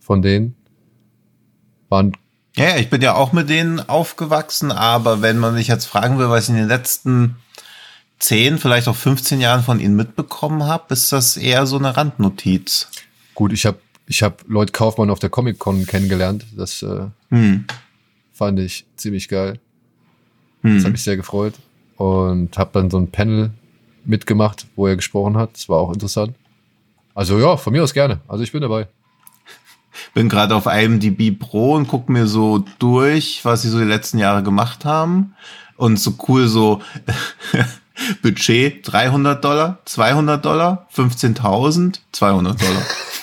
von denen. Waren ja, ich bin ja auch mit denen aufgewachsen, aber wenn man mich jetzt fragen will, was ich in den letzten 10, vielleicht auch 15 Jahren von ihnen mitbekommen habe, ist das eher so eine Randnotiz. Gut, ich habe ich habe Lloyd Kaufmann auf der Comic-Con kennengelernt. Das äh, hm. fand ich ziemlich geil. Hm. Das hat mich sehr gefreut. und habe dann so ein Panel mitgemacht, wo er gesprochen hat. Das war auch interessant. Also ja, von mir aus gerne. Also ich bin dabei. Bin gerade auf IMDb Pro und guck mir so durch, was sie so die letzten Jahre gemacht haben. Und so cool so <laughs> Budget 300 Dollar, 200 Dollar, 15.000, 200 Dollar. <laughs>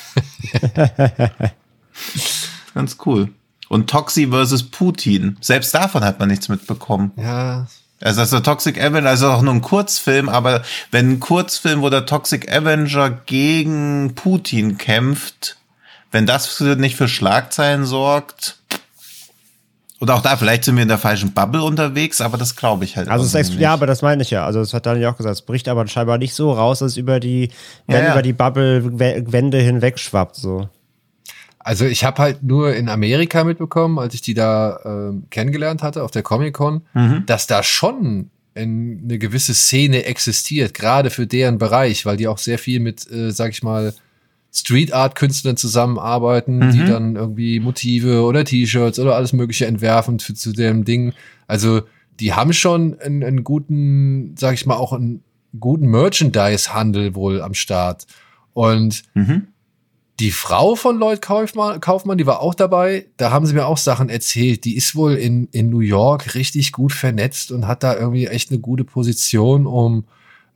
<laughs> Ganz cool. Und Toxi versus Putin. Selbst davon hat man nichts mitbekommen. Ja. Also das ist der Toxic Avenger, also auch nur ein Kurzfilm, aber wenn ein Kurzfilm, wo der Toxic Avenger gegen Putin kämpft, wenn das nicht für Schlagzeilen sorgt, oder auch da, vielleicht sind wir in der falschen Bubble unterwegs, aber das glaube ich halt. Also es ist, ja, aber das meine ich ja. Also das hat Daniel auch gesagt. Es bricht aber scheinbar nicht so raus, dass es über die, wenn Ja, ja. über die Bubble-Wände hinweg schwappt. So. Also ich habe halt nur in Amerika mitbekommen, als ich die da ähm, kennengelernt hatte auf der Comic-Con, dass da schon ein, eine gewisse Szene existiert, gerade für deren Bereich, weil die auch sehr viel mit, äh, sag ich mal, Street Art Künstlern zusammenarbeiten, die dann irgendwie Motive oder T-Shirts oder alles Mögliche entwerfen für, zu dem Ding. Also die haben schon einen, einen guten, sag ich mal, auch einen guten Merchandise-Handel wohl am Start. Und Mhm. die Frau von Lloyd Kaufmann, Kaufmann, die war auch dabei. Da haben sie mir auch Sachen erzählt. Die ist wohl in, in New York richtig gut vernetzt und hat da irgendwie echt eine gute Position, um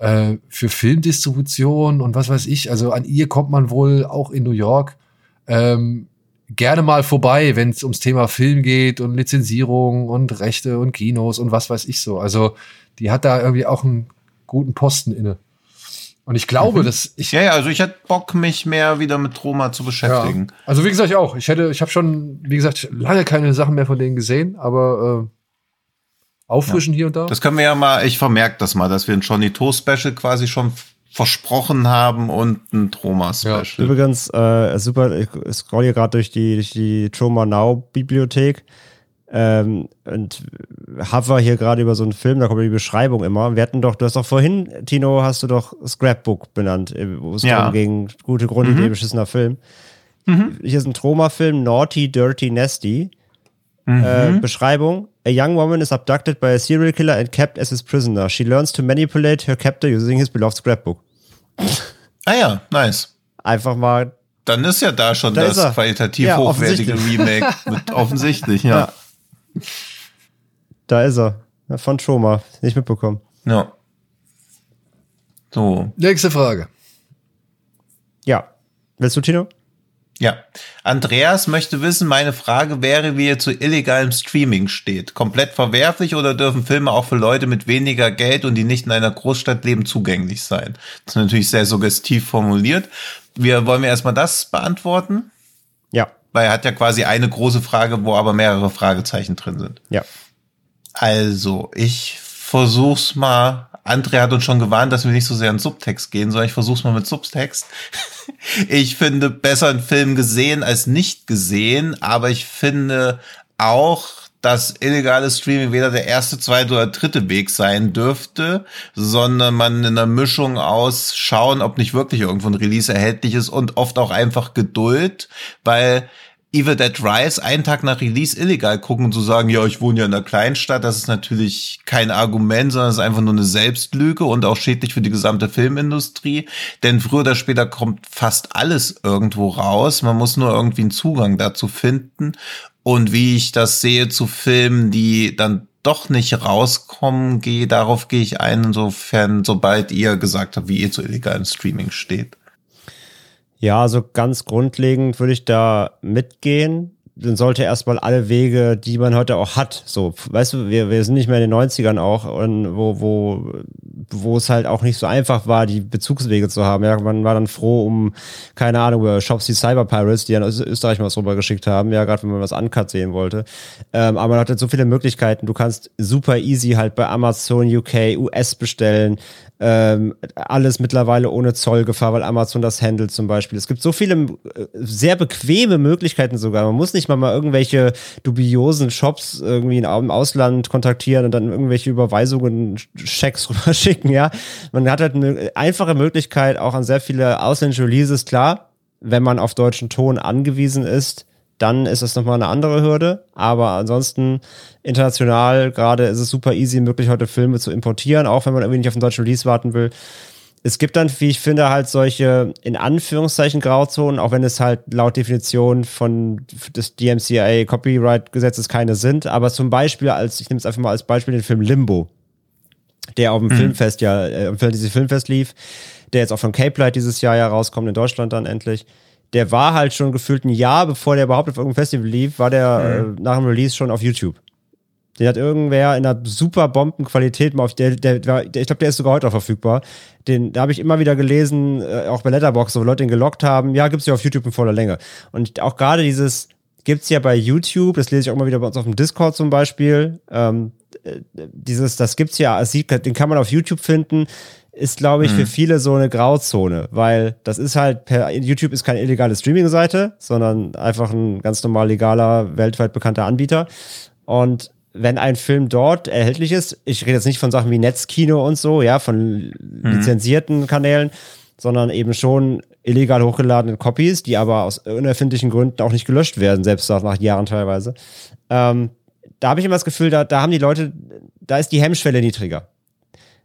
äh, für Filmdistribution und was weiß ich. Also an ihr kommt man wohl auch in New York ähm, gerne mal vorbei, wenn es ums Thema Film geht und Lizenzierung und Rechte und Kinos und was weiß ich so. Also die hat da irgendwie auch einen guten Posten inne. Und ich glaube, dass ich Ja, ja, also ich hätte Bock, mich mehr wieder mit Troma zu beschäftigen. ja. Also wie gesagt, ich auch. Ich hätte, ich habe schon, wie gesagt, lange keine Sachen mehr von denen gesehen, aber äh, auffrischen hier und da. Das können wir ja mal, ich vermerke das mal, dass wir ein Johnny To Special quasi schon versprochen haben und ein Troma Special. Übrigens, äh, super, ich scroll hier gerade durch die, durch die Trauma Now Bibliothek ähm, und hover hier gerade über so einen Film, da kommt die Beschreibung immer. Wir hatten doch, du hast doch vorhin, Tino, hast du doch Scrapbook benannt, äh, wo es Ja. darum ging, gute Grundidee, beschissener Film. Hier ist ein Troma-Film, Naughty, Dirty, Nasty. Äh, Beschreibung. A young woman is abducted by a serial killer and kept as his prisoner. She learns to manipulate her captor using his beloved scrapbook. <laughs> Ah ja, nice. Einfach mal Dann ist ja da schon Da das qualitativ Ja, hochwertige Remake. Mit, <laughs> offensichtlich, ja. Ja. Da ist er. Von Troma. Nicht mitbekommen. ja. So, Nächste Frage. Ja. Willst du, Tino? Ja. Andreas möchte wissen, meine Frage wäre, wie ihr zu illegalem Streaming steht. Komplett verwerflich oder dürfen Filme auch für Leute mit weniger Geld und die nicht in einer Großstadt leben zugänglich sein? Das ist natürlich sehr suggestiv formuliert. Wir wollen wir erstmal das beantworten, Ja. weil er hat ja quasi eine große Frage, wo aber mehrere Fragezeichen drin sind. Ja. Also, ich versuch's mal. André hat uns schon gewarnt, dass wir nicht so sehr in Subtext gehen, sondern ich versuch's mal mit Subtext. <laughs> Ich finde besser einen Film gesehen als nicht gesehen, aber ich finde auch, dass illegales Streaming weder der erste, zweite oder dritte Weg sein dürfte, sondern man in einer Mischung aus schauen, ob nicht wirklich irgendwo ein Release erhältlich ist und oft auch einfach Geduld, weil Evil Dead Rise einen Tag nach Release illegal gucken und zu sagen, ja, ich wohne ja in einer Kleinstadt, das ist natürlich kein Argument, sondern es ist einfach nur eine Selbstlüge und auch schädlich für die gesamte Filmindustrie. Denn früher oder später kommt fast alles irgendwo raus. Man muss nur irgendwie einen Zugang dazu finden. Und wie ich das sehe zu Filmen, die dann doch nicht rauskommen, gehe, darauf gehe ich ein, insofern, sobald ihr gesagt habt, wie ihr zu illegalem Streaming steht. Ja, also ganz grundlegend würde ich da mitgehen. Dann sollte erstmal alle Wege, die man heute auch hat, so, weißt du, wir, wir sind nicht mehr in den 90ern auch, und wo, wo, wo es halt auch nicht so einfach war, die Bezugswege zu haben. Ja, man war dann froh um, keine Ahnung, über Shops wie Cyber Pirates, die an Ös- Österreich mal was rübergeschickt haben, ja, gerade wenn man was uncut sehen wollte. Ähm, aber man hat jetzt so viele Möglichkeiten. Du kannst super easy halt bei Amazon UK, US bestellen, ähm, alles mittlerweile ohne Zollgefahr, weil Amazon das handelt zum Beispiel. Es gibt so viele äh, sehr bequeme Möglichkeiten sogar. Man muss nicht mal mal irgendwelche dubiosen Shops irgendwie im Ausland kontaktieren und dann irgendwelche Überweisungen, Schecks <laughs> rüberschicken, ja. Man hat halt eine einfache Möglichkeit auch an sehr viele ausländische Releases, klar, wenn man auf deutschen Ton angewiesen ist, dann ist es nochmal eine andere Hürde. Aber ansonsten international gerade ist es super easy möglich, heute Filme zu importieren, auch wenn man irgendwie nicht auf den deutschen Release warten will. Es gibt dann, wie ich finde, halt solche in Anführungszeichen Grauzonen, auch wenn es halt laut Definition von des DMCA Copyright Gesetzes keine sind. Aber zum Beispiel als, ich nehme es einfach mal als Beispiel den Film Limbo, der auf dem mhm. Filmfest ja, äh, dieses Filmfest lief, der jetzt auch von Cape Light dieses Jahr ja rauskommt, in Deutschland dann endlich der war halt schon gefühlt ein Jahr, bevor der überhaupt auf irgendeinem Festival lief, war der mhm. äh, nach dem Release schon auf YouTube. Den hat irgendwer in einer super Bombenqualität mal auf der, der, der ich glaube, der ist sogar heute auch verfügbar. Den da habe ich immer wieder gelesen, äh, auch bei Letterboxd, wo Leute den gelockt haben. Ja, gibt's ja auf YouTube in voller Länge. Und auch gerade dieses gibt's ja bei YouTube, das lese ich auch immer wieder bei uns auf dem Discord zum Beispiel. Ähm, äh, dieses, das gibt's ja, den kann man auf YouTube finden ist, glaube ich, mhm. für viele so eine Grauzone, weil das ist halt per YouTube ist keine illegale Streaming-Seite, sondern einfach ein ganz normal legaler, weltweit bekannter Anbieter. Und wenn ein Film dort erhältlich ist, ich rede jetzt nicht von Sachen wie Netzkino und so, ja, von mhm. lizenzierten Kanälen, sondern eben schon illegal hochgeladene Copies, die aber aus unerfindlichen Gründen auch nicht gelöscht werden, selbst nach Jahren teilweise. Ähm, da habe ich immer das Gefühl, da, da haben die Leute, da ist die Hemmschwelle niedriger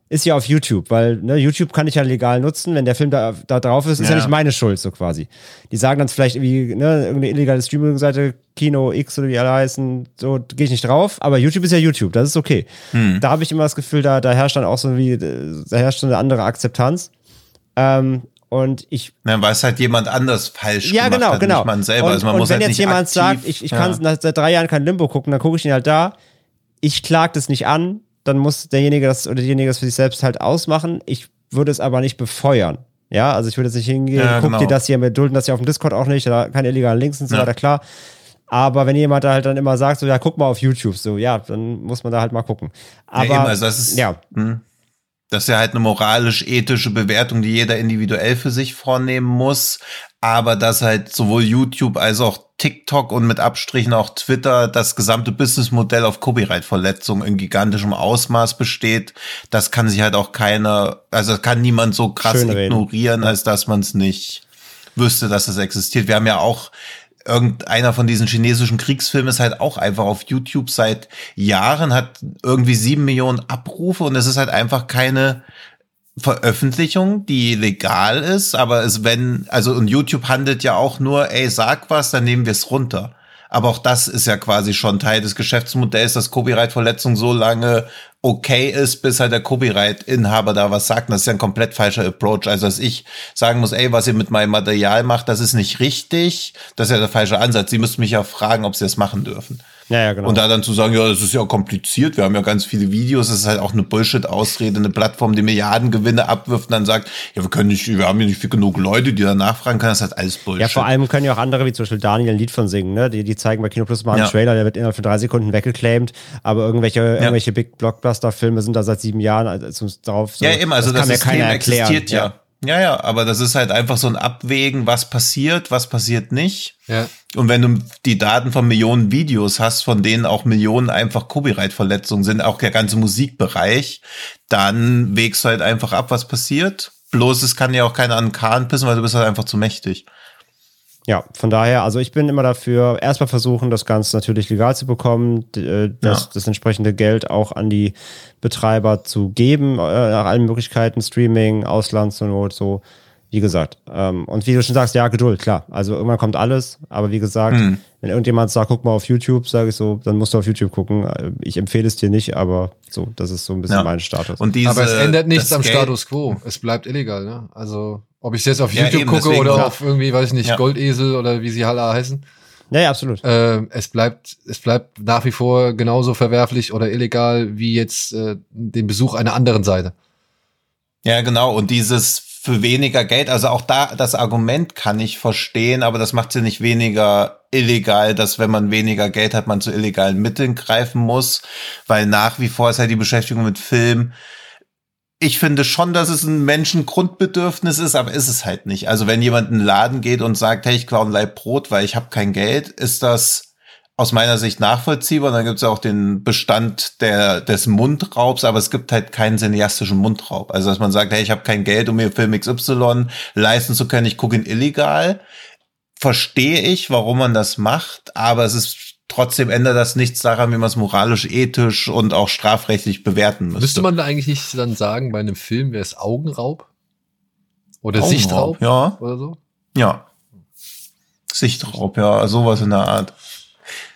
ist ja auf YouTube, weil ne, YouTube kann ich ja legal nutzen. Wenn der Film da, da drauf ist, ist ja. ja nicht meine Schuld, so quasi. Die sagen dann vielleicht irgendwie, ne, irgendeine illegale Streaming-Seite, Kino X oder wie alle heißen, so gehe ich nicht drauf, aber YouTube ist ja YouTube, das ist okay. Hm. Da habe ich immer das Gefühl, da, da herrscht dann auch so wie, da herrscht so eine andere Akzeptanz. Ähm, und ich. Ja, weil es halt jemand anders falsch ja, gemacht genau, hat, genau. nicht man selber. Und, also man und muss wenn halt jetzt jemand aktiv, sagt, ich, ich ja. kann seit drei Jahren kein Limbo gucken, dann gucke ich ihn halt da. Ich klag das nicht an, dann muss derjenige das oder diejenige das für sich selbst halt ausmachen. Ich würde es aber nicht befeuern. Ja, also ich würde jetzt nicht hingehen, ja, guck genau. dir das hier, wir dulden das ja auf dem Discord auch nicht, da keine illegalen Links und so ja. weiter, klar. Aber wenn jemand da halt dann immer sagt, so, ja, guck mal auf YouTube, so, ja, dann muss man da halt mal gucken. Aber, ja, eben, also das ist, ja. Mh. Hm. Das ist ja halt eine moralisch-ethische Bewertung, die jeder individuell für sich vornehmen muss. Aber dass halt sowohl YouTube als auch TikTok und mit Abstrichen auch Twitter das gesamte Businessmodell auf Copyright-Verletzungen in gigantischem Ausmaß besteht, das kann sich halt auch keiner, also kann niemand so krass ignorieren, als dass man es nicht wüsste, dass es existiert. Wir haben ja auch irgendeiner von diesen chinesischen Kriegsfilmen ist halt auch einfach auf YouTube seit Jahren, hat irgendwie sieben Millionen Abrufe und es ist halt einfach keine Veröffentlichung, die legal ist, aber es wenn, also und YouTube handelt ja auch nur, ey, sag was, dann nehmen wir es runter. Aber auch das ist ja quasi schon Teil des Geschäftsmodells, dass Copyright-Verletzung so lange okay ist, bis halt der Copyright-Inhaber da was sagt. Das ist ja ein komplett falscher Approach. Also, dass ich sagen muss, ey, was ihr mit meinem Material macht, das ist nicht richtig. Das ist ja der falsche Ansatz. Sie müssten mich ja fragen, ob sie das machen dürfen. Ja, ja, genau. Und da dann zu sagen, ja, das ist ja kompliziert, wir haben ja ganz viele Videos, das ist halt auch eine Bullshit-Ausrede, eine Plattform, die Milliardengewinne abwirft und dann sagt, ja, wir können nicht, wir haben ja nicht viel genug Leute, die da nachfragen können, das ist halt alles Bullshit. Ja, vor allem können ja auch andere, wie zum Beispiel Daniel, ein Lied von singen, ne? Die, die zeigen bei Kino Plus mal einen ja. Trailer, der wird innerhalb von drei Sekunden weggeclaimed, aber irgendwelche, ja. irgendwelche Big Blockbuster-Filme sind da seit sieben Jahren also drauf. So, ja, immer, also das, das kann System ja keiner erklären. existiert ja. Ja, ja, aber das ist halt einfach so ein Abwägen, was passiert, was passiert nicht. Ja. Und wenn du die Daten von Millionen Videos hast, von denen auch Millionen einfach Copyright-Verletzungen sind, auch der ganze Musikbereich, dann wägst du halt einfach ab, was passiert. Bloß es kann ja auch keiner an den Kahn pissen, weil du bist halt einfach zu mächtig. Ja, von daher, also ich bin immer dafür, erstmal versuchen, das Ganze natürlich legal zu bekommen, äh, das, ja. das entsprechende Geld auch an die Betreiber zu geben, äh, nach allen Möglichkeiten, Streaming, Ausland zur Not, so, wie gesagt. Ähm, und wie du schon sagst, ja, Geduld, klar. Also irgendwann kommt alles, aber wie gesagt, mhm. wenn irgendjemand sagt, guck mal auf YouTube, sage ich so, dann musst du auf YouTube gucken. Äh, ich empfehle es dir nicht, aber so, das ist so ein bisschen ja. mein Status. Und diese, aber es ändert nichts am Geld Status quo. Es bleibt illegal, ne? Also ob ich es jetzt auf ja, YouTube eben, gucke deswegen, oder ja. auf irgendwie, weiß ich nicht, ja. Goldesel oder wie sie alle heißen. Ja, ja, absolut. Äh, es bleibt, es bleibt nach wie vor genauso verwerflich oder illegal wie jetzt äh, den Besuch einer anderen Seite. Ja, genau. Und dieses für weniger Geld, also auch da das Argument kann ich verstehen, aber das macht sie nicht weniger illegal, dass wenn man weniger Geld hat, man zu illegalen Mitteln greifen muss, weil nach wie vor ist halt die Beschäftigung mit Film ich finde schon, dass es ein Menschengrundbedürfnis ist, aber ist es halt nicht. Also wenn jemand in den Laden geht und sagt, hey, ich klaue ein Leib Brot, weil ich habe kein Geld, ist das aus meiner Sicht nachvollziehbar. Und dann gibt es auch den Bestand der, des Mundraubs, aber es gibt halt keinen cineastischen Mundraub. Also dass man sagt, hey, ich habe kein Geld, um mir Film XY leisten zu können, ich gucke ihn illegal verstehe ich, warum man das macht, aber es ist trotzdem ändert das nichts daran, wie man es moralisch, ethisch und auch strafrechtlich bewerten müsste. Müsste man da eigentlich nicht dann sagen, bei einem Film wäre es Augenraub? Oder Augenraub, Sichtraub? ja. Oder so? Ja. Sichtraub, ja, sowas in der Art.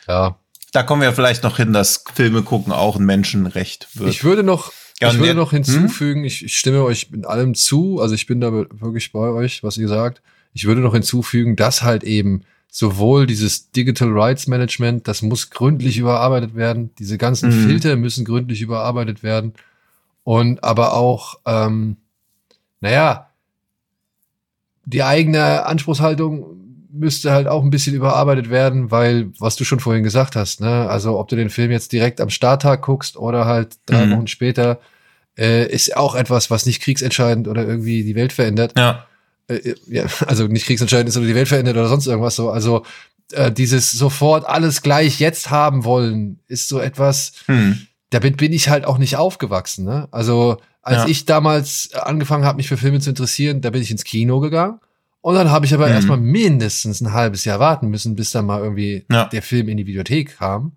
Ja. Da kommen wir vielleicht noch hin, dass Filme gucken auch ein Menschenrecht wird. Ich würde noch, Ja, ich würde noch hinzufügen, ich, ich stimme euch mit allem zu, also ich bin da wirklich bei euch, was ihr sagt. Ich würde noch hinzufügen, dass halt eben sowohl dieses Digital Rights Management, das muss gründlich überarbeitet werden, diese ganzen Mhm. Filter müssen gründlich überarbeitet werden und aber auch, ähm, naja, die eigene Anspruchshaltung müsste halt auch ein bisschen überarbeitet werden, weil, was du schon vorhin gesagt hast, ne, also ob du den Film jetzt direkt am Starttag guckst oder halt drei Mhm. Wochen später, äh, ist auch etwas, was nicht kriegsentscheidend oder irgendwie die Welt verändert. ja. Äh, ja, <laughs> also nicht kriegsentscheidend ist oder die Welt verändert oder sonst irgendwas so. Also äh, dieses sofort alles gleich jetzt haben wollen, ist so etwas, Hm. damit bin ich halt auch nicht aufgewachsen. Ne? Also als Ja. ich damals angefangen habe, mich für Filme zu interessieren, da bin ich ins Kino gegangen. Und dann habe ich aber Mhm. erstmal mindestens ein halbes Jahr warten müssen, bis dann mal irgendwie Ja. der Film in die Videothek kam.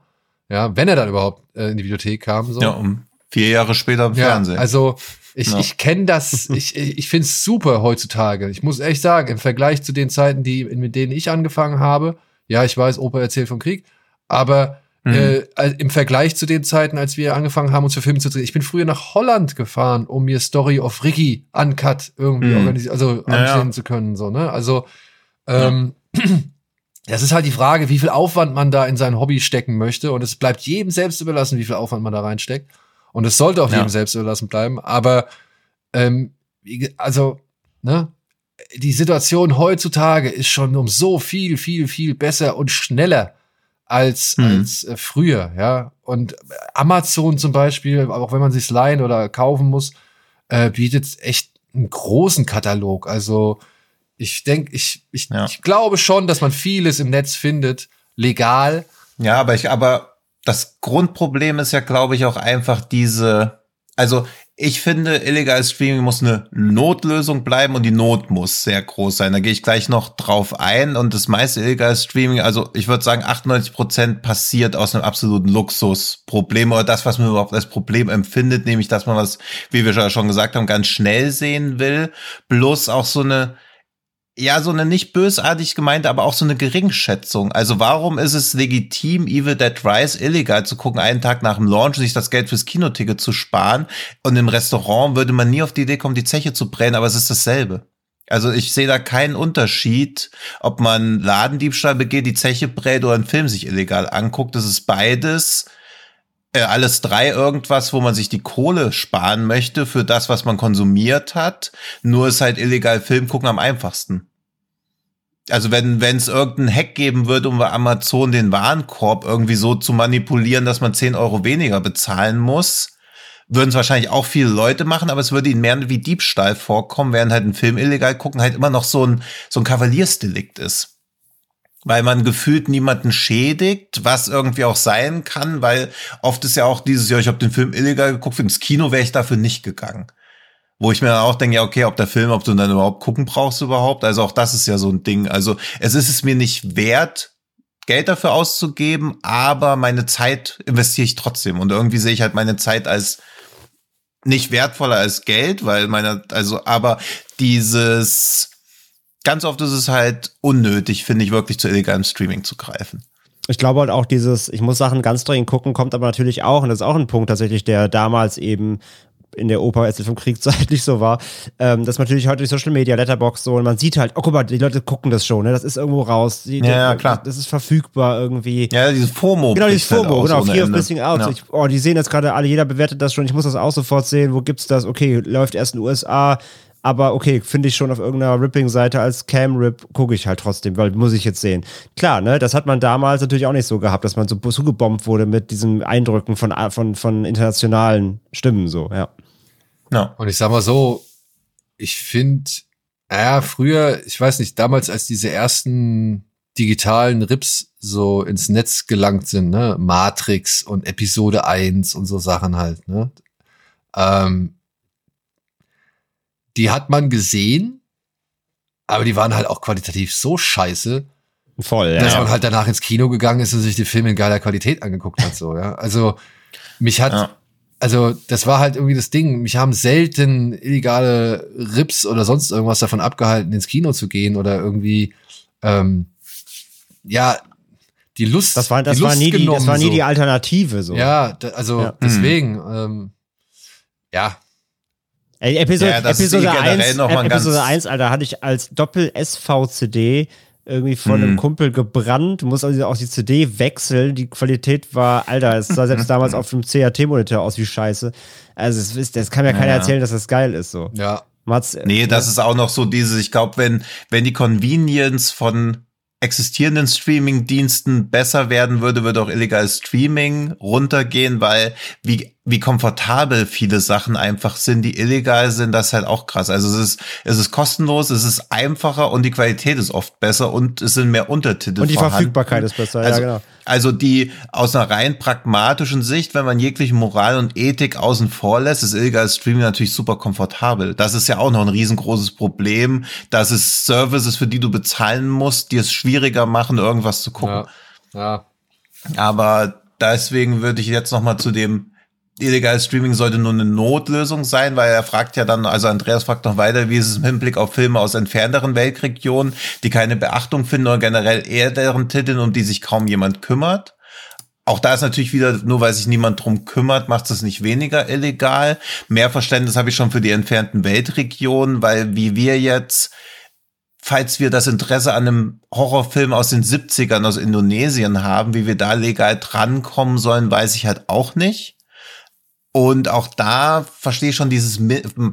Ja, wenn er dann überhaupt äh, in die Videothek kam. So. Ja, um vier Jahre später im Ja, Fernsehen. also ich, Ja. ich kenne das, <laughs> ich, ich finde es super heutzutage. Ich muss echt sagen, im Vergleich zu den Zeiten, die, mit denen ich angefangen habe, ja, ich weiß, Opa erzählt vom Krieg, aber Mhm. äh, im Vergleich zu den Zeiten, als wir angefangen haben, uns für Filme zu drehen, ich bin früher nach Holland gefahren, um mir Story of Ricky Uncut irgendwie Mhm. organisieren, also Ja, ja. ansehen zu können, so, ne? Also, ähm, das ist halt die Frage, wie viel Aufwand man da in sein Hobby stecken möchte. Und es bleibt jedem selbst überlassen, wie viel Aufwand man da reinsteckt. Und es sollte auch Ja. jedem selbst überlassen bleiben. Aber ähm, also, ne, die Situation heutzutage ist schon um so viel, viel, viel besser und schneller als, Mhm. als äh, früher, ja. Und Amazon zum Beispiel, auch wenn man sich leihen oder kaufen muss, äh, bietet echt einen großen Katalog. Also ich denke, ich, ich, Ja. ich glaube schon, dass man vieles im Netz findet, legal. Ja, aber ich, aber das Grundproblem ist ja, glaube ich, auch einfach diese, also ich finde, illegales Streaming muss eine Notlösung bleiben und die Not muss sehr groß sein. Da gehe ich gleich noch drauf ein und das meiste illegale Streaming, also ich würde sagen, 98 Prozent passiert aus einem absoluten Luxusproblem oder das, was man überhaupt als Problem empfindet, nämlich, dass man was, wie wir schon gesagt haben, ganz schnell sehen will, bloß auch so eine, ja, so eine nicht bösartig gemeinte, aber auch so eine Geringschätzung. Also warum ist es legitim, Evil Dead Rise illegal zu gucken, einen Tag nach dem Launch, sich das Geld fürs Kinoticket zu sparen und im Restaurant würde man nie auf die Idee kommen, die Zeche zu brennen, aber es ist dasselbe. Also ich sehe da keinen Unterschied, ob man Ladendiebstahl begeht, die Zeche brät oder einen Film sich illegal anguckt. Das ist beides äh, alles drei irgendwas, wo man sich die Kohle sparen möchte für das, was man konsumiert hat. Nur ist halt illegal Film gucken am einfachsten. Also wenn wenn es irgendeinen Hack geben würde, um bei Amazon den Warenkorb irgendwie so zu manipulieren, dass man 10 Euro weniger bezahlen muss, würden es wahrscheinlich auch viele Leute machen, aber es würde ihnen mehr wie Diebstahl vorkommen, während halt ein Film illegal gucken halt immer noch so ein, so ein Kavaliersdelikt ist weil man gefühlt niemanden schädigt, was irgendwie auch sein kann, weil oft ist ja auch dieses Jahr, ich habe den Film illegal geguckt, ins Kino wäre ich dafür nicht gegangen. Wo ich mir dann auch denke, ja, okay, ob der Film, ob du dann überhaupt gucken brauchst überhaupt. Also auch das ist ja so ein Ding. Also es ist es mir nicht wert, Geld dafür auszugeben, aber meine Zeit investiere ich trotzdem. Und irgendwie sehe ich halt meine Zeit als nicht wertvoller als Geld, weil meine, also, aber dieses, ganz oft ist es halt unnötig, finde ich, wirklich zu illegalem Streaming zu greifen. Ich glaube halt auch dieses, ich muss Sachen ganz dringend gucken, kommt aber natürlich auch, und das ist auch ein Punkt tatsächlich, der damals eben in der Oper als es vom Kriegszeit <laughs> nicht so war, ähm, dass man natürlich heute durch Social Media, Letterbox so und man sieht halt, oh guck mal, die Leute gucken das schon, ne? Das ist irgendwo raus. Die, Ja, ja, klar. Das ist verfügbar irgendwie. Ja, dieses FOMO. Genau, dieses halt FOMO, aus genau, ohne Fear of. Missing Out. Ja. Ich, oh, die sehen jetzt gerade alle, jeder bewertet das schon, ich muss das auch sofort sehen, wo gibt's das? Okay, läuft erst in den USA, aber okay, finde ich schon auf irgendeiner Ripping-Seite als Cam-Rip, gucke ich halt trotzdem, weil muss ich jetzt sehen. Klar, ne, das hat man damals natürlich auch nicht so gehabt, dass man so zugebombt wurde mit diesen Eindrücken von, von, von internationalen Stimmen, so, ja. Ja. Und ich sag mal so, ich finde, naja, früher, ich weiß nicht, damals, als diese ersten digitalen Rips so ins Netz gelangt sind, ne, Matrix und Episode 1 und so Sachen halt, ne, ähm, die hat man gesehen, aber die waren halt auch qualitativ so scheiße, Voll, ja. dass man halt danach ins Kino gegangen ist und sich den Film in geiler Qualität angeguckt hat, so, ja. Also, mich hat, Ja. also, das war halt irgendwie das Ding. Mich haben selten illegale Rips oder sonst irgendwas davon abgehalten, ins Kino zu gehen oder irgendwie, ähm, ja, die Lust. Das war, das die war nie die, das genommen, war nie so. die Alternative, so. Ja, da, also, Ja. deswegen, ähm, ja, Ey, Episode, Ja, Episode, eh generell 1, noch mal ein Episode ganz- 1, Alter, hatte ich als Doppel-SV-CD irgendwie von Mhm. einem Kumpel gebrannt. Du musst also auch die CD wechseln. Die Qualität war, Alter, es sah selbst <laughs> damals auf dem CRT-Monitor aus wie Scheiße. Also, es ist, das kann mir keiner Ja. erzählen, dass das geil ist, so. ja. Man hat's- Nee, das ist auch noch so dieses, ich glaube, wenn, wenn die Convenience von existierenden Streaming-Diensten besser werden würde, würde auch illegales Streaming runtergehen, weil wie, wie komfortabel viele Sachen einfach sind, die illegal sind, das ist halt auch krass. Also es ist, es ist kostenlos, es ist einfacher und die Qualität ist oft besser und es sind mehr Untertitel Und die vorhanden. Verfügbarkeit ist besser, Also, ja, genau. also die aus einer rein pragmatischen Sicht, wenn man jegliche Moral und Ethik außen vor lässt, ist illegales Streaming natürlich super komfortabel. Das ist ja auch noch ein riesengroßes Problem, dass es Services, für die du bezahlen musst, die es schwieriger machen, irgendwas zu gucken. Ja, ja. Aber deswegen würde ich jetzt noch mal zu dem illegales Streaming sollte nur eine Notlösung sein, weil er fragt ja dann, also Andreas fragt noch weiter, wie ist es im Hinblick auf Filme aus entfernteren Weltregionen, die keine Beachtung finden oder generell eher deren Titeln, um die sich kaum jemand kümmert. Auch da ist natürlich wieder, nur weil sich niemand drum kümmert, macht es nicht weniger illegal. Mehr Verständnis habe ich schon für die entfernten Weltregionen, weil wie wir jetzt falls wir das Interesse an einem Horrorfilm aus den 70ern aus Indonesien haben, wie wir da legal drankommen sollen, weiß ich halt auch nicht. Und auch da verstehe ich schon dieses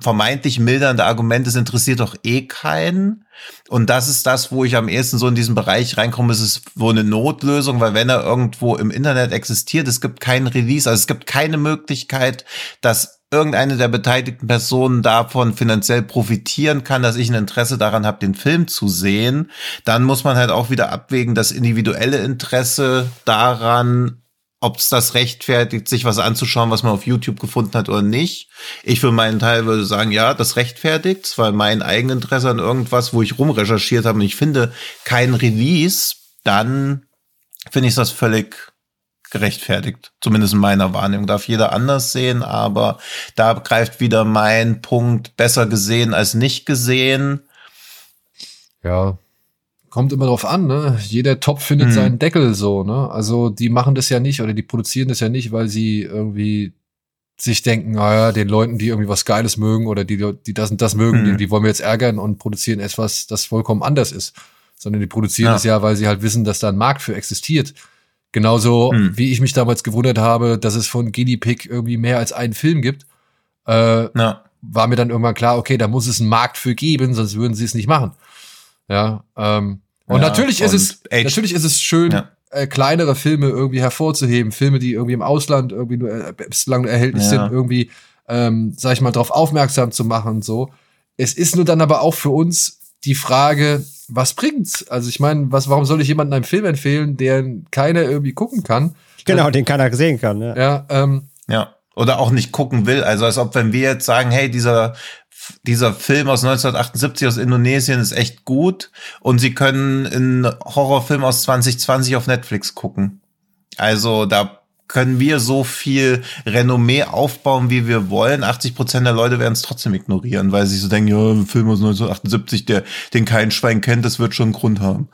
vermeintlich mildernde Argument, es interessiert doch eh keinen. Und das ist das, wo ich am ehesten so in diesen Bereich reinkomme, es ist wohl eine Notlösung, weil wenn er irgendwo im Internet existiert, es gibt keinen Release, also es gibt keine Möglichkeit, dass irgendeine der beteiligten Personen davon finanziell profitieren kann, dass ich ein Interesse daran habe, den Film zu sehen, dann muss man halt auch wieder abwägen, das individuelle Interesse daran, ob es das rechtfertigt, sich was anzuschauen, was man auf YouTube gefunden hat oder nicht. Ich für meinen Teil würde sagen, ja, das rechtfertigt, weil mein Eigeninteresse an irgendwas, wo ich rumrecherchiert habe und ich finde kein Release, dann finde ich das völlig gerechtfertigt. Zumindest in meiner Wahrnehmung. Darf jeder anders sehen, aber da greift wieder mein Punkt besser gesehen als nicht gesehen. Ja, kommt immer drauf an, ne? Jeder Topf findet Mhm. seinen Deckel so, ne? Also die machen das ja nicht oder die produzieren das ja nicht, weil sie irgendwie sich denken, naja, den Leuten, die irgendwie was Geiles mögen oder die, die das und das mögen, Mhm. die, die wollen wir jetzt ärgern und produzieren etwas, das vollkommen anders ist. Sondern die produzieren Ja. es ja, weil sie halt wissen, dass da ein Markt für existiert. Genauso Mhm. wie ich mich damals gewundert habe, dass es von Guinea Pig irgendwie mehr als einen Film gibt. Äh, Ja. war mir dann irgendwann klar, okay, da muss es einen Markt für geben, sonst würden sie es nicht machen. Ja, ähm, und Ja, natürlich ist und es, H- natürlich ist es schön, Ja. äh, kleinere Filme irgendwie hervorzuheben, Filme, die irgendwie im Ausland irgendwie nur äh, bislang erhältlich Ja. sind, irgendwie, ähm, sag ich mal, darauf aufmerksam zu machen und so. Es ist nur dann aber auch für uns die Frage, was bringt's? Also ich meine, was, warum soll ich jemandem einen Film empfehlen, der keiner irgendwie gucken kann? Genau, den keiner sehen kann. Ja. Ja, ähm, Ja. Oder auch nicht gucken will. Also als ob wenn wir jetzt sagen, hey, dieser, dieser Film aus 1978 aus Indonesien ist echt gut und sie können einen Horrorfilm aus 2020 auf Netflix gucken. Also da können wir so viel Renommee aufbauen, wie wir wollen. 80 Prozent der Leute werden es trotzdem ignorieren, weil sie so denken, ja, ein Film aus 1978, der, den kein Schwein kennt, das wird schon einen Grund haben.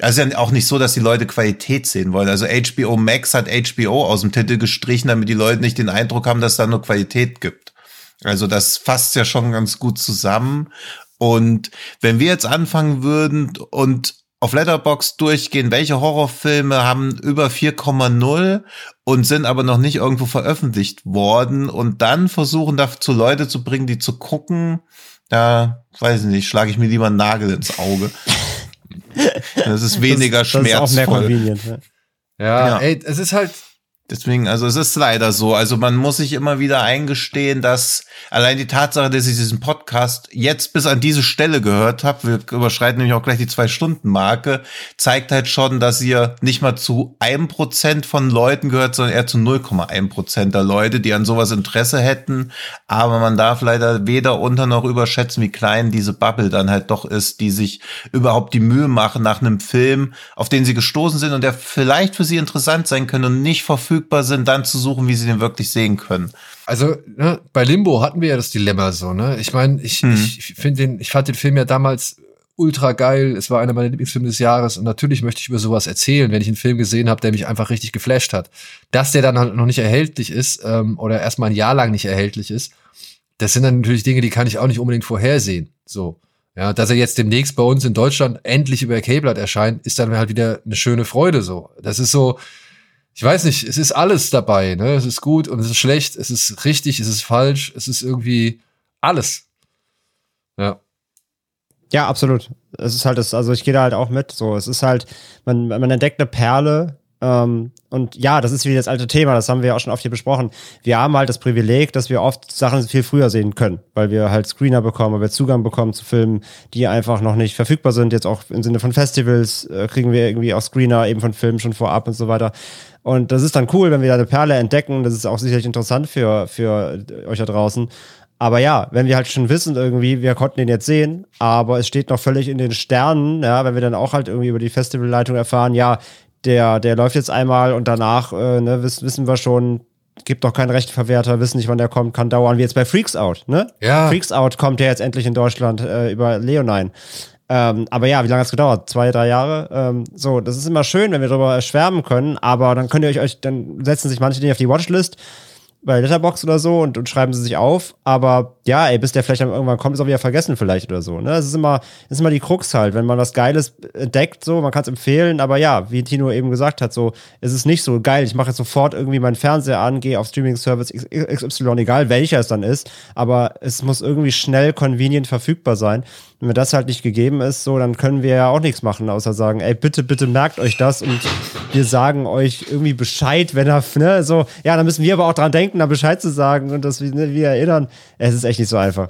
Also ja auch nicht so, dass die Leute Qualität sehen wollen. Also HBO Max hat HBO aus dem Titel gestrichen, damit die Leute nicht den Eindruck haben, dass da nur Qualität gibt. Also das fasst ja schon ganz gut zusammen. Und wenn wir jetzt anfangen würden und auf Letterbox durchgehen, welche Horrorfilme haben über 4,0 und sind aber noch nicht irgendwo veröffentlicht worden und dann versuchen dazu Leute zu bringen, die zu gucken, da weiß ich nicht, schlage ich mir lieber einen Nagel ins Auge. Das ist weniger das, das ist auch mehr schmerzvoll. convenient. Ja. Ja, Ja. ey, es ist halt, Deswegen, also es ist leider so. Also man muss sich immer wieder eingestehen, dass allein die Tatsache, dass ich diesen Podcast jetzt bis an diese Stelle gehört habe, wir überschreiten nämlich auch gleich die Zwei-Stunden-Marke, zeigt halt schon, dass ihr nicht mal zu einem Prozent von Leuten gehört, sondern eher zu 0,1 Prozent der Leute, die an sowas Interesse hätten. Aber man darf leider weder unter noch überschätzen, wie klein diese Bubble dann halt doch ist, die sich überhaupt die Mühe machen nach einem Film, auf den sie gestoßen sind und der vielleicht für sie interessant sein könnte und nicht verfügbar verfügbar sind, dann zu suchen, wie sie den wirklich sehen können. Also ne, bei Limbo hatten wir ja das Dilemma so, ne? Ich meine, ich, hm. ich finde den, ich fand den Film ja damals ultra geil. Es war einer meiner Lieblingsfilme des Jahres und natürlich möchte ich über sowas erzählen, wenn ich einen Film gesehen habe, der mich einfach richtig geflasht hat. Dass der dann halt noch nicht erhältlich ist ähm, oder erstmal ein Jahr lang nicht erhältlich ist, das sind dann natürlich Dinge, die kann ich auch nicht unbedingt vorhersehen. So. Ja, dass er jetzt demnächst bei uns in Deutschland endlich über K-Blatt erscheint, ist dann halt wieder eine schöne Freude so. Das ist so, ich weiß nicht, es ist alles dabei, ne? Es ist gut und es ist schlecht, es ist richtig, es ist falsch, es ist irgendwie alles. Ja. Ja, absolut. Es ist halt das, also ich gehe da halt auch mit. So, es ist halt, man, man entdeckt eine Perle, ähm, und ja, das ist wie das alte Thema, das haben wir auch schon oft hier besprochen. Wir haben halt das Privileg, dass wir oft Sachen viel früher sehen können, weil wir halt Screener bekommen, weil wir Zugang bekommen zu Filmen, die einfach noch nicht verfügbar sind. Jetzt auch im Sinne von Festivals äh, kriegen wir irgendwie auch Screener eben von Filmen schon vorab und so weiter. Und das ist dann cool, wenn wir da eine Perle entdecken. Das ist auch sicherlich interessant für, für euch da draußen. Aber ja, wenn wir halt schon wissen irgendwie, wir konnten den jetzt sehen, aber es steht noch völlig in den Sternen, ja, wenn wir dann auch halt irgendwie über die Festivalleitung erfahren, ja, der, der läuft jetzt einmal und danach äh, ne, wissen, wissen wir schon, gibt doch keinen Rechteverwerter, wissen nicht, wann der kommt, kann dauern, wie jetzt bei Freaks Out, ne? Ja. Freaks Out kommt ja jetzt endlich in Deutschland äh, über Leonine. Ähm, aber ja, wie lange hat es gedauert? Zwei, drei Jahre? Ähm, so, das ist immer schön, wenn wir darüber schwärmen können, aber dann könnt ihr euch, euch dann setzen sich manche Dinge auf die Watchlist bei Letterbox oder so und, und schreiben sie sich auf. Aber ja, ey, bis der vielleicht dann irgendwann kommt, ist auch wieder vergessen vielleicht oder so. Ne? Das ist immer, das ist immer die Krux halt, wenn man was Geiles entdeckt, so, man kann es empfehlen, aber ja, wie Tino eben gesagt hat, so, es ist nicht so geil. Ich mache jetzt sofort irgendwie meinen Fernseher an, gehe auf Streaming-Service XY, egal welcher es dann ist, aber es muss irgendwie schnell, convenient verfügbar sein. Wenn das halt nicht gegeben ist, so, dann können wir ja auch nichts machen, außer sagen, ey, bitte, bitte merkt euch das und wir sagen euch irgendwie Bescheid, wenn er, ne, so, ja, dann müssen wir aber auch dran denken, da Bescheid zu sagen und das ne, wir erinnern. Es ist echt nicht so einfach.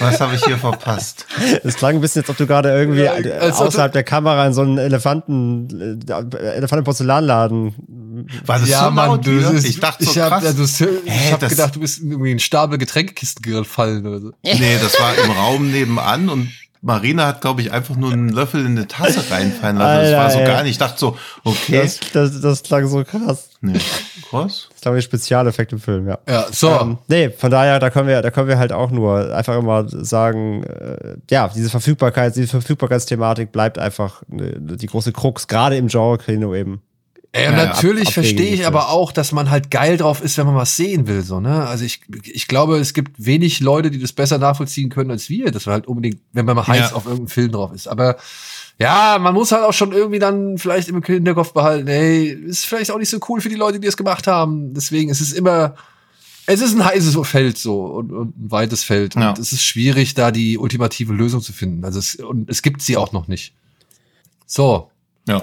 Was habe ich hier verpasst? Es klang ein bisschen, als ob du gerade irgendwie ja, also außerhalb der Kamera in so einen Elefanten, äh, Elefanten-Porzellanladen. War das ja, so Mann, du, laut ist, Ich dachte so ich hab, krass. Du, ich Hä, hab das- gedacht, du bist in irgendwie einen Stapel Getränkekisten gefallen oder so. Nee, das war im Raum nebenan und Marina hat, glaube ich, einfach nur einen Löffel in eine Tasse reinfallen lassen. das war so Alter, ey. gar nicht. Ich dachte so, okay. Das, das, das klang so krass. nee, krass. Das klang wie Spezialeffekt im Film, ja. Ja, so. Ähm, nee, von daher, da können wir, da können wir halt auch nur einfach immer sagen, äh, ja, diese Verfügbarkeit, diese Verfügbarkeitsthematik bleibt einfach ne, die große Krux, gerade im Genre-Kino eben. Ja, ja, natürlich verstehe ich aber auch, dass man halt geil drauf ist, wenn man was sehen will, so, ne? Also ich, ich glaube, es gibt wenig Leute, die das besser nachvollziehen können als wir, dass man halt unbedingt, wenn man mal heiß Ja. auf irgendeinen Film drauf ist. Aber ja, man muss halt auch schon irgendwie dann vielleicht im Hinterkopf behalten, ey, ist vielleicht auch nicht so cool für die Leute, die es gemacht haben. Deswegen ist es immer, es ist ein heißes Feld so und, und ein weites Feld. Ja. Und es ist schwierig, da die ultimative Lösung zu finden. Also es, und es gibt sie auch noch nicht. So, Ja.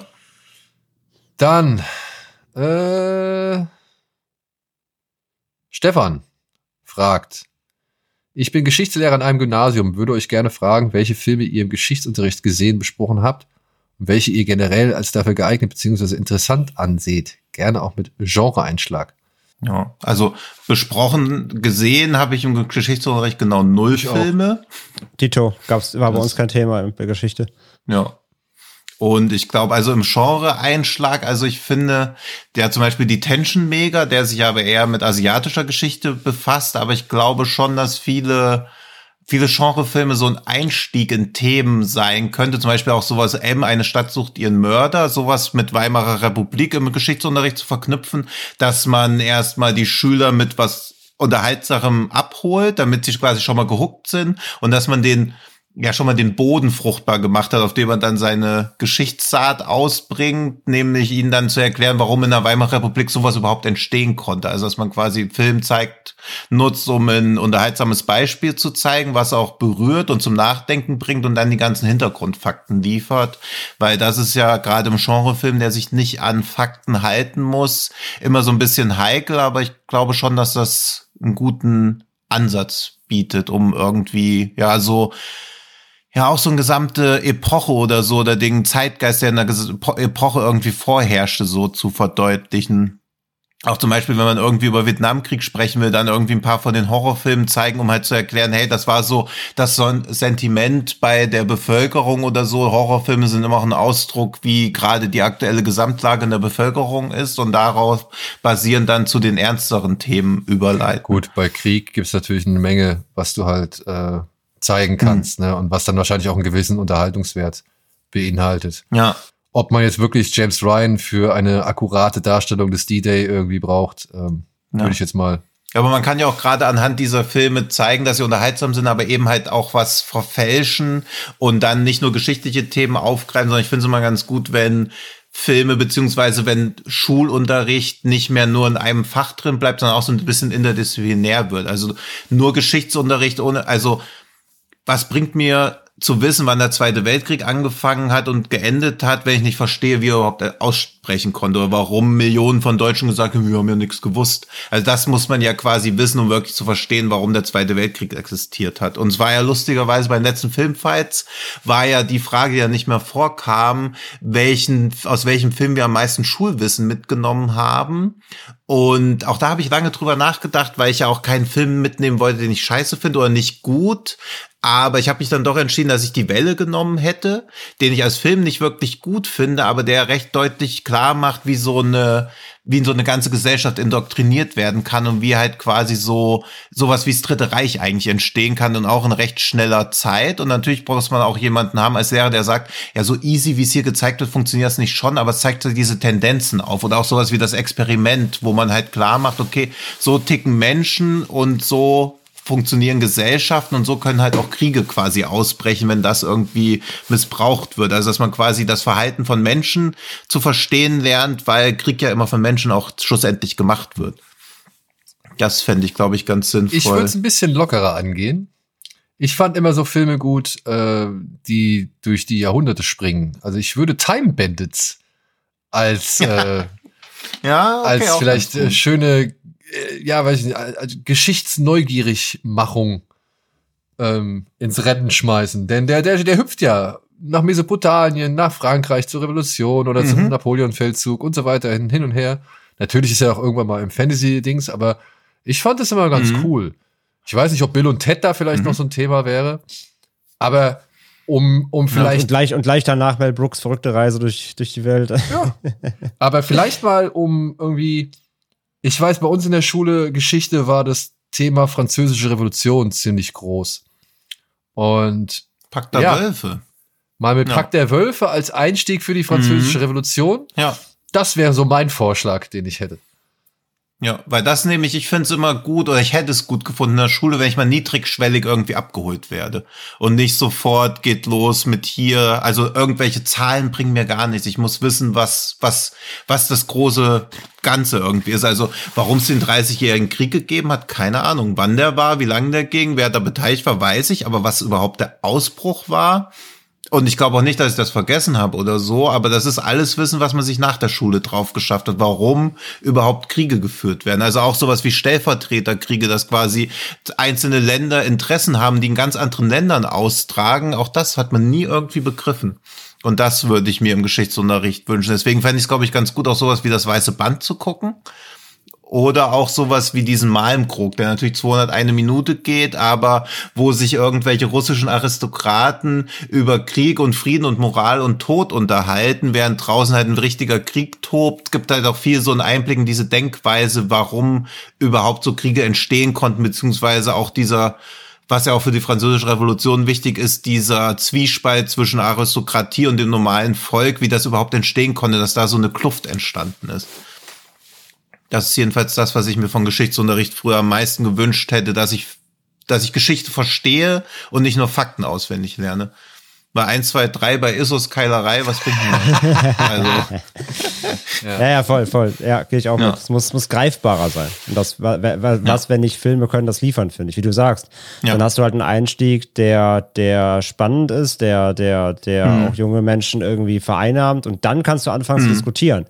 Dann, äh, Stefan fragt, ich bin Geschichtslehrer an einem Gymnasium, würde euch gerne fragen, welche Filme ihr im Geschichtsunterricht gesehen, besprochen habt und welche ihr generell als dafür geeignet bzw. interessant anseht. Gerne auch mit Genre-Einschlag. Ja, also besprochen, gesehen habe ich im Geschichtsunterricht genau null Ich auch. Filme. Tito, gab's, war bei Das- uns kein Thema in der Geschichte. Ja. Und ich glaube, also im Genre-Einschlag, also ich finde, der zum Beispiel die Tension Mega, der sich aber eher mit asiatischer Geschichte befasst, aber ich glaube schon, dass viele, viele Genrefilme so ein Einstieg in Themen sein könnte. Zum Beispiel auch sowas, M, eine Stadt sucht ihren Mörder, sowas mit Weimarer Republik im Geschichtsunterricht zu verknüpfen, dass man erstmal die Schüler mit was Unterhaltsamem abholt, damit sie quasi schon mal gehuckt sind und dass man den ja schon mal den Boden fruchtbar gemacht hat, auf dem er dann seine Geschichtssaat ausbringt, nämlich ihnen dann zu erklären, warum in der Weimarer Republik sowas überhaupt entstehen konnte. Also dass man quasi Film zeigt, nutzt, um ein unterhaltsames Beispiel zu zeigen, was auch berührt und zum Nachdenken bringt und dann die ganzen Hintergrundfakten liefert. Weil das ist ja gerade im Genrefilm, der sich nicht an Fakten halten muss, immer so ein bisschen heikel, aber ich glaube schon, dass das einen guten Ansatz bietet, um irgendwie, ja, so ja auch so eine gesamte Epoche oder so oder den Zeitgeist, der in der Epoche irgendwie vorherrschte, so zu verdeutlichen. Auch zum Beispiel, wenn man irgendwie über Vietnamkrieg sprechen will, dann irgendwie ein paar von den Horrorfilmen zeigen, um halt zu erklären, hey, das war so das so Sentiment bei der Bevölkerung oder so. Horrorfilme sind immer auch ein Ausdruck, wie gerade die aktuelle Gesamtlage in der Bevölkerung ist und darauf basieren dann zu den ernsteren Themen überleiten. Gut, bei Krieg gibt's natürlich eine Menge, was du halt äh, zeigen kannst, mhm. ne? Und was dann wahrscheinlich auch einen gewissen Unterhaltungswert beinhaltet. Ja. Ob man jetzt wirklich James Ryan für eine akkurate Darstellung des D-Day irgendwie braucht, ähm, ja. würde ich jetzt mal aber man kann ja auch gerade anhand dieser Filme zeigen, dass sie unterhaltsam sind, aber eben halt auch was verfälschen und dann nicht nur geschichtliche Themen aufgreifen, sondern ich finde es immer ganz gut, wenn Filme beziehungsweise wenn Schulunterricht nicht mehr nur in einem Fach drin bleibt, sondern auch so ein bisschen interdisziplinär wird. Also nur Geschichtsunterricht ohne, also was bringt mir zu wissen, wann der Zweite Weltkrieg angefangen hat und geendet hat, wenn ich nicht verstehe, wie er überhaupt aussprechen konnte oder warum Millionen von Deutschen gesagt haben, wir haben ja nichts gewusst. Also das muss man ja quasi wissen, um wirklich zu verstehen, warum der Zweite Weltkrieg existiert hat. Und es war ja lustigerweise bei den letzten Filmfights, war ja die Frage, die ja nicht mehr vorkam, welchen, aus welchem Film wir am meisten Schulwissen mitgenommen haben. Und auch da habe ich lange drüber nachgedacht, weil ich ja auch keinen Film mitnehmen wollte, den ich scheiße finde oder nicht gut. Aber ich habe mich dann doch entschieden, dass ich die Welle genommen hätte, den ich als Film nicht wirklich gut finde, aber der recht deutlich klar macht, wie so eine, wie so eine ganze Gesellschaft indoktriniert werden kann und wie halt quasi so sowas wie das Dritte Reich eigentlich entstehen kann und auch in recht schneller Zeit. Und natürlich braucht man auch jemanden haben als Lehrer, der sagt, ja, so easy, wie es hier gezeigt wird, funktioniert es nicht schon, aber es zeigt so diese Tendenzen auf. Oder auch sowas wie das Experiment, wo man halt klar macht, okay, so ticken Menschen und so funktionieren Gesellschaften und so können halt auch Kriege quasi ausbrechen, wenn das irgendwie missbraucht wird. Also dass man quasi das Verhalten von Menschen zu verstehen lernt, weil Krieg ja immer von Menschen auch schlussendlich gemacht wird. Das fände ich, glaube ich, ganz sinnvoll. Ich würde es ein bisschen lockerer angehen. Ich fand immer so Filme gut, äh, die durch die Jahrhunderte springen. Also ich würde Time Bandits als <laughs> äh, ja, okay, als vielleicht äh, schöne äh, ja, weiß ich nicht, also Geschichtsneugierigmachung ähm, ins Rennen schmeißen. Denn der, der, der hüpft ja nach Mesopotamien, nach Frankreich zur Revolution oder mhm. zum Napoleon-Feldzug und so weiter hin, hin und her. Natürlich ist er auch irgendwann mal im Fantasy-Dings, aber ich fand das immer ganz mhm. cool. Ich weiß nicht, ob Bill und Ted da vielleicht mhm. noch so ein Thema wäre, aber um, um vielleicht. und, gleich, und gleich danach Mel Brooks verrückte Reise durch, durch die Welt. Ja. <laughs> aber vielleicht mal, um irgendwie ich weiß, bei uns in der Schule Geschichte war das Thema französische Revolution ziemlich groß. Und Pakt der ja, Wölfe. Mal mit ja. Pakt der Wölfe als Einstieg für die französische mhm. Revolution. Ja. Das wäre so mein Vorschlag, den ich hätte. Ja, weil das nämlich, ich finde es immer gut oder ich hätte es gut gefunden in der Schule, wenn ich mal niedrigschwellig irgendwie abgeholt werde und nicht sofort geht los mit hier, also irgendwelche Zahlen bringen mir gar nichts. Ich muss wissen, was was was das große Ganze irgendwie ist. Also warum es den 30-jährigen Krieg gegeben hat, keine Ahnung. Wann der war, wie lange der ging, wer da beteiligt war, weiß ich. Aber was überhaupt der Ausbruch war, und ich glaube auch nicht, dass ich das vergessen habe oder so, aber das ist alles Wissen, was man sich nach der Schule drauf geschafft hat, warum überhaupt Kriege geführt werden. Also auch sowas wie Stellvertreterkriege, dass quasi einzelne Länder Interessen haben, die in ganz anderen Ländern austragen. Auch das hat man nie irgendwie begriffen. Und das würde ich mir im Geschichtsunterricht wünschen. Deswegen fände ich es, glaube ich, ganz gut, auch sowas wie das Weiße Band zu gucken oder auch sowas wie diesen Malmkrug, der natürlich 201 Minute geht, aber wo sich irgendwelche russischen Aristokraten über Krieg und Frieden und Moral und Tod unterhalten, während draußen halt ein richtiger Krieg tobt, gibt halt auch viel so einen Einblick in diese Denkweise, warum überhaupt so Kriege entstehen konnten, beziehungsweise auch dieser was ja auch für die französische Revolution wichtig ist, dieser Zwiespalt zwischen Aristokratie und dem normalen Volk, wie das überhaupt entstehen konnte, dass da so eine Kluft entstanden ist. Das ist jedenfalls das, was ich mir von Geschichtsunterricht früher am meisten gewünscht hätte, dass ich dass ich Geschichte verstehe und nicht nur Fakten auswendig lerne. Bei 1, 2, 3 bei Isos Keilerei, was bin ich? <laughs> also, ja. ja, ja, voll, voll. Ja, gehe ich auch ja. mit. Es muss, muss greifbarer sein. Und das, was, ja. wenn nicht Filme können das liefern, finde ich, wie du sagst. Ja. Dann hast du halt einen Einstieg, der, der spannend ist, der, der, der mhm. auch junge Menschen irgendwie vereinnahmt und dann kannst du anfangen mhm. zu diskutieren.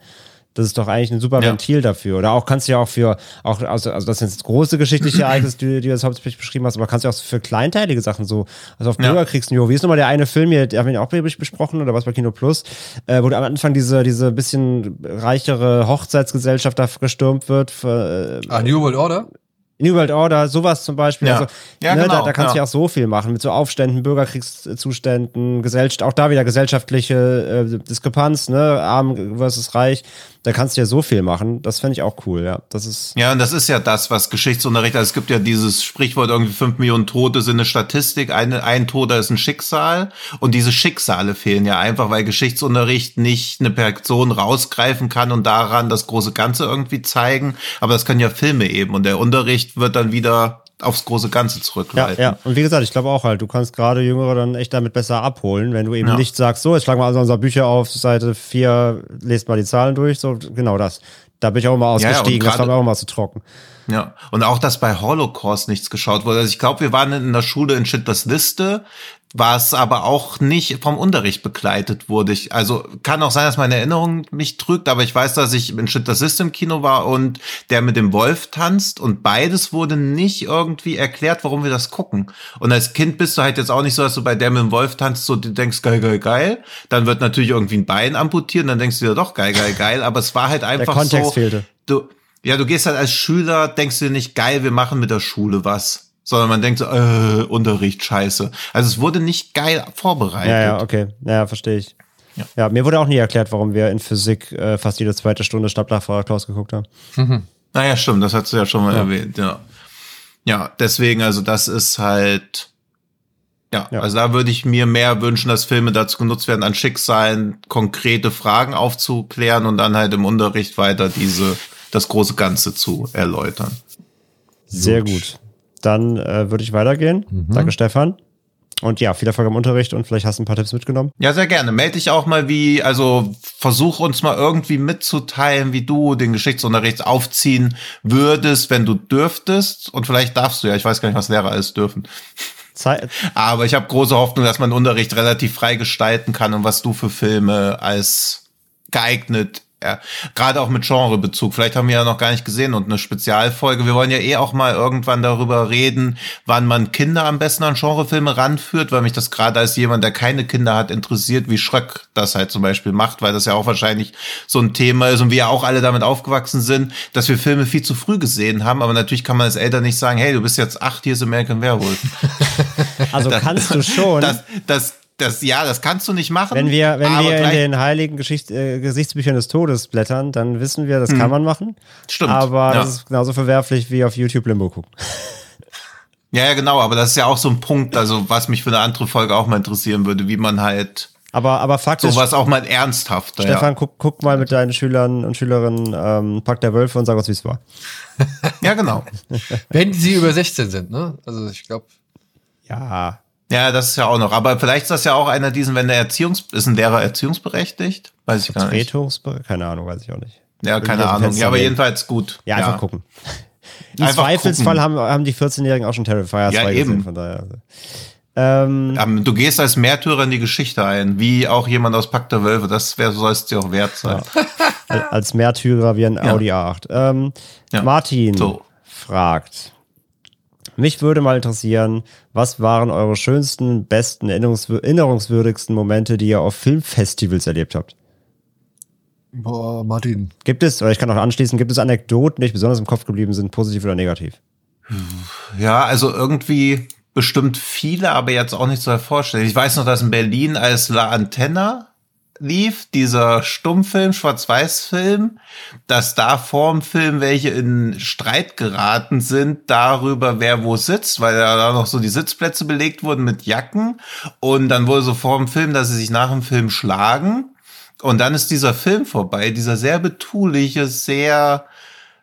Das ist doch eigentlich ein super ja. Ventil dafür. Oder auch kannst du ja auch für, auch, also, also das sind jetzt große geschichtliche <clears throat> Ereignisse, die, die du jetzt hauptsächlich beschrieben hast, aber kannst du auch für kleinteilige Sachen so, also auf Bürgerkriegsniveau. Wie ist nochmal der eine Film hier, der haben wir ihn auch besprochen, oder was bei Kino Plus, äh, wo am Anfang diese, diese bisschen reichere Hochzeitsgesellschaft da gestürmt wird. Für, äh, ah, New World Order? New World Order, sowas zum Beispiel. Ja, also, ja ne, genau. Da, da kannst du ja. auch so viel machen mit so Aufständen, Bürgerkriegszuständen, Gesellschaft, auch da wieder gesellschaftliche äh, Diskrepanz, ne, arm versus reich. Da kannst du ja so viel machen. Das fände ich auch cool, ja. Das ist. Ja, und das ist ja das, was Geschichtsunterricht, also es gibt ja dieses Sprichwort, irgendwie fünf Millionen Tote sind eine Statistik, eine, ein Toter ist ein Schicksal. Und diese Schicksale fehlen ja einfach, weil Geschichtsunterricht nicht eine Person rausgreifen kann und daran das große Ganze irgendwie zeigen. Aber das können ja Filme eben. Und der Unterricht wird dann wieder aufs große Ganze zurückleiten. Ja, ja. Und wie gesagt, ich glaube auch halt, du kannst gerade Jüngere dann echt damit besser abholen, wenn du eben ja. nicht sagst, so, jetzt schlagen wir also unser Bücher auf, Seite 4, lest mal die Zahlen durch, so, genau das. Da bin ich auch mal ausgestiegen, ja, das war mir auch mal zu trocken. Ja, und auch, dass bei Holocaust nichts geschaut wurde. Also ich glaube, wir waren in der Schule in Schindlers Liste, was aber auch nicht vom Unterricht begleitet wurde. Ich, also kann auch sein, dass meine Erinnerung mich trügt, aber ich weiß, dass ich in Schindlers System Kino war und der mit dem Wolf tanzt und beides wurde nicht irgendwie erklärt, warum wir das gucken. Und als Kind bist du halt jetzt auch nicht so, dass du bei der mit dem Wolf tanzt, so du denkst geil, geil, geil. Dann wird natürlich irgendwie ein Bein amputiert und dann denkst du dir doch geil, geil, geil. Aber es war halt einfach der Kontext so. Fehlte. Du, ja, du gehst halt als Schüler, denkst dir nicht geil, wir machen mit der Schule was sondern man denkt so, äh, Unterricht, scheiße. Also es wurde nicht geil vorbereitet. Ja, ja, okay. Ja, verstehe ich. Ja. ja. mir wurde auch nie erklärt, warum wir in Physik äh, fast jede zweite Stunde Stabdachfahrer Klaus geguckt haben. Mhm. Naja, stimmt, das hast du ja schon mal ja. erwähnt, ja. Ja, deswegen, also das ist halt, ja, ja, also da würde ich mir mehr wünschen, dass Filme dazu genutzt werden, an Schicksalen konkrete Fragen aufzuklären und dann halt im Unterricht weiter diese, das große Ganze zu erläutern. Sehr gut. Dann äh, würde ich weitergehen. Mhm. Danke, Stefan. Und ja, viel Erfolg am Unterricht und vielleicht hast du ein paar Tipps mitgenommen. Ja, sehr gerne. Melde dich auch mal wie, also versuch uns mal irgendwie mitzuteilen, wie du den Geschichtsunterricht aufziehen würdest, wenn du dürftest. Und vielleicht darfst du ja, ich weiß gar nicht, was Lehrer alles dürfen. Zeit. <laughs> Aber ich habe große Hoffnung, dass man Unterricht relativ frei gestalten kann und was du für Filme als geeignet ja, gerade auch mit Genrebezug. Vielleicht haben wir ja noch gar nicht gesehen und eine Spezialfolge. Wir wollen ja eh auch mal irgendwann darüber reden, wann man Kinder am besten an Genrefilme ranführt, weil mich das gerade als jemand, der keine Kinder hat, interessiert, wie Schröck das halt zum Beispiel macht, weil das ja auch wahrscheinlich so ein Thema ist und wir ja auch alle damit aufgewachsen sind, dass wir Filme viel zu früh gesehen haben. Aber natürlich kann man als Eltern nicht sagen, hey, du bist jetzt acht, hier ist American Werewolf. <laughs> Also das, kannst du schon. Das, das, das, ja, das kannst du nicht machen. Wenn wir, wenn wir in den heiligen Geschicht, äh, Gesichtsbüchern des Todes blättern, dann wissen wir, das hm. kann man machen. Stimmt. Aber ja. das ist genauso verwerflich wie auf YouTube Limbo gucken. Ja, ja, genau, aber das ist ja auch so ein Punkt, also was mich für eine andere Folge auch mal interessieren würde, wie man halt aber, aber faktisch. Sowas auch mal ernsthaft. Stefan, ja. guck, guck mal mit deinen Schülern und Schülerinnen ähm, Pack der Wölfe und sag uns, wie es war. <laughs> ja, genau. <laughs> Wenn sie über 16 sind, ne? Also ich glaube. Ja. Ja, das ist ja auch noch. Aber vielleicht ist das ja auch einer diesen, wenn der Erziehungs, ist ein Lehrer erziehungsberechtigt? Weiß ich gar nicht. Keine Ahnung, weiß ich auch nicht. Ja, keine Ahnung. Ja, aber jedenfalls gut. Ja, einfach ja. gucken. <laughs> Im einfach Zweifelsfall gucken. haben, haben die 14-Jährigen auch schon Terrifier ja, 2 eben. gesehen, von daher. Also. Ähm, ähm, du gehst als Märtyrer in die Geschichte ein, wie auch jemand aus Pakt der Wölfe. Das soll es dir auch wert sein. Ja. als Märtyrer wie ein Audi A8. Ähm, Martin so. fragt, mich würde mal interessieren, was waren eure schönsten, besten, erinnerungswürdigsten Momente, die ihr auf Filmfestivals erlebt habt? Boah, Martin. Gibt es, oder ich kann auch anschließen, gibt es Anekdoten, die euch besonders im Kopf geblieben sind, positiv oder negativ? Ja, also irgendwie bestimmt viele, aber jetzt auch nicht so hervorstellen. Ich weiß noch, dass in Berlin als La Antenna lief, dieser Stummfilm, Schwarz-Weiß-Film, dass da vorm Film welche in Streit geraten sind darüber, wer wo sitzt, weil da noch so die Sitzplätze belegt wurden mit Jacken. Und dann wurde so vorm Film, dass sie sich nach dem Film schlagen. Und dann ist dieser Film vorbei, dieser sehr betuliche, sehr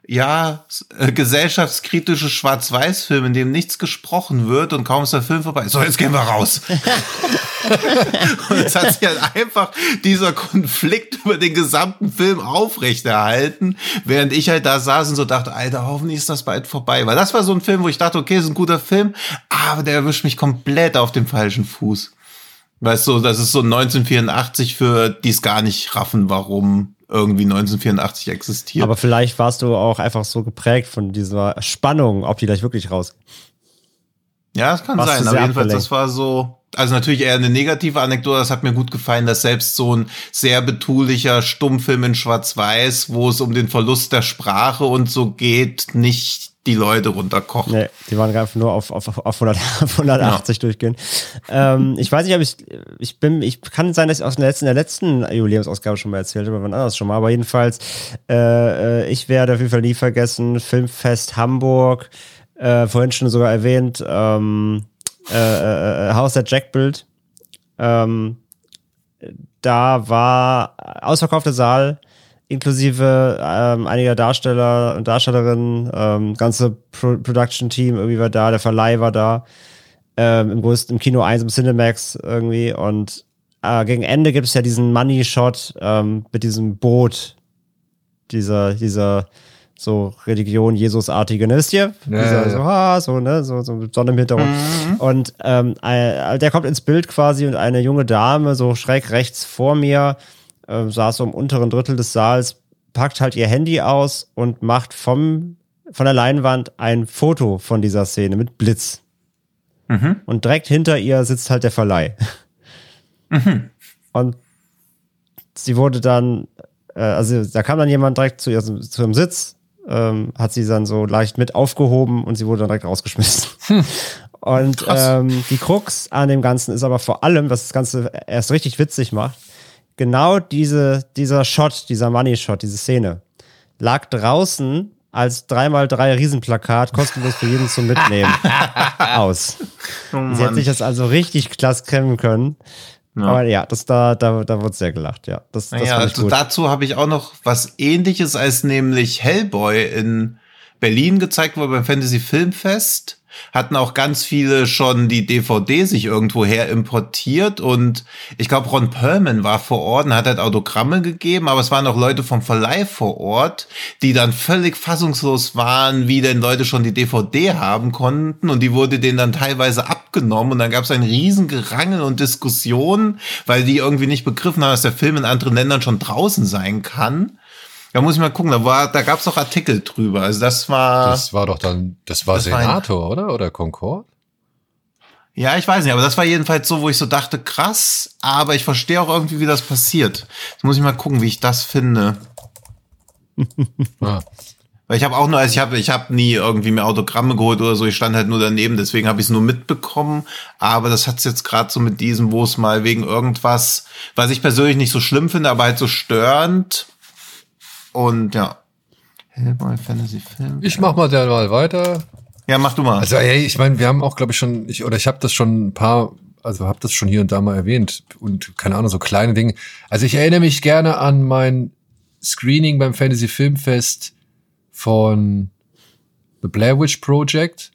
ja, äh, gesellschaftskritische Schwarz-Weiß-Film, in dem nichts gesprochen wird und kaum ist der Film vorbei. So, jetzt gehen wir raus. <laughs> und es hat sich halt einfach dieser Konflikt über den gesamten Film aufrechterhalten, während ich halt da saß und so dachte, Alter, hoffentlich ist das bald vorbei. Weil das war so ein Film, wo ich dachte, okay, ist ein guter Film, aber der erwischt mich komplett auf dem falschen Fuß. Weißt du, das ist so 1984 für die es gar nicht raffen, warum irgendwie 1984 existiert. Aber vielleicht warst du auch einfach so geprägt von dieser Spannung, ob die gleich wirklich raus. Ja, das kann Warst sein. Aber jedenfalls, abgelenkt. das war so. Also natürlich eher eine negative Anekdote. Das hat mir gut gefallen, dass selbst so ein sehr betulicher Stummfilm in Schwarz-Weiß, wo es um den Verlust der Sprache und so geht, nicht die Leute runterkocht. Nee, die waren einfach nur auf, auf, auf 100, <laughs> auf 180 durchgehen. Ähm, ich weiß nicht, ob ich, ich bin, ich kann sein, dass ich aus der letzten, der letzten Jubiläumsausgabe schon mal erzählt habe, wann anders schon mal, aber jedenfalls, äh, äh, ich werde auf jeden Fall nie vergessen, Filmfest Hamburg, äh, vorhin schon sogar erwähnt, ähm, äh, äh, Haus der Jack-Bild, ähm, da war ausverkaufter Saal, inklusive ähm, einiger Darsteller und Darstellerinnen, ähm, ganze Pro Production-Team irgendwie war da, der Verleih war da, ähm, im größten, im Kino 1, im Cinemax irgendwie und äh, gegen Ende gibt es ja diesen Money-Shot ähm, mit diesem Boot, dieser, dieser so Religion Jesusartige, ne, wisst ihr? Ja, dieser, ja, so, ah, so, ne, so, so mit Sonne im Hintergrund. Und ähm, äh, der kommt ins Bild quasi und eine junge Dame, so schräg rechts vor mir, äh, saß so im unteren Drittel des Saals, packt halt ihr Handy aus und macht vom, von der Leinwand ein Foto von dieser Szene mit Blitz. Und direkt hinter ihr sitzt halt der Verleih. Und sie wurde dann, äh, also da kam dann jemand direkt zu, ihr, zu ihrem Sitz, ähm, hat sie dann so leicht mit aufgehoben und sie wurde dann direkt rausgeschmissen. Und Krass. ähm, die Krux an dem Ganzen ist aber vor allem, was das Ganze erst richtig witzig macht, genau diese, dieser Shot, dieser Money-Shot, diese Szene, lag draußen als 3x3 Riesenplakat kostenlos für jeden zum Mitnehmen <laughs> aus. Oh Sie hat sich das also richtig klasse kämmen können. Aber ja, das da, da, da wurde sehr gelacht, ja. Das, das Naja, also dazu habe ich auch noch was ähnliches, als nämlich Hellboy in Berlin gezeigt wurde beim Fantasy Filmfest. Hatten auch ganz viele schon die DVD sich irgendwo her importiert und ich glaube Ron Perlman war vor Ort und hat halt Autogramme gegeben, aber es waren auch Leute vom Verleih vor Ort, die dann völlig fassungslos waren, wie denn Leute schon die DVD haben konnten und die wurde denen dann teilweise abgenommen und dann gab es ein riesen Gerangel und Diskussionen, weil die irgendwie nicht begriffen haben, dass der Film in anderen Ländern schon draußen sein kann. Da muss ich mal gucken, da war, da gab es auch Artikel drüber. Also das war, Das war doch dann, das war Das war ein- Senator, oder? Oder Concord? ja, ich weiß nicht, aber das war jedenfalls so, wo ich so dachte, krass, aber ich verstehe auch irgendwie, wie das passiert. Jetzt muss ich mal gucken, wie ich das finde. <laughs> Ah. Weil ich habe auch nur, also ich habe ich hab nie irgendwie mir Autogramme geholt oder so, ich stand halt nur daneben, deswegen habe ich es nur mitbekommen. Aber das hat's jetzt gerade so mit diesem, wo es mal wegen irgendwas, was ich persönlich nicht so schlimm finde, aber halt so störend. Und ja. Hellboy Fantasy Film. Ich mach mal dann mal weiter. Ja, mach du mal. Also, ey, ich meine, wir haben auch, glaube ich, schon, ich, oder ich habe das schon ein paar, also habe das schon hier und da mal erwähnt und keine Ahnung, so kleine Dinge. Also ich erinnere mich gerne an mein Screening beim Fantasy Filmfest von The Blair Witch Project.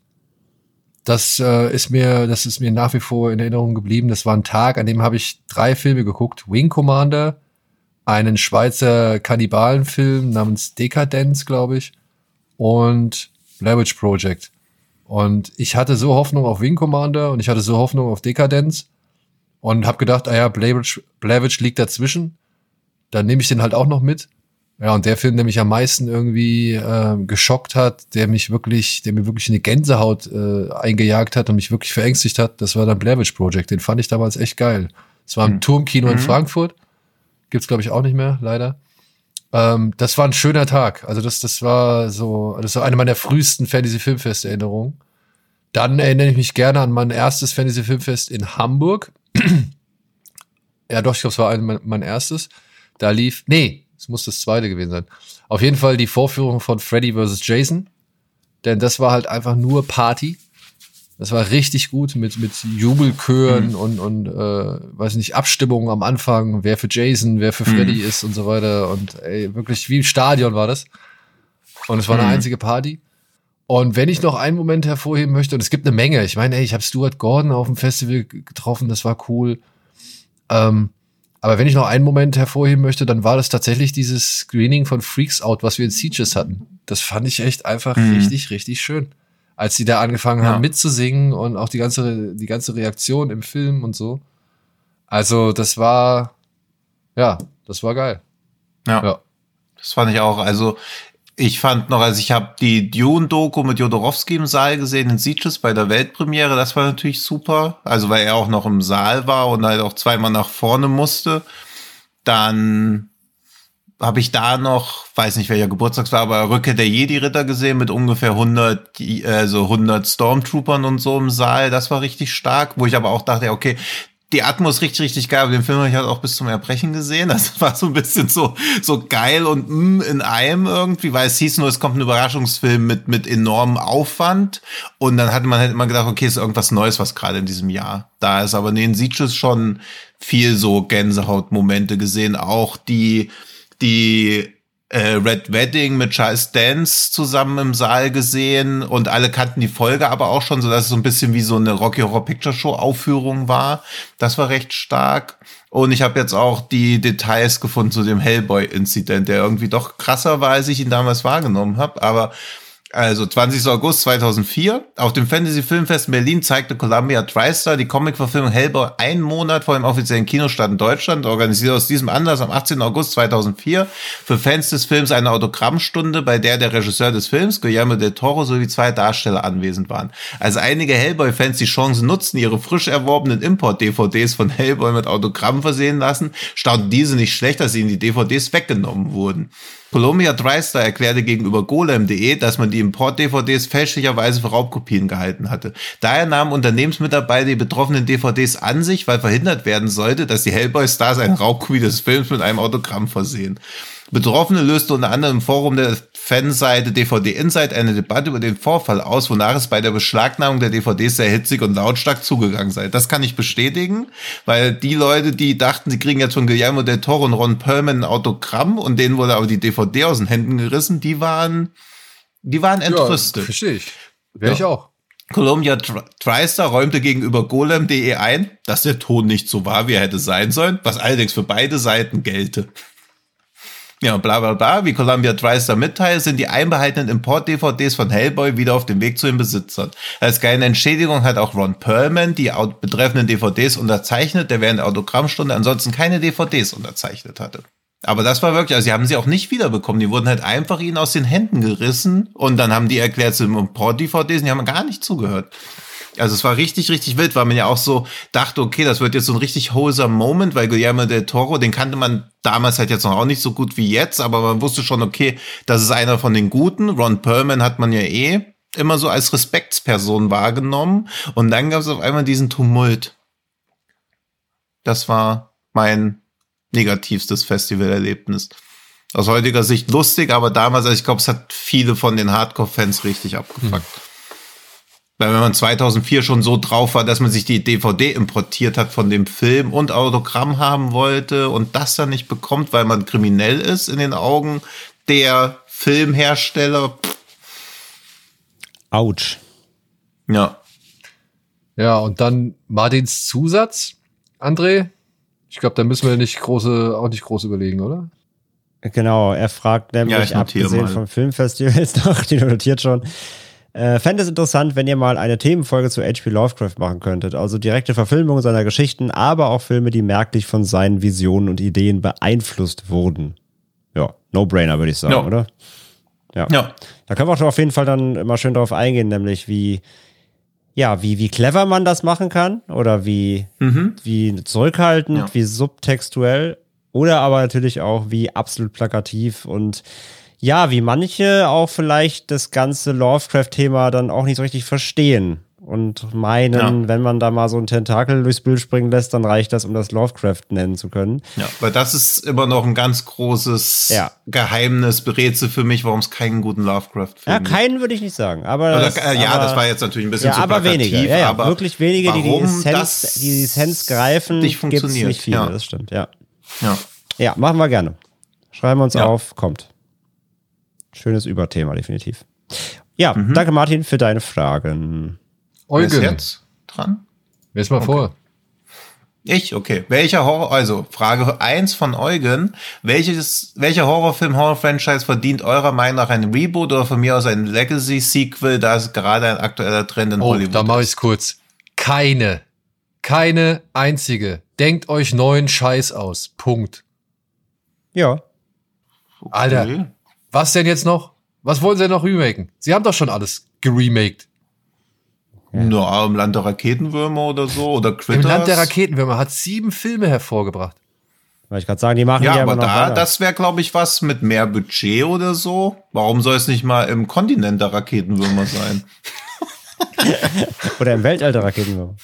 Das äh, ist mir, das ist mir nach wie vor in Erinnerung geblieben. Das war ein Tag, an dem habe ich drei Filme geguckt: Wing Commander, einen Schweizer Kannibalenfilm namens Dekadenz, glaube ich, und Blair Witch Project. Und ich hatte so Hoffnung auf Wing Commander und ich hatte so Hoffnung auf Dekadenz und habe gedacht, ah ja, Blair Witch, Blair Witch liegt dazwischen. Dann nehme ich den halt auch noch mit. Ja, und der Film, der mich am meisten irgendwie äh, geschockt hat, der mich wirklich, der mir wirklich eine Gänsehaut äh, eingejagt hat und mich wirklich verängstigt hat, das war dann Blair Witch Project. Den fand ich damals echt geil. Es war im Turmkino in Frankfurt. Gibt's glaube ich auch nicht mehr, leider. Ähm, das war ein schöner Tag. Also das, das war so, das war eine meiner frühesten Fantasy Filmfest Erinnerungen. Dann erinnere ich mich gerne an mein erstes Fantasy Filmfest in Hamburg. <clears throat> ja, doch, ich glaube, es war ein, mein, mein erstes. Da lief, nee, es muss das zweite gewesen sein. Auf jeden Fall die Vorführung von Freddy vs. Jason. Denn das war halt einfach nur Party. Das war richtig gut mit, mit Jubelchören und, und äh, weiß nicht, Abstimmungen am Anfang, wer für Jason, wer für Freddy ist und so weiter. Und ey, wirklich wie im Stadion war das. Und es war eine einzige Party. Und wenn ich noch einen Moment hervorheben möchte, und es gibt eine Menge, ich meine, ey, ich habe Stuart Gordon auf dem Festival getroffen, das war cool. Ähm, aber wenn ich noch einen Moment hervorheben möchte, dann war das tatsächlich dieses Screening von Freaks Out, was wir in Sieges hatten. Das fand ich echt einfach Mhm. richtig, richtig schön. Als sie da angefangen Ja. haben mitzusingen und auch die ganze, die ganze Reaktion im Film und so. Also, das war, ja, das war geil. Ja. Ja. Das fand ich auch. Also ich fand noch, also ich habe die Dune-Doku mit Jodorowsky im Saal gesehen in Sitges bei der Weltpremiere. Das war natürlich super. Also weil er auch noch im Saal war und halt auch zweimal nach vorne musste. Dann habe ich da noch, weiß nicht welcher Geburtstag war, aber Rückkehr der Jedi-Ritter gesehen mit ungefähr 100, die- also 100 Stormtroopern und so im Saal. Das war richtig stark, wo ich aber auch dachte, okay, die Atmos richtig, richtig geil, aber den Film habe ich halt auch bis zum Erbrechen gesehen. Das <laughs> war so ein bisschen so, so geil und mm, in einem irgendwie, weil es hieß nur, es kommt ein Überraschungsfilm mit, mit enormem Aufwand. Und dann hatte man halt immer gedacht, okay, ist irgendwas Neues, was gerade in diesem Jahr da ist. Aber nee, in Sieges schon viel so Gänsehautmomente gesehen. Auch die, die äh, Red Wedding mit Charles Dance zusammen im Saal gesehen und alle kannten die Folge aber auch schon, so dass es so ein bisschen wie so eine Rocky Horror Picture Show Aufführung war. Das war recht stark. Und ich habe jetzt auch die Details gefunden zu dem Hellboy-Inzident, der irgendwie doch krasser war, als ich ihn damals wahrgenommen habe. Aber also 20. August 2004 auf dem Fantasy Filmfest in Berlin zeigte Columbia TriStar die Comicverfilmung Hellboy einen Monat vor dem offiziellen Kinostart in Deutschland, organisiert aus diesem Anlass am 18. August 2004 für Fans des Films eine Autogrammstunde, bei der der Regisseur des Films, Guillermo del Toro, sowie zwei Darsteller anwesend waren. Als einige Hellboy-Fans die Chance nutzten, ihre frisch erworbenen Import-DVDs von Hellboy mit Autogrammen versehen lassen, staunten diese nicht schlecht, dass ihnen die DVDs weggenommen wurden. Columbia TriStar erklärte gegenüber golem.de, dass man die Import-DVDs fälschlicherweise für Raubkopien gehalten hatte. Daher nahmen Unternehmensmitarbeiter die betroffenen DVDs an sich, weil verhindert werden sollte, dass die Hellboy-Stars eine Raubkopie des Films mit einem Autogramm versehen. Betroffene löste unter anderem im Forum der Fanseite DVD Insight eine Debatte über den Vorfall aus, wonach es bei der Beschlagnahmung der DVDs sehr hitzig und lautstark zugegangen sei. Das kann ich bestätigen, weil die Leute, die dachten, sie kriegen jetzt von Guillermo del Toro und Ron Perlman ein Autogramm und denen wurde aber die DVD aus den Händen gerissen, die waren, die waren entrüstet. verstehe ich. Wäre Ja. ich auch. Columbia Tri- TriStar räumte gegenüber golem.de ein, dass der Ton nicht so war, wie er hätte sein sollen, was allerdings für beide Seiten gelte. Ja, bla bla bla, wie Columbia TriStar mitteilt, sind die einbehaltenen Import-DVDs von Hellboy wieder auf dem Weg zu den Besitzern. Als kleine Entschädigung hat auch Ron Perlman die betreffenden DVDs unterzeichnet, der während der Autogrammstunde ansonsten keine DVDs unterzeichnet hatte. Aber das war wirklich, also sie haben sie auch nicht wiederbekommen. Die wurden halt einfach ihnen aus den Händen gerissen und dann haben die erklärt, sie sind Import-DVDs und die haben gar nicht zugehört. Also es war richtig, richtig wild, weil man ja auch so dachte, okay, das wird jetzt so ein richtig wholesome Moment, weil Guillermo del Toro, den kannte man damals halt jetzt noch auch nicht so gut wie jetzt, aber man wusste schon, okay, das ist einer von den Guten. Ron Perlman hat man ja eh immer so als Respektsperson wahrgenommen und dann gab es auf einmal diesen Tumult. Das war mein negativstes Festivalerlebnis. Aus heutiger Sicht lustig, aber damals, also ich glaube, es hat viele von den Hardcore-Fans richtig abgefuckt. Weil wenn man 2004 schon so drauf war, dass man sich die DVD importiert hat von dem Film und Autogramm haben wollte und das dann nicht bekommt, weil man kriminell ist in den Augen der Filmhersteller. Autsch. Ja, Ja, und dann Martins Zusatz, André. Ich glaube, da müssen wir nicht große, auch nicht groß überlegen, oder? Genau, er fragt Ja, nämlich, ich notiere abgesehen mal. vom Filmfestivals <laughs> noch, die notiert schon, äh, fände es interessant, wenn ihr mal eine Themenfolge zu H.P. Lovecraft machen könntet. Also direkte Verfilmung seiner Geschichten, aber auch Filme, die merklich von seinen Visionen und Ideen beeinflusst wurden. Ja, No-Brainer, würde ich sagen, Ja. oder? Ja. ja, Da können wir auch auf jeden Fall dann immer schön drauf eingehen, nämlich wie, ja, wie, wie clever man das machen kann oder wie, wie zurückhaltend, Ja. wie subtextuell oder aber natürlich auch wie absolut plakativ und ja, wie manche auch vielleicht das ganze Lovecraft-Thema dann auch nicht so richtig verstehen und meinen, Ja. wenn man da mal so einen Tentakel durchs Bild springen lässt, dann reicht das, um das Lovecraft nennen zu können. ja, weil das ist immer noch ein ganz großes Ja. Geheimnis, Rätsel für mich, warum es keinen guten Lovecraft-Film Ja, keinen würde ich nicht sagen, aber. Oder, das- äh, ja, aber- das war jetzt natürlich ein bisschen Ja, zu aber wenige. Ja, ja, aber wirklich wenige, die die Essenz, die, die Essenz greifen, nicht gibt's funktioniert. nicht viele, ja. das stimmt, ja. ja. Ja, machen wir gerne. Schreiben wir uns auf, kommt. Schönes Überthema, definitiv. Ja, Mhm. danke Martin für deine Fragen. Wer ist Eugen, jetzt dran? wer mal vor? Ich, okay. Welcher Horror, also Frage 1 von Eugen. Welches, welcher Horrorfilm, Horror-Franchise verdient eurer Meinung nach ein Reboot oder von mir aus ein Legacy-Sequel, da es gerade ein aktueller Trend in Oh, Hollywood da mache ist? ich's kurz. Keine. Keine einzige. Denkt euch neuen Scheiß aus. Punkt. Ja. Alter, Okay. Was denn jetzt noch? Was wollen sie denn noch remaken? Sie haben doch schon alles geremaked. Na, im Land der Raketenwürmer oder so, oder Im Critters. Land der Raketenwürmer hat sieben Filme hervorgebracht. Weil ich gerade sagen, die machen Ja, ja, aber noch da, weiter. das wäre, glaube ich, was mit mehr Budget oder so. Warum soll es nicht mal im Kontinent der Raketenwürmer sein? <laughs> Oder im Weltall der Raketenwürmer.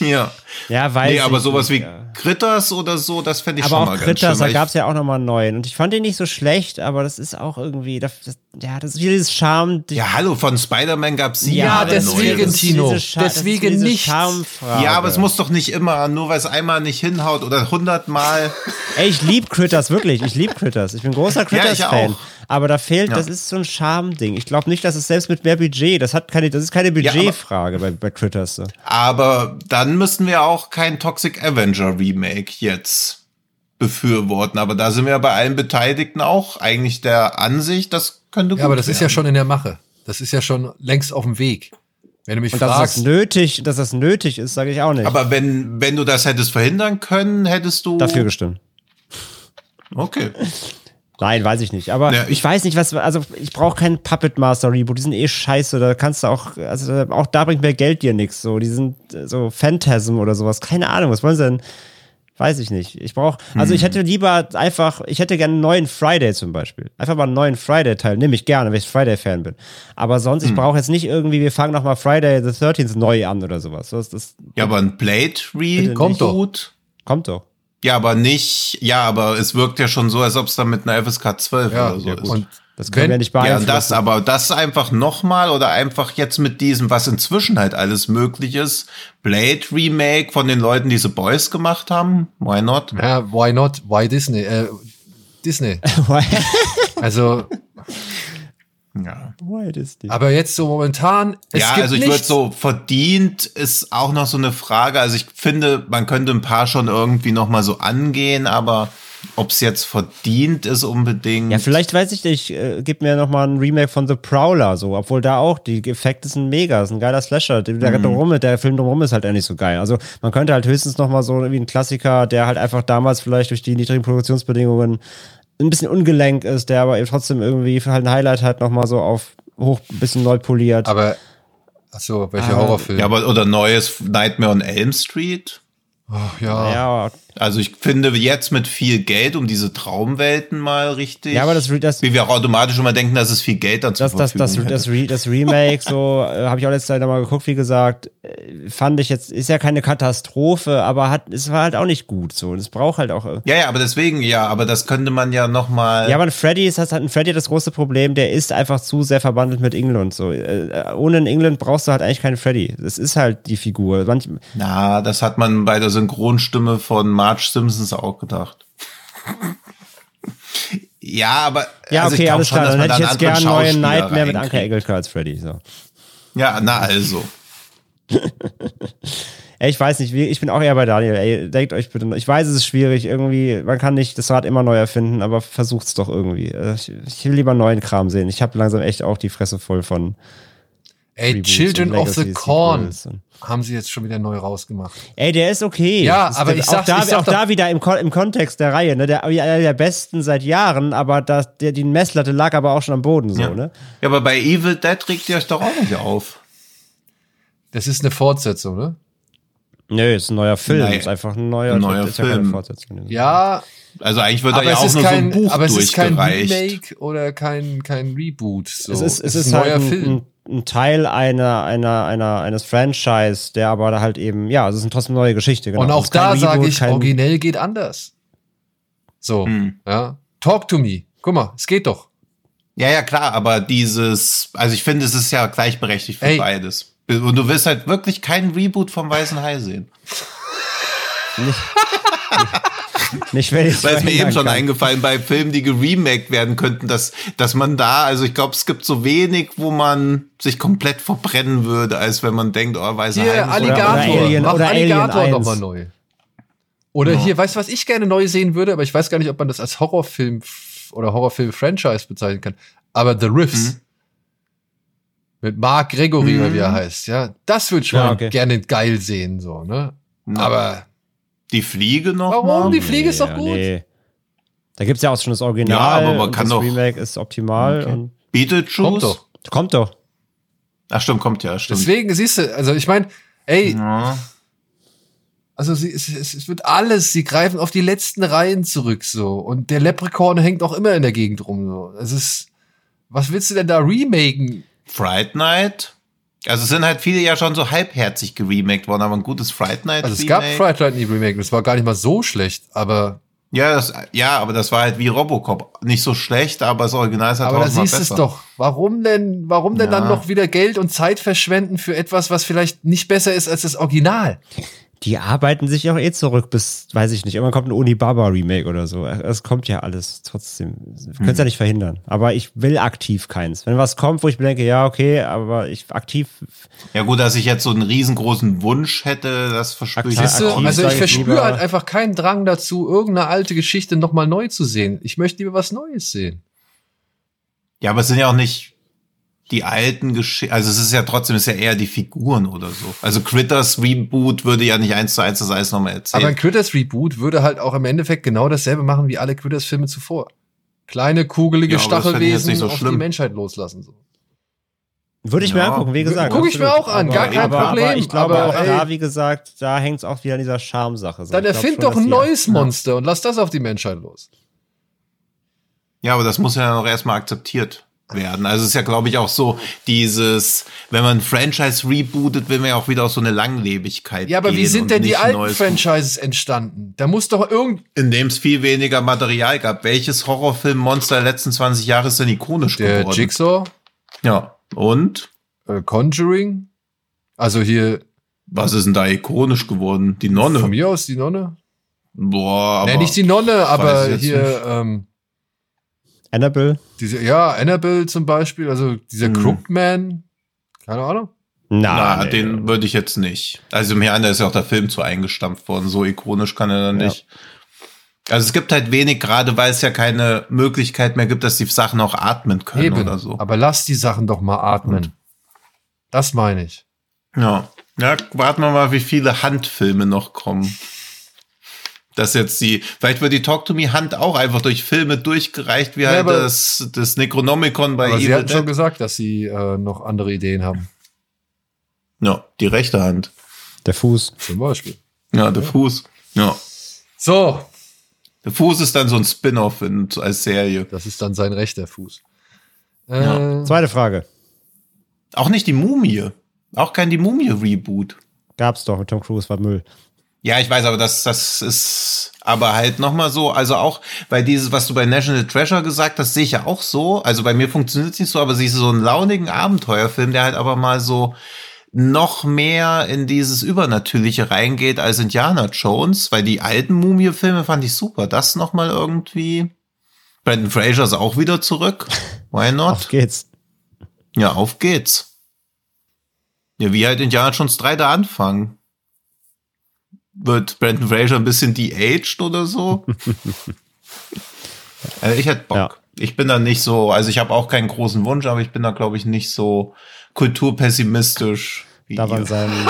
Ja. Ja, weiß Nee, aber sowas nicht, wie ja. Critters oder so, das fände ich Aber schon auch mal ganz Critters, schön. da weil ich- gab es ja auch nochmal einen neuen. Und ich fand den nicht so schlecht, aber das ist auch irgendwie, das, das, ja, das ist wieder dieses Charme. die- Ja, hallo, von Spider-Man gab es sieben Ja, Jahre deswegen, Neues. das ist Tino. Deswegen. Charmfrage. Ja, aber es muss doch nicht immer, nur weil es einmal nicht hinhaut oder hundertmal. <laughs> Ey, ich lieb Critters, wirklich. Ich lieb Critters. Ich bin großer Critters-Fan. auch. aber da fehlt, Ja. das ist so ein Charme-Ding. Ich glaube nicht, dass es selbst mit mehr Budget, das hat keine, das ist keine Budgetfrage bei, bei Critters. So. Aber dann müssten wir auch kein Toxic Avenger Remake jetzt befürworten. Aber da sind wir bei allen Beteiligten auch eigentlich der Ansicht, das könnte gut Ja, aber das ist ja werden. schon in der Mache. Das ist ja schon längst auf dem Weg. Wenn du mich Und dass das fragst, nötig, dass das nötig ist, sage ich auch nicht. Aber wenn, wenn du das hättest verhindern können, hättest du. Dafür gestimmt. Okay. Nein, weiß ich nicht. Aber Ja, ich, ich- weiß nicht, was. Also, ich brauche keinen Puppet Master Reboot. Die sind eh scheiße. Da kannst du auch. Also, auch da bringt mehr Geld dir nichts. So, die sind äh, so Phantasm oder sowas. Keine Ahnung. Was wollen sie denn? Weiß ich nicht. Ich brauche. Also, ich hätte lieber einfach. Ich hätte gerne einen neuen Friday zum Beispiel. Einfach mal einen neuen Friday-Teil. Nehme ich gerne, wenn ich Friday-Fan bin. Aber sonst, ich brauche jetzt nicht irgendwie, wir fangen nochmal Friday the 13th neu an oder sowas. Das, das Ja, aber ein Blade Reboot. Kommt doch. kommt doch. Ja, aber nicht, ja, aber es wirkt ja schon so, als ob es dann mit einer FSK 12 ja, oder so ja, ist. und Das können Wenn- wir nicht ja, beeinflussen. das, aber das einfach nochmal oder einfach jetzt mit diesem, was inzwischen halt alles möglich ist, Blade Remake von den Leuten, die The Boys gemacht haben, why not? ja, why not? Why Disney? Äh, Disney. <laughs> Also, Ja. Why Disney? aber jetzt so momentan, es ja, gibt also ich würde so verdient ist auch noch so eine Frage. Also ich finde, man könnte ein paar schon irgendwie noch mal so angehen, aber ob es jetzt verdient ist unbedingt. Ja, vielleicht weiß ich nicht, äh, gib mir nochmal ein Remake von The Prowler, so, obwohl da auch, die Effekte sind mega, ist ein geiler Slasher. Der, der, drumherum, der Film drumherum ist halt eigentlich so geil. Also man könnte halt höchstens nochmal so wie ein Klassiker, der halt einfach damals vielleicht durch die niedrigen Produktionsbedingungen ein bisschen ungelenk ist, der aber eben trotzdem irgendwie halt ein Highlight hat, nochmal so auf hoch ein bisschen neu poliert. Aber, ach so, welcher Horrorfilm? ja, aber oder neues Nightmare on Elm Street. Oh, ja. ja, Also ich finde jetzt mit viel Geld um diese Traumwelten mal richtig. ja, aber das, das, wie wir auch automatisch immer denken, dass es viel Geld dann zur das, das, das, das. Re das Remake, so, <laughs> äh, habe ich auch letzte Zeit nochmal geguckt, wie gesagt, äh, fand ich jetzt, ist ja keine Katastrophe, aber hat, es war halt auch nicht gut, so. Es braucht halt auch, äh, Ja, ja, aber deswegen, ja, aber das könnte man ja noch mal. Ja, aber Freddy ist das ein Freddy hat das große Problem, der ist einfach zu sehr verbandelt mit England. So, äh, ohne einen England brauchst du halt eigentlich keinen Freddy. Das ist halt die Figur. Manch, Na, das hat man bei der Synchronstimme von Marge Simpsons auch gedacht. ja, aber ja, also ich okay, alles schon, klar. Dann hätte ich da jetzt gerne anderen einen neuen Nightmare mit Anke. Engelke als Freddy. So. Ja, na also. <laughs> Ey, ich weiß nicht, wie- ich bin auch eher bei Daniel. Ey, denkt euch bitte, noch- ich weiß, es ist schwierig. Irgendwie, man kann nicht das Rad immer neu erfinden, aber versucht's doch irgendwie. Äh, Ich, ich will lieber neuen Kram sehen. Ich habe langsam echt auch die Fresse voll von Ey, Reboots Children of the Corn haben sie jetzt schon wieder neu rausgemacht. Ey, der ist okay. Ja, Das- aber ich auch sag's- da, ich sag auch da wieder im, Kon im Kontext der Reihe, ne? Der, einer der besten seit Jahren, aber das, der, die Messlatte lag aber auch schon am Boden, so, Ja. ne? ja, aber bei Evil Dead regt ihr euch doch auch nicht auf. Das ist eine Fortsetzung, ne? Nö, ist ein neuer Film. Nein. Ist einfach ein neuer, Ein neuer ist ja keine Film. Fortsetzung. Ja, Also eigentlich wird da ja es auch ist nur kein, so ein Buch aber es ist kein. Remake oder kein, kein Reboot. So. Es ist, es ist ein halt neuer ein, Film. ein, ein Teil einer, einer, einer, eines Franchise, der aber da halt eben, ja, es ist eine trotzdem neue Geschichte. Genau. Und auch kein da sage ich, kein- originell geht anders. So, Hm. ja. Talk to me. Guck mal, es geht doch. Ja, ja, klar, aber dieses, also ich finde, es ist ja gleichberechtigt für Ey. beides. Und du wirst halt wirklich keinen Reboot vom Weißen Hai sehen. <laughs> Nicht, wenn ich Weil es mir eben schon kann. eingefallen bei Filmen, die geremaked werden könnten, dass, dass man da, also ich glaube, es gibt so wenig, wo man sich komplett verbrennen würde, als wenn man denkt, oh, weiße Hier, Alligator. oder Alien- Mach oder Alligator 1. nochmal neu. Oder hier, weißt du, was ich gerne neu sehen würde, aber ich weiß gar nicht, ob man das als Horrorfilm oder Horrorfilm-Franchise bezeichnen kann. Aber The Riffs. Mit Mark Gregory, oder wie er heißt, ja. Das würde ich Ja, mal okay. gerne geil sehen, so, ne? Aber Die Fliege noch warum? mal? Die Fliege ist doch gut. nee. Da gibt's ja auch schon das Original. Ja, aber man kann das doch- Remake ist optimal. Okay. Und Beetlejuice? Kommt doch. kommt doch. Ach stimmt, kommt ja, stimmt. Deswegen, siehst du, also ich meine, ey, Ja. Also sie, es, es, es wird alles, sie greifen auf die letzten Reihen zurück so. Und der Leprechaun hängt auch immer in der Gegend rum. So. Es ist. Was willst du denn da remaken? Fright Night? Also es sind halt viele ja schon so halbherzig geremaked worden, aber ein gutes Fright Night Also es gab Fright Night nie Remake, das war gar nicht mal so schlecht, aber, Ja, das, ja, aber das war halt wie Robocop. Nicht so schlecht, aber das Original ist halt aber da siehst es doch. Warum denn, warum denn Ja. dann noch wieder Geld und Zeit verschwenden für etwas, was vielleicht nicht besser ist als das Original? Die arbeiten sich auch eh zurück bis, weiß ich nicht, irgendwann kommt ein Unibaba-Remake oder so. Es kommt ja alles trotzdem. Können es ja nicht verhindern. Aber ich will aktiv keins. Wenn was kommt, wo ich mir denke, ja, okay, aber ich aktiv, Ja gut, dass ich jetzt so einen riesengroßen Wunsch hätte, das verspüre ich. Siehst du? Also ich verspüre halt einfach keinen Drang dazu, irgendeine alte Geschichte nochmal neu zu sehen. Ich möchte lieber was Neues sehen. Ja, aber es sind ja auch nicht die alten Geschichten. Also es ist ja trotzdem, es ist ja eher die Figuren oder so. Also Critters Reboot würde ja nicht eins zu eins das alles nochmal erzählen. Aber ein Critters Reboot würde halt auch im Endeffekt genau dasselbe machen wie alle Critters Filme zuvor. Kleine, kugelige Ja, Stachelwesen nicht so auf die. Menschheit loslassen. So. würde ich mir Ja. angucken, wie gesagt. Guck ich mir auch an, gar aber, kein aber, Problem, Aber ich glaube aber, auch ey- da, wie gesagt, da hängt es auch wieder an dieser Charmsache. So, Dann erfind doch ein neues Monster und lass das auf die Menschheit los. Ja, aber das muss ja noch erstmal akzeptiert werden. Also es ist ja, glaube ich, auch so dieses, wenn man ein Franchise rebootet, will man ja auch wieder auf so eine Langlebigkeit Ja, aber wie sind denn die alten Franchises entstanden? Da muss doch irgend In dem es viel weniger Material gab. Welches Horrorfilm-Monster der letzten 20 Jahre ist denn ikonisch der geworden? Jigsaw, Ja. Und? äh, Conjuring, also hier Was ist denn da ikonisch geworden? Die Nonne. von mir aus die Nonne. Boah, aber nee, nicht die Nonne, aber hier ähm, Annabelle? diese, ja, Annabelle zum Beispiel, also dieser Hm. Crooked Man, keine Ahnung. Na, Na, nee. den würde ich jetzt nicht. Also im Herrn, da ist ja auch der Film zu eingestampft worden. So ikonisch kann er dann Ja. nicht. Also es gibt halt wenig, gerade weil es ja keine Möglichkeit mehr gibt, dass die Sachen auch atmen können Eben, oder so. aber lass die Sachen doch mal atmen. Das meine ich. Ja. Ja, warten wir mal, wie viele Handfilme noch kommen. Das jetzt die, vielleicht wird die Talk to Me Hand auch einfach durch Filme durchgereicht, wie Ja, halt aber- das, das Necronomicon bei Aber sie hatten schon gesagt, dass sie äh, noch andere Ideen haben. Ja, die rechte Hand. Der Fuß. Zum Beispiel. Ja, der Fuß. Ja. So, Der Fuß ist dann so ein Spin-off in- als Serie. das ist dann sein rechter Fuß. Äh, Ja. Zweite Frage. Auch nicht die Mumie. Auch kein die Mumie-Reboot. Gab's doch mit Tom Cruise, war Müll. Ja, ich weiß, aber das, das ist aber halt nochmal so, also auch bei dieses, was du bei National Treasure gesagt hast, sehe ich ja auch so. Also bei mir funktioniert es nicht so, aber siehst du so einen launigen Abenteuerfilm, der halt aber mal so noch mehr in dieses Übernatürliche reingeht als Indiana Jones, weil die alten Mumie-Filme fand ich super. Das nochmal irgendwie. Brandon Fraser ist auch wieder zurück. Why not? Auf geht's. Ja, auf geht's. Ja, wie halt Indiana Jones 3 da anfangen. Wird Brandon Fraser ein bisschen de-aged oder so? <laughs> also ich hätte Bock. Ja. Ich bin da nicht so, also ich habe auch keinen großen Wunsch, aber ich bin da, glaube ich, nicht so kulturpessimistisch wie Da war in seinem,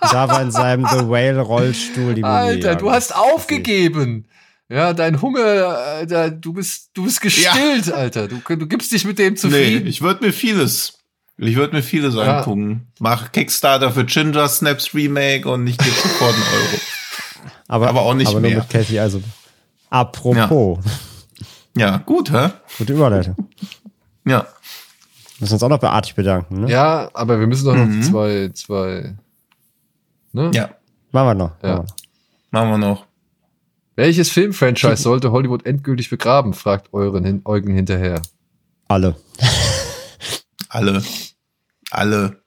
da war in seinem The Whale Rollstuhl die Mumie Alter, du jagen. hast aufgegeben. Ja, dein Hunger, äh, da, du bist, du bist gestillt, Alter. Du, du gibst dich mit dem Nee, zufrieden. ich würde mir vieles. Ich würde mir vieles Ja. angucken. Mach Kickstarter für Ginger Snaps Remake und ich gebe sofort <laughs> einen Euro. aber, aber auch nicht aber mehr. nur mit Kathy, also. Apropos. Ja, gut, hä? Gute Überleitung. Ja. Müssen uns auch noch bei Artig bedanken, ne? Ja, aber wir müssen doch noch Mhm. zwei, zwei. Ne? Ja, Machen wir noch. Ja. Machen wir noch. wir. Welches Filmfranchise sollte Hollywood endgültig begraben? fragt euren Eugen hinterher. Alle. Alle. <laughs> Alle.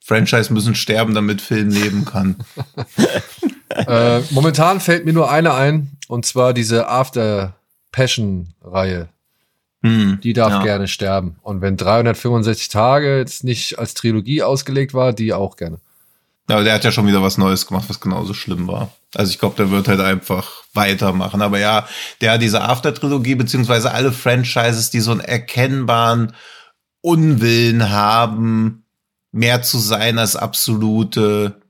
Franchise müssen sterben, damit Film leben kann. <laughs> äh, momentan fällt mir nur einer ein Und zwar diese After Passion-Reihe. Hm, Die darf ja. gerne sterben. Und wenn 365 Tage jetzt nicht als Trilogie ausgelegt war, die auch gerne. Ja, aber der hat ja schon wieder was Neues gemacht, was genauso schlimm war. Also ich glaube, der wird halt einfach weitermachen. Aber ja, der hat diese After-Trilogie, beziehungsweise alle Franchises, die so einen erkennbaren Unwillen haben, mehr zu sein als absolute,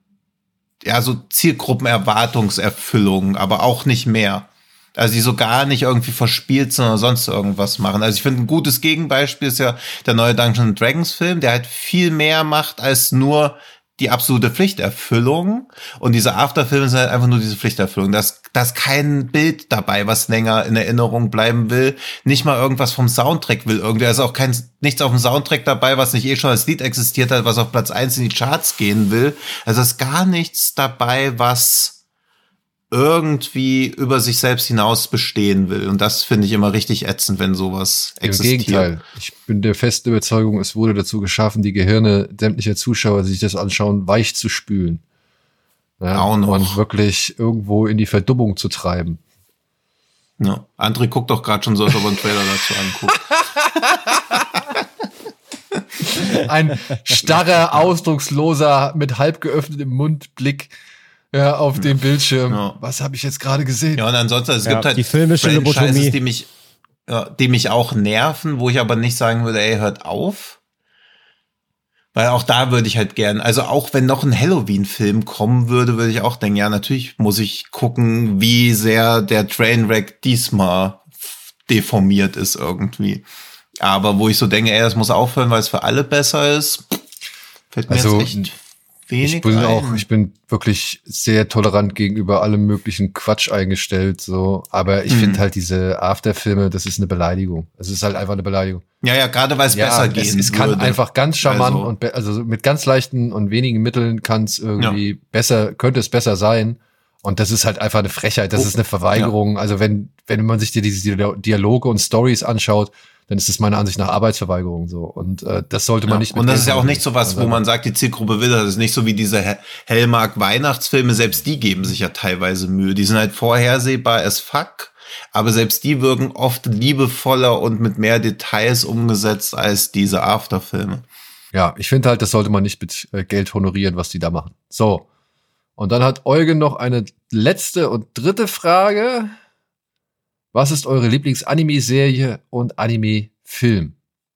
ja, so Zielgruppenerwartungserfüllung, aber auch nicht mehr. Also die so gar nicht irgendwie verspielt sind oder sonst irgendwas machen. Also ich finde, ein gutes Gegenbeispiel ist ja der neue Dungeons Dragons Film, der halt viel mehr macht als nur die absolute Pflichterfüllung. Und diese Afterfilme sind halt einfach nur diese Pflichterfüllung. Da ist, da ist kein Bild dabei, was länger in Erinnerung bleiben will. Nicht mal irgendwas vom Soundtrack will irgendwie. Ist auch kein, nichts auf dem Soundtrack dabei, was nicht eh schon als Lied existiert hat, was auf Platz eins in die Charts gehen will. Also ist gar nichts dabei, was irgendwie über sich selbst hinaus bestehen will. Und das finde ich immer richtig ätzend, wenn sowas Im existiert. Gegenteil. Ich bin der festen Überzeugung, es wurde dazu geschaffen, die Gehirne sämtlicher Zuschauer, die sich das anschauen, weich zu spülen. Ja, Auch noch. Und wirklich irgendwo in die Verdummung zu treiben. Ja. André guckt doch gerade schon so, als ob er einen Trailer dazu anguckt. Ein starrer, ausdrucksloser, mit halb geöffnetem Mund Blick ja, auf dem Bildschirm. Ja. Was habe ich jetzt gerade gesehen? Ja, und ansonsten, es Ja, gibt halt die filmische Franchises, die mich, ja, die mich auch nerven, wo ich aber nicht sagen würde, ey, hört auf. Weil auch da würde ich halt gern, also auch wenn noch ein Halloween-Film kommen würde, würde ich auch denken, ja, natürlich muss ich gucken, wie sehr der Trainwreck diesmal deformiert ist irgendwie. Aber wo ich so denke, ey, das muss aufhören, weil es für alle besser ist, fällt mir Also, jetzt echt wenig Ich bin ein. auch, ich bin wirklich sehr tolerant gegenüber allem möglichen Quatsch eingestellt, so. Aber ich Mhm. finde halt diese Afterfilme, das ist eine Beleidigung. Es ist halt einfach eine Beleidigung. ja, ja, gerade weil es besser es, gehen es kann einfach ganz charmant Also- und also mit ganz leichten und wenigen Mitteln kann es irgendwie besser, könnte es besser sein. Und das ist halt einfach eine Frechheit, das Oh, ist eine Verweigerung. Also wenn, wenn man sich dir diese Dia- Dialoge und Stories anschaut, dann ist es meiner Ansicht nach Arbeitsverweigerung so. Und äh, das sollte man Ja, nicht mit und das ist ja auch nicht so was, wo Also, man sagt, die Zielgruppe will das. Das ist nicht so wie diese He- Hellmark Weihnachtsfilme. Selbst die geben sich ja teilweise Mühe. Die sind halt vorhersehbar as fuck. Aber selbst die wirken oft liebevoller und mit mehr Details umgesetzt als diese Afterfilme. Ja, ich finde halt, das sollte man nicht mit äh, Geld honorieren, was die da machen. So. Und dann hat Eugen noch eine letzte und dritte Frage. Was ist eure Lieblings-Anime-Serie und Anime-Film?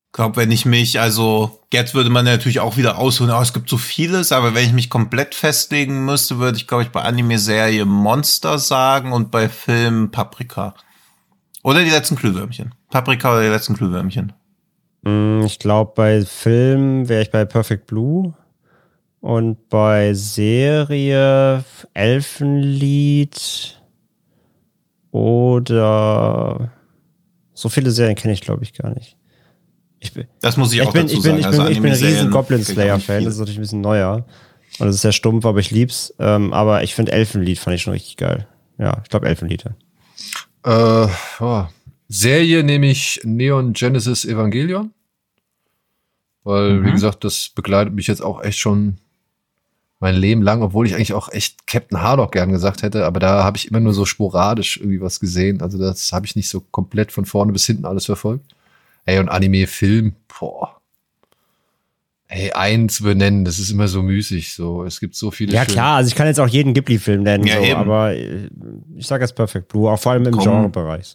Ich glaube, wenn ich mich, also jetzt würde man natürlich auch wieder ausholen, oh, es gibt so vieles, aber wenn ich mich komplett festlegen müsste, würde ich, glaube ich, bei Anime-Serie Monster sagen und bei Film Paprika. Oder die letzten Glühwürmchen. Paprika oder die letzten Glühwürmchen. Mm, Ich glaube, bei Film wäre ich bei Perfect Blue. Und bei Serie Elfenlied oder so viele Serien kenne ich, glaube ich, gar nicht. Ich bin, Das muss ich, ich auch bin, dazu ich bin, sagen. ich Also bin, ich bin ein riesen Goblin kenn ich auch Slayer nicht Fan, viel. das ist natürlich ein bisschen neuer. Und das ist sehr stumpf, aber ich lieb's. Ähm, aber ich finde Elfenlied fand ich schon richtig geil. Ja, ich glaube Elfenlied. ja. Äh, oh. Serie nehme ich Neon Genesis Evangelion. Weil, wie Mhm. gesagt, das begleitet mich jetzt auch echt schon mein Leben lang, obwohl ich eigentlich auch echt Captain Harlock gern gesagt hätte, aber da habe ich immer nur so sporadisch irgendwie was gesehen. Also das habe ich nicht so komplett von vorne bis hinten alles verfolgt. Ey, und Anime-Film, boah. Ey, eins benennen, das ist immer so müßig. So, es gibt so viele. Ja, schöne- klar, also ich kann jetzt auch jeden Ghibli-Film nennen, Ja, so, eben. aber äh, ich sage jetzt Perfect Blue, auch vor allem im Komm. Genrebereich.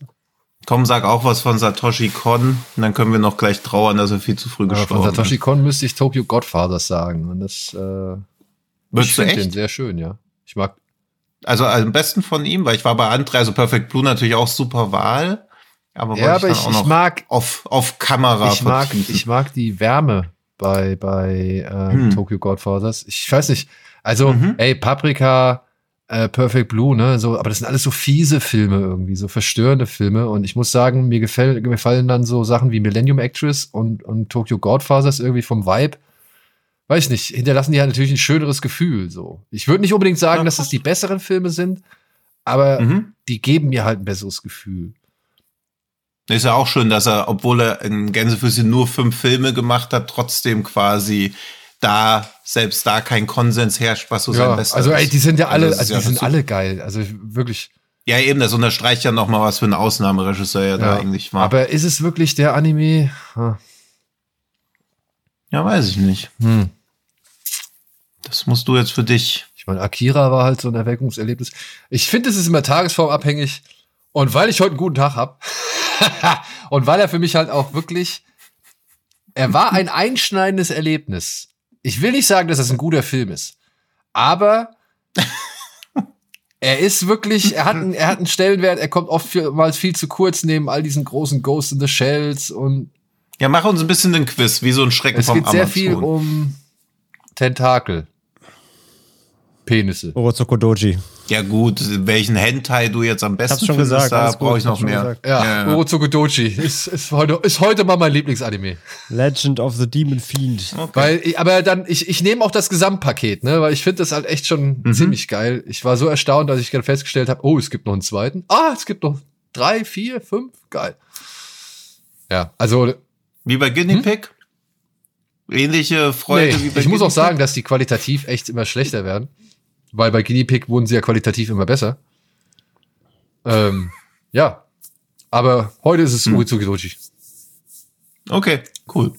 Komm, sag auch was von Satoshi Kon, und dann können wir noch gleich trauern, dass er viel zu früh Aber von gestorben Satoshi ist. Kon müsste ich Tokyo Godfathers sagen. Und das, äh, Würdest du finde den sehr schön, ja. Ich mag, Also am besten von ihm, weil ich war bei André, also Perfect Blue natürlich auch super Wahl. Aber ja, aber ich, ich noch mag, auf, auf Kamera ich mag, vertiefen. ich mag die Wärme bei, bei äh, Hm. Tokyo Godfathers. Ich weiß nicht, also, Mhm. ey, Paprika, äh, Perfect Blue, ne, so, aber das sind alles so fiese Filme irgendwie, so verstörende Filme. Und ich muss sagen, mir gefällt, mir gefallen dann so Sachen wie Millennium Actress und, und Tokyo Godfathers irgendwie vom Vibe. Weiß ich nicht, hinterlassen die halt natürlich ein schöneres Gefühl, so. Ich würde nicht unbedingt sagen, Ja, dass es die besseren Filme sind, aber Mhm. die geben mir halt ein besseres Gefühl. Ist ja auch schön, dass er, obwohl er in Gänsefüßchen nur fünf Filme gemacht hat, trotzdem quasi da, selbst da kein Konsens herrscht, was so sein Ja, Bester also ist. ey, die sind ja alle, also ja die sind super. alle geil. Also wirklich, Ja, eben, das unterstreicht ja noch mal, was für ein Ausnahmeregisseur er da eigentlich war. Aber ist es wirklich der Anime? Ah, ja, weiß ich nicht. Hm. Das musst du jetzt für dich. Ich meine, Akira war halt so ein Erweckungserlebnis. Ich finde, es ist immer tagesformabhängig. Und weil ich heute einen guten Tag habe <laughs> und weil er für mich halt auch wirklich, er war ein einschneidendes Erlebnis. Ich will nicht sagen, dass es ein guter Film ist, aber <laughs> er ist wirklich, er hat, einen, er hat einen Stellenwert, er kommt oftmals viel zu kurz neben all diesen großen Ghost in the Shells und Ja, mach uns ein bisschen den Quiz, wie so ein Schrecken es vom geht sehr Amazon. viel um Tentakel. Penisse. Orozoko Doji. Ja gut, welchen Hentai du jetzt am besten schon findest, gesagt, da brauche ich noch mehr. gesagt. Ja, Ja, ja. Orozoku Doji ist, ist, heute, ist heute mal mein Lieblingsanime. Legend of the Demon Fiend. Okay. Weil, aber dann, ich, ich nehme auch das Gesamtpaket, ne, weil ich finde das halt echt schon Mhm. ziemlich geil. Ich war so erstaunt, dass ich dann festgestellt habe, oh, es gibt noch einen zweiten. Ah, es gibt noch drei, vier, fünf, geil. Ja, also, Wie bei Guinea Pig? Ähnliche Freude Hm? nee, wie bei ich muss Guinea auch sagen, dass die qualitativ echt immer schlechter werden. Weil bei Guinea Pig wurden sie ja qualitativ immer besser. Ähm, ja. Aber heute ist es Hm. Pig? Okay, cool.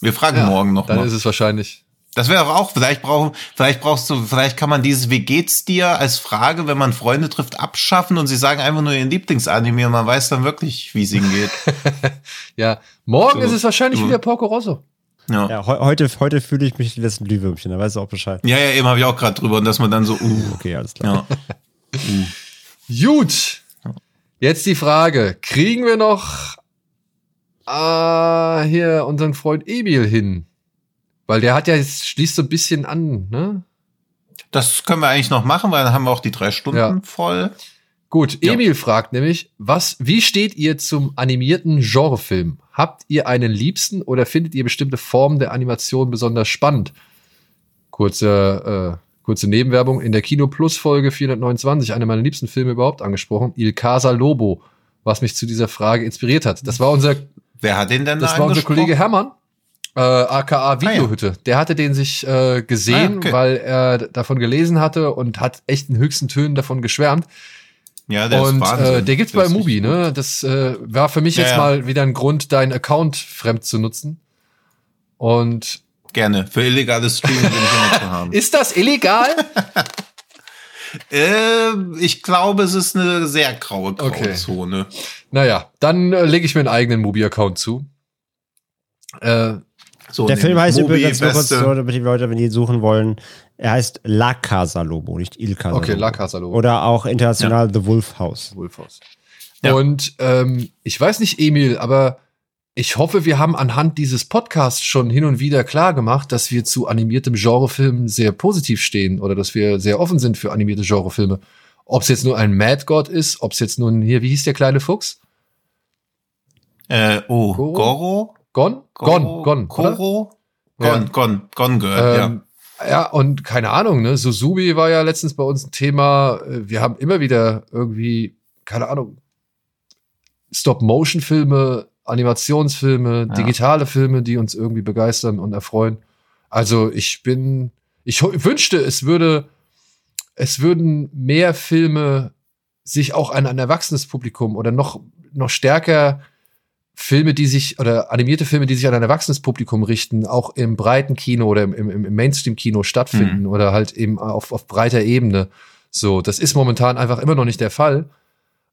Wir fragen morgen noch Dann mal. ist es wahrscheinlich. Das wäre auch, vielleicht brauchen, vielleicht brauchst du, vielleicht kann man dieses Wie geht's dir als Frage, wenn man Freunde trifft, abschaffen und sie sagen einfach nur ihren Lieblingsanime und man weiß dann wirklich, wie es ihnen geht. <laughs> Ja, morgen So. ist es wahrscheinlich So. wieder Porco Rosso. Ja. Ja, he heute, heute fühle ich mich wie letzten Glühwürmchen, da weißt du auch Bescheid. Ja, ja, eben habe ich auch gerade drüber und dass man dann so, uh, <laughs> Okay, alles klar. ja. <laughs> Gut. Jetzt die Frage, kriegen wir noch äh, hier unseren Freund Emil hin? Weil der hat ja jetzt schließt so ein bisschen an, ne? Das können wir eigentlich noch machen, weil dann haben wir auch die drei Stunden Ja. voll. Gut, Ja. Emil fragt nämlich, was, wie steht ihr zum animierten Genrefilm? Habt ihr einen liebsten oder findet ihr bestimmte Formen der Animation besonders spannend? Kurze, äh, kurze Nebenwerbung. In der Kino Plus Folge 429, einer meiner liebsten Filme überhaupt angesprochen, Il Casa Lobo, was mich zu dieser Frage inspiriert hat. Das war unser Wer hat den denn Das da war unser? Kollege Hermann, äh, aka Videohütte. Der hatte den sich äh, gesehen, Ah, okay. weil er davon gelesen hatte und hat echt in höchsten Tönen davon geschwärmt. Ja, der und ist Wahnsinn. äh, der gibt's Der bei Mubi, ne? Das äh, war für mich Ja, jetzt ja. mal wieder ein Grund, deinen Account fremd zu nutzen. Und. Gerne. Für illegales Streaming ich immer zu haben. <laughs> ist das illegal? <laughs> Äh, ich glaube, es ist eine sehr graue Okay. Grauzone. naja, dann äh, lege ich mir einen eigenen Mubi-Account zu. Äh, So, Der Film heißt Mubi, übrigens nur kurz, damit die Leute, wenn die ihn suchen wollen, er heißt La Casa Lobo, nicht Il Casa okay, Lobo. La Casa Lobo. Oder auch international The Wolf House. Wolfhaus. Ja. Und ähm, ich weiß nicht, Emil, aber ich hoffe, wir haben anhand dieses Podcasts schon hin und wieder klar gemacht, dass wir zu animiertem Genrefilm sehr positiv stehen oder dass wir sehr offen sind für animierte Genrefilme. Ob es jetzt nur ein Mad God ist, ob es jetzt nur ein, hier, wie hieß der kleine Fuchs? Äh, oh, Goro? Goro? Gon? Gon, Gon? Ja. Gon, Gon, Gon Girl, Ähm, ja. und keine Ahnung, ne? Suzubi war ja letztens bei uns ein Thema. Äh, Wir haben immer wieder irgendwie, keine Ahnung, Stop-Motion-Filme, Animationsfilme, Ja. digitale Filme, die uns irgendwie begeistern und erfreuen. Also ich bin, ich wünschte, es würde, es würden mehr Filme sich auch an ein erwachsenes Publikum oder noch, noch stärker Filme, die sich, oder animierte Filme, die sich an ein erwachsenes Publikum richten, auch im breiten Kino oder im, im, im Mainstream-Kino stattfinden oder halt eben auf, auf breiter Ebene. So, das ist momentan einfach immer noch nicht der Fall.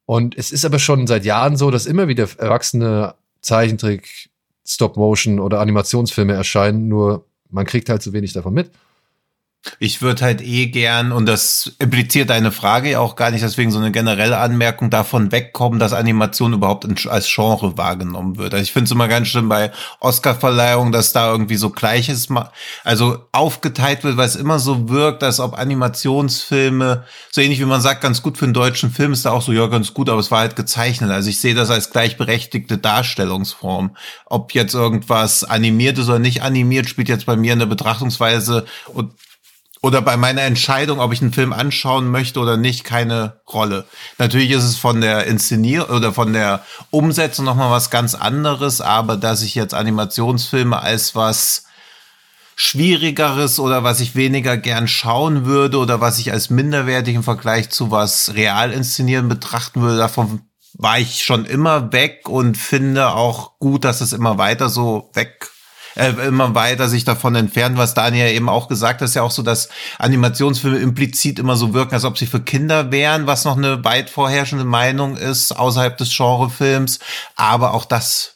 Und es ist aber schon seit Jahren so, dass immer wieder erwachsene Zeichentrick, Stop-Motion oder Animationsfilme erscheinen, nur man kriegt halt zu wenig davon mit. Ich würde halt eh gern, und das impliziert deine Frage auch gar nicht, deswegen so eine generelle Anmerkung davon wegkommen, dass Animation überhaupt als Genre wahrgenommen wird. Also ich finde es immer ganz schlimm bei Oscar-Verleihungen, dass da irgendwie so Gleiches, also aufgeteilt wird, weil es immer so wirkt, als ob Animationsfilme, so ähnlich wie man sagt, ganz gut für einen deutschen Film ist da auch so, ja, ganz gut, aber es war halt gezeichnet. Also ich sehe das als gleichberechtigte Darstellungsform. Ob jetzt irgendwas animiert ist oder nicht animiert, spielt jetzt bei mir in der Betrachtungsweise und oder bei meiner Entscheidung, ob ich einen Film anschauen möchte oder nicht, keine Rolle. Natürlich ist es von der Inszenier oder von der Umsetzung nochmal was ganz anderes, aber dass ich jetzt Animationsfilme als was Schwierigeres oder was ich weniger gern schauen würde oder was ich als minderwertig im Vergleich zu was real inszenieren betrachten würde. Davon war ich schon immer weg und finde auch gut, dass es immer weiter so weg äh, immer weiter sich davon entfernt, was Daniel eben auch gesagt hat, ist ja auch so, dass Animationsfilme implizit immer so wirken, als ob sie für Kinder wären, was noch eine weit vorherrschende Meinung ist außerhalb des Genrefilms. Aber auch das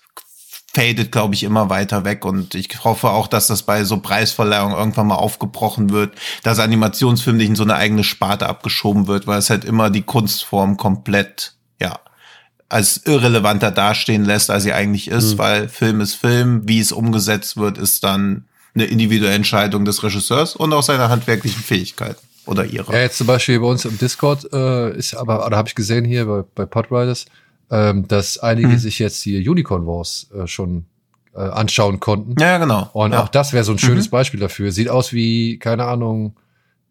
fadet, glaube ich, immer weiter weg. Und ich hoffe auch, dass das bei so Preisverleihungen irgendwann mal aufgebrochen wird, dass Animationsfilm nicht in so eine eigene Sparte abgeschoben wird, weil es halt immer die Kunstform komplett, als irrelevanter dastehen lässt, als sie eigentlich ist, mhm. weil Film ist Film, wie es umgesetzt wird, ist dann eine individuelle Entscheidung des Regisseurs und auch seiner handwerklichen Fähigkeiten oder ihrer. Ja, jetzt zum Beispiel bei uns im Discord äh, ist aber, oder habe ich gesehen hier bei, bei Podriders, ähm, dass einige mhm. sich jetzt hier Unicorn Wars äh, schon äh, anschauen konnten. Ja, genau. Und ja. auch das wäre so ein schönes mhm. Beispiel dafür. Sieht aus wie, keine Ahnung,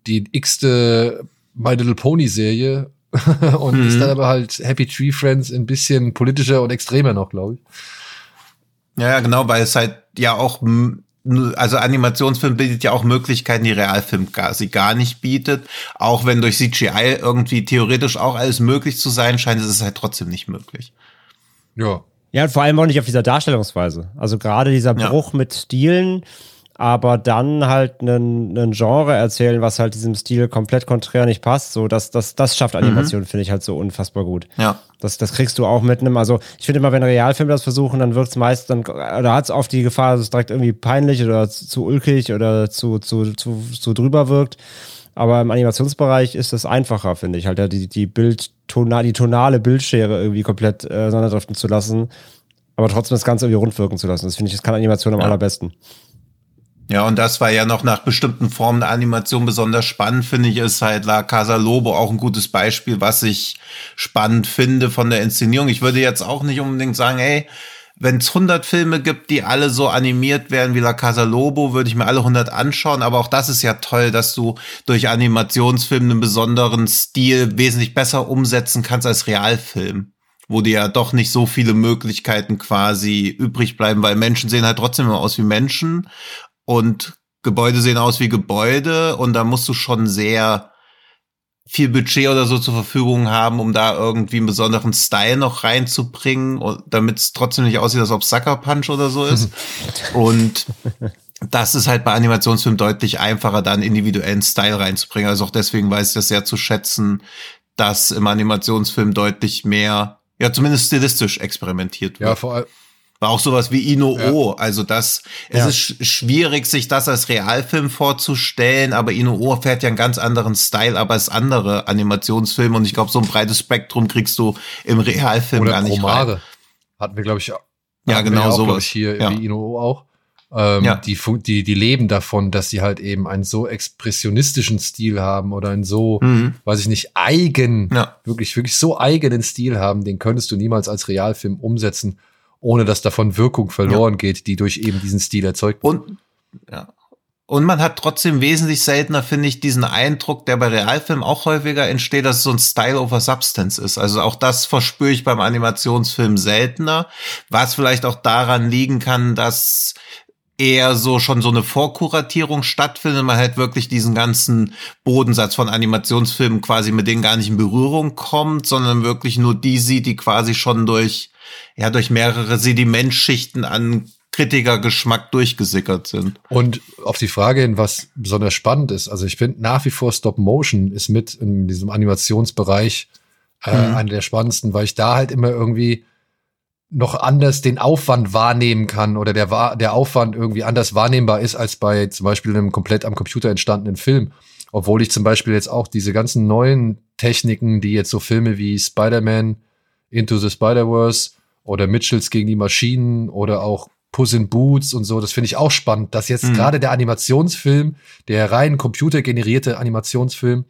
die x-te My Little Pony Serie <laughs> und mhm. ist dann aber halt Happy Tree Friends ein bisschen politischer und extremer noch, glaube ich. Ja, ja, genau, weil es halt ja auch also Animationsfilm bietet ja auch Möglichkeiten, die Realfilm quasi gar nicht bietet. Auch wenn durch CGI irgendwie theoretisch auch alles möglich zu sein scheint, ist es halt trotzdem nicht möglich. Ja. Ja, und vor allem auch nicht auf dieser Darstellungsweise. Also gerade dieser Bruch ja. mit Stilen, aber dann halt einen Genre erzählen, was halt diesem Stil komplett konträr nicht passt. So, das, das, das schafft Animation, mhm. finde ich halt so unfassbar gut. Ja. Das, das kriegst du auch mit einem, also ich finde immer, wenn Realfilme das versuchen, dann wirkt es meist, dann, oder hat es oft die Gefahr, dass es direkt irgendwie peinlich oder zu, zu ulkig oder zu, zu, zu, zu drüber wirkt. Aber im Animationsbereich ist es einfacher, finde ich, halt ja, die, die Bild, die tonale Bildschere irgendwie komplett äh, auseinanderdriften zu lassen, aber trotzdem das Ganze irgendwie rund wirken zu lassen. Das finde ich, das kann Animation am ja. allerbesten. Ja, und das war ja noch nach bestimmten Formen der Animation besonders spannend, finde ich, ist halt La Casa Lobo auch ein gutes Beispiel, was ich spannend finde von der Inszenierung. Ich würde jetzt auch nicht unbedingt sagen, ey, wenn es 100 Filme gibt, die alle so animiert werden wie La Casa Lobo, würde ich mir alle 100 anschauen. Aber auch das ist ja toll, dass du durch Animationsfilm einen besonderen Stil wesentlich besser umsetzen kannst als Realfilm wo dir ja doch nicht so viele Möglichkeiten quasi übrig bleiben, weil Menschen sehen halt trotzdem immer aus wie Menschen und Gebäude sehen aus wie Gebäude und da musst du schon sehr viel Budget oder so zur Verfügung haben, um da irgendwie einen besonderen Style noch reinzubringen, damit es trotzdem nicht aussieht, als ob Sucker Punch oder so ist. <laughs> und das ist halt bei Animationsfilmen deutlich einfacher, da einen individuellen Style reinzubringen. Also auch deswegen weiß ich das sehr zu schätzen, dass im Animationsfilm deutlich mehr, ja, zumindest stilistisch experimentiert wird. Ja, vor allem auch sowas wie Ino-O. Ja. Also das, es ja. ist schwierig, sich das als Realfilm vorzustellen, aber Ino-O fährt ja einen ganz anderen Style, aber als andere Animationsfilme. Und ich glaube, so ein breites Spektrum kriegst du im Realfilm Oder gar nicht Promare. rein. Hatten wir, glaube ich, ja, genau so sowas. hier ja. wie Ino-O auch. Ähm, ja. die, die, die leben davon, dass sie halt eben einen so expressionistischen Stil haben oder einen so, mhm. weiß ich nicht, eigen, ja. wirklich, wirklich so eigenen Stil haben, den könntest du niemals als Realfilm umsetzen ohne dass davon Wirkung verloren ja. geht, die durch eben diesen Stil erzeugt wird. Und, ja. Und man hat trotzdem wesentlich seltener, finde ich, diesen Eindruck, der bei Realfilmen auch häufiger entsteht, dass es so ein Style over Substance ist. Also auch das verspüre ich beim Animationsfilm seltener, was vielleicht auch daran liegen kann, dass eher so schon so eine Vorkuratierung stattfindet, man halt wirklich diesen ganzen Bodensatz von Animationsfilmen quasi mit denen gar nicht in Berührung kommt, sondern wirklich nur die sieht, die quasi schon durch ja durch mehrere Sedimentschichten an Kritikergeschmack durchgesickert sind. Und auf die Frage hin, was besonders spannend ist, also ich finde nach wie vor Stop Motion ist mit in diesem Animationsbereich äh, mhm. einer der spannendsten, weil ich da halt immer irgendwie noch anders den Aufwand wahrnehmen kann oder der, der Aufwand irgendwie anders wahrnehmbar ist als bei zum Beispiel einem komplett am Computer entstandenen Film. Obwohl ich zum Beispiel jetzt auch diese ganzen neuen Techniken, die jetzt so Filme wie Spider-Man, Into the Spider-Verse oder Mitchells gegen die Maschinen oder auch Puss in Boots und so. Das finde ich auch spannend, dass jetzt mhm. gerade der Animationsfilm, der rein computergenerierte Animationsfilm,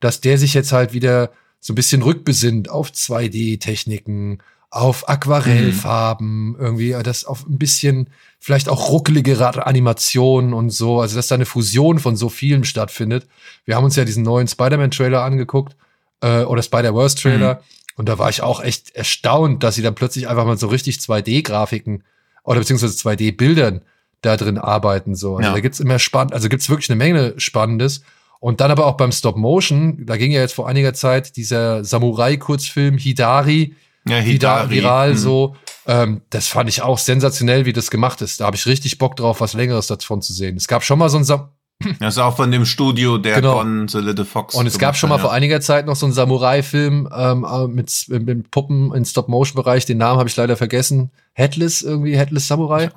dass der sich jetzt halt wieder so ein bisschen rückbesinnt auf 2D-Techniken, auf Aquarellfarben, mhm. irgendwie, das auf ein bisschen vielleicht auch ruckelige Animationen und so, also dass da eine Fusion von so vielen stattfindet. Wir haben uns ja diesen neuen Spider-Man-Trailer angeguckt, äh, oder Spider-Verse-Trailer, mhm. Und da war ich auch echt erstaunt, dass sie dann plötzlich einfach mal so richtig 2D-Grafiken oder beziehungsweise 2D-Bildern da drin arbeiten. So. Also Ja. Da gibt's immer spannend, also gibt's wirklich eine Menge Spannendes. Und dann aber auch beim Stop Motion, da ging ja jetzt vor einiger Zeit dieser Samurai-Kurzfilm Hidari, Ja, Hidari. viral Hm. so. Ähm, das fand ich auch sensationell, wie das gemacht ist. Da habe ich richtig Bock drauf, was Längeres davon zu sehen. Es gab schon mal so ein Sam <clears throat> Das ist auch von dem Studio, der Genau. Gon The Little Fox. und es gab schon mal hat, vor einiger Zeit noch so einen Samurai-Film ähm, äh, mit, mit Puppen im Stop-Motion-Bereich. Den Namen habe ich leider vergessen. Headless irgendwie, Headless Samurai.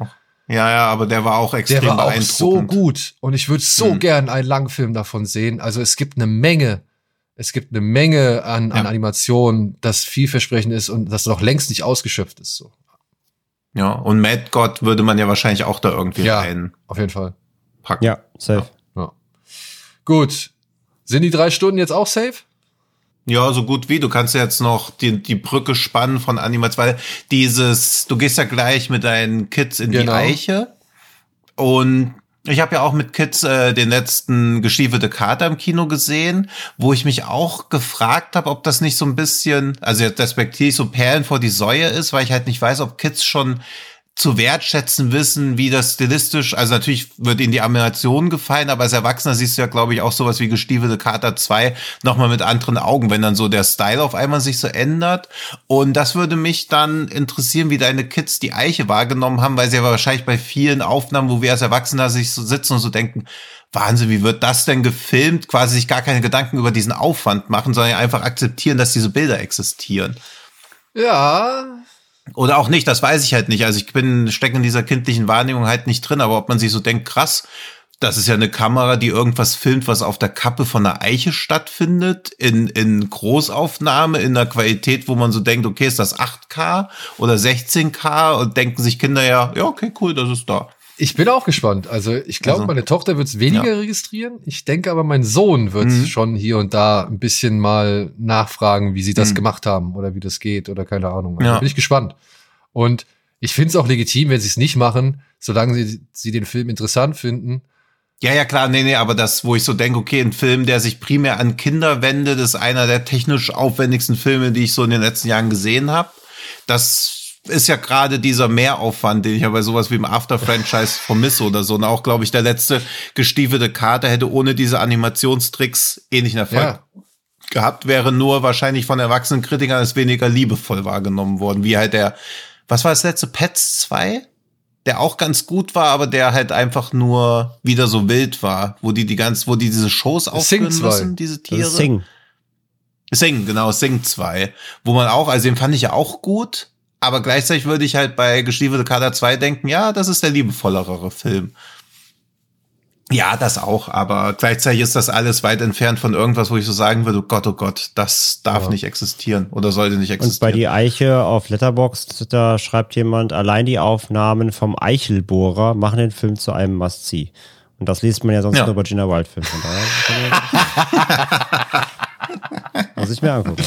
Ja, ja, aber der war auch extrem Der war auch beeindruckend. so gut und ich würde so Mhm. gern einen Langfilm davon sehen. Also es gibt eine Menge, es gibt eine Menge an, an Ja. Animationen, das vielversprechend ist und das noch längst nicht ausgeschöpft ist. So. Ja, und Mad God würde man ja wahrscheinlich auch da irgendwie Ja. reinpacken. Auf jeden Fall. Ja, safe. Ja. Gut. Sind die drei Stunden jetzt auch safe? Ja, so gut wie. Du kannst ja jetzt noch die, die Brücke spannen von Animats, weil dieses, du gehst ja gleich mit deinen Kids in Genau. die Eiche. Und ich habe ja auch mit Kids äh, den letzten gestiefelte Kater im Kino gesehen, wo ich mich auch gefragt habe, ob das nicht so ein bisschen, also jetzt respektive so Perlen vor die Säue ist, weil ich halt nicht weiß, ob Kids schon zu wertschätzen wissen, wie das stilistisch, also natürlich wird ihnen die Animation gefallen, aber als Erwachsener siehst du ja, glaube ich, auch sowas wie Gestiefelte Kater 2 nochmal mit anderen Augen, wenn dann so der Style auf einmal sich so ändert. Und das würde mich dann interessieren, wie deine Kids die Eiche wahrgenommen haben, weil sie ja wahrscheinlich bei vielen Aufnahmen, wo wir als Erwachsener sich so sitzen und so denken, Wahnsinn, wie wird das denn gefilmt? Quasi sich gar keine Gedanken über diesen Aufwand machen, sondern einfach akzeptieren, dass diese Bilder existieren. Ja. Oder auch nicht, das weiß ich halt nicht. Also ich bin, stecke in dieser kindlichen Wahrnehmung halt nicht drin, aber ob man sich so denkt, krass, das ist ja eine Kamera, die irgendwas filmt, was auf der Kappe von einer Eiche stattfindet, in, in Großaufnahme, in einer Qualität, wo man so denkt, okay, ist das 8K oder 16K und denken sich Kinder ja, ja, okay, cool, das ist da. Ich bin auch gespannt. Also ich glaube, Also, meine Tochter wird es weniger ja. registrieren. Ich denke aber, mein Sohn wird Mhm. schon hier und da ein bisschen mal nachfragen, wie sie das Mhm. gemacht haben oder wie das geht oder keine Ahnung. Also Ja. bin ich gespannt. Und ich finde es auch legitim, wenn sie es nicht machen, solange sie, sie den Film interessant finden. Ja, ja, klar, nee, nee, aber das, wo ich so denke, okay, ein Film, der sich primär an Kinder wendet, ist einer der technisch aufwendigsten Filme, die ich so in den letzten Jahren gesehen habe. Das ist ja gerade dieser Mehraufwand, den ich ja bei sowas wie im After-Franchise vermisse oder so. Und auch, glaube ich, der letzte gestiefelte Kater hätte ohne diese Animationstricks ähnlichen Erfolg Ja. gehabt, wäre nur wahrscheinlich von erwachsenen Kritikern als weniger liebevoll wahrgenommen worden. Wie halt der, was war das letzte, Pets 2? Der auch ganz gut war, aber der halt einfach nur wieder so wild war, wo die die ganz, wo die diese Shows aufführen 2. müssen, diese Tiere. Sing. Sing, genau, Sing 2. Wo man auch, also den fand ich ja auch gut, aber gleichzeitig würde ich halt bei Gestiefelte Kater 2 denken, ja, das ist der liebevollere Film. Ja, das auch, aber gleichzeitig ist das alles weit entfernt von irgendwas, wo ich so sagen würde, oh Gott, oh Gott, das darf Ja. nicht existieren oder sollte nicht Und bei existieren. die Eiche auf Letterboxd, da schreibt jemand, allein die Aufnahmen vom Eichelbohrer machen den Film zu einem Must-See. Und das liest man ja sonst Ja. nur bei Gina Wild-Filmen. <laughs> Muss ich mir angucken.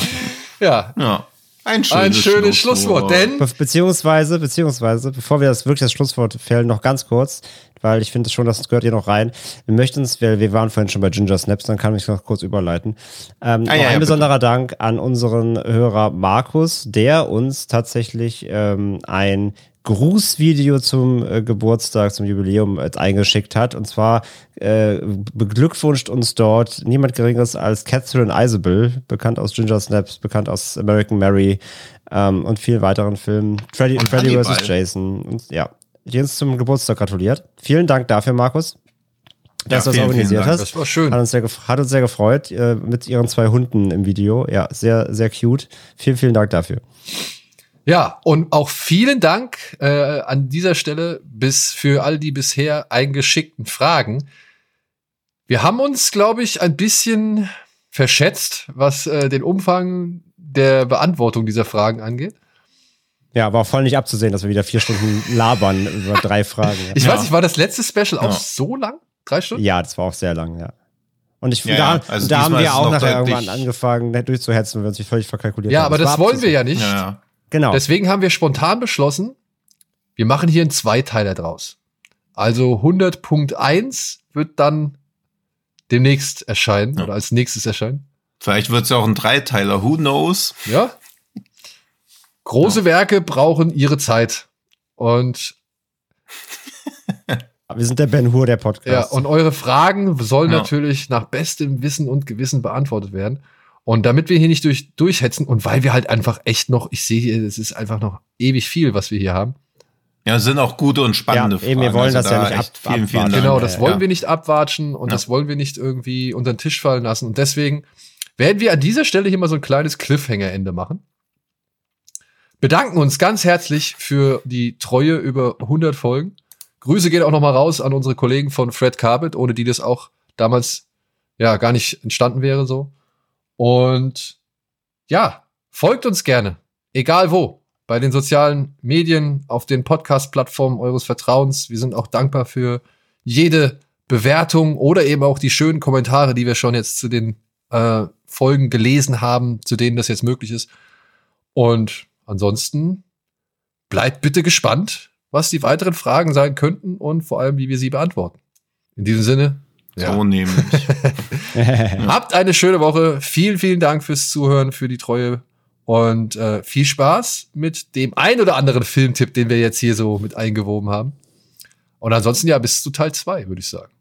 Ja, ja, ein schönes, ein schönes Schlusswort. Denn Be beziehungsweise, beziehungsweise, bevor wir das wirklich das Schlusswort fällen, noch ganz kurz, weil ich finde schon, das gehört hier noch rein. Wir möchten uns, wir, wir waren vorhin schon bei Ginger Snaps, dann kann ich noch kurz überleiten. Ähm, Ah, ja, ein ja, besonderer Dank an unseren Hörer Markus, der uns tatsächlich ähm, ein Grußvideo zum äh, Geburtstag, zum Jubiläum äh, eingeschickt hat. Und zwar äh, beglückwünscht uns dort niemand Geringeres als Catherine Isabel, bekannt aus Ginger Snaps, bekannt aus American Mary ähm, und vielen weiteren Filmen. Freddy, Und Freddy vs. Jason. Und, ja, die uns zum Geburtstag gratuliert. Vielen Dank dafür, Markus, dass Ja, du das organisiert hast. das war schön. Hat uns sehr, hat uns sehr gefreut äh, mit ihren zwei Hunden im Video. Ja, sehr, sehr cute. Vielen, vielen Dank dafür. Ja, und auch vielen Dank äh, an dieser Stelle bis für all die bisher eingeschickten Fragen. Wir haben uns, glaube ich, ein bisschen verschätzt, was äh, den Umfang der Beantwortung dieser Fragen angeht. Ja, war voll nicht abzusehen, dass wir wieder vier Stunden labern <laughs> über drei Fragen. Ich Ja. weiß nicht, war das letzte Special auch Ja. so lang? Drei Stunden? Ja, das war auch sehr lang, ja. Und ich, Ja, da, ja, also da haben wir auch noch nachher irgendwann angefangen, durchzuhetzen, weil wir uns nicht völlig verkalkuliert Ja, haben. aber Es das war wollen wir ja nicht. Ja, ja. Genau. Deswegen haben wir spontan beschlossen, wir machen hier einen Zweiteiler draus. Also 100.1 wird dann demnächst erscheinen Ja. oder als nächstes erscheinen. Vielleicht wird es ja auch ein Dreiteiler, who knows? Ja. Große Werke brauchen ihre Zeit. Und <laughs> Wir sind der Ben Hur der Podcast. Ja, und eure Fragen sollen Ja. natürlich nach bestem Wissen und Gewissen beantwortet werden. Und damit wir hier nicht durch, durchhetzen und weil wir halt einfach echt noch, ich sehe hier, es ist einfach noch ewig viel, was wir hier haben. Ja, es sind auch gute und spannende Ja, eben, wir wollen das ja da nicht echt ab- Vielen, vielen abwarten. Genau, Ja, das ja, wollen ja. wir nicht abwatschen und Ja. das wollen wir nicht irgendwie unter den Tisch fallen lassen. Und deswegen werden wir an dieser Stelle hier mal so ein kleines Cliffhanger-Ende machen. Bedanken uns ganz herzlich für die Treue über 100 Folgen. Grüße gehen auch noch mal raus an unsere Kollegen von Fred Carpet, ohne die das auch damals ja gar nicht entstanden wäre so. Und ja, folgt uns gerne, egal wo, bei den sozialen Medien, auf den Podcast-Plattformen eures Vertrauens. Wir sind auch dankbar für jede Bewertung oder eben auch die schönen Kommentare, die wir schon jetzt zu den äh, Folgen gelesen haben, zu denen das jetzt möglich ist. Und ansonsten bleibt bitte gespannt, was die weiteren Fragen sein könnten und vor allem, wie wir sie beantworten. In diesem Sinne, ja. So nämlich. <laughs> Habt eine schöne Woche. Vielen, vielen Dank fürs Zuhören, für die Treue und äh, viel Spaß mit dem ein oder anderen Filmtipp, den wir jetzt hier so mit eingewoben haben. Und ansonsten ja, bis zu Teil zwei, würde ich sagen.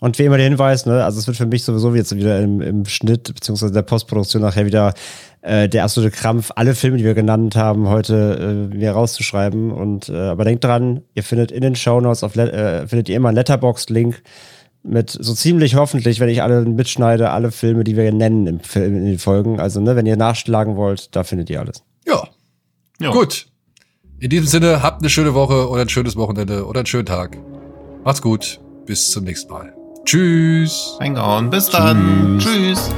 Und wie immer der Hinweis, ne, also es wird für mich sowieso jetzt wieder im, im Schnitt beziehungsweise der Postproduktion nachher wieder äh, der absolute Krampf, alle Filme, die wir genannt haben, heute äh, mir rauszuschreiben. Und äh, aber denkt dran, ihr findet in den Shownotes auf äh, findet ihr immer einen Letterboxd-Link mit so ziemlich hoffentlich, wenn ich alle mitschneide, alle Filme, die wir nennen im Film, in den Folgen. Also, ne, wenn ihr nachschlagen wollt, da findet ihr alles. Ja, Ja. gut. In diesem Sinne, habt eine schöne Woche oder ein schönes Wochenende oder einen schönen Tag. Macht's gut. Bis zum nächsten Mal. Tschüss. Reingehauen. Bis dann. Tschüss.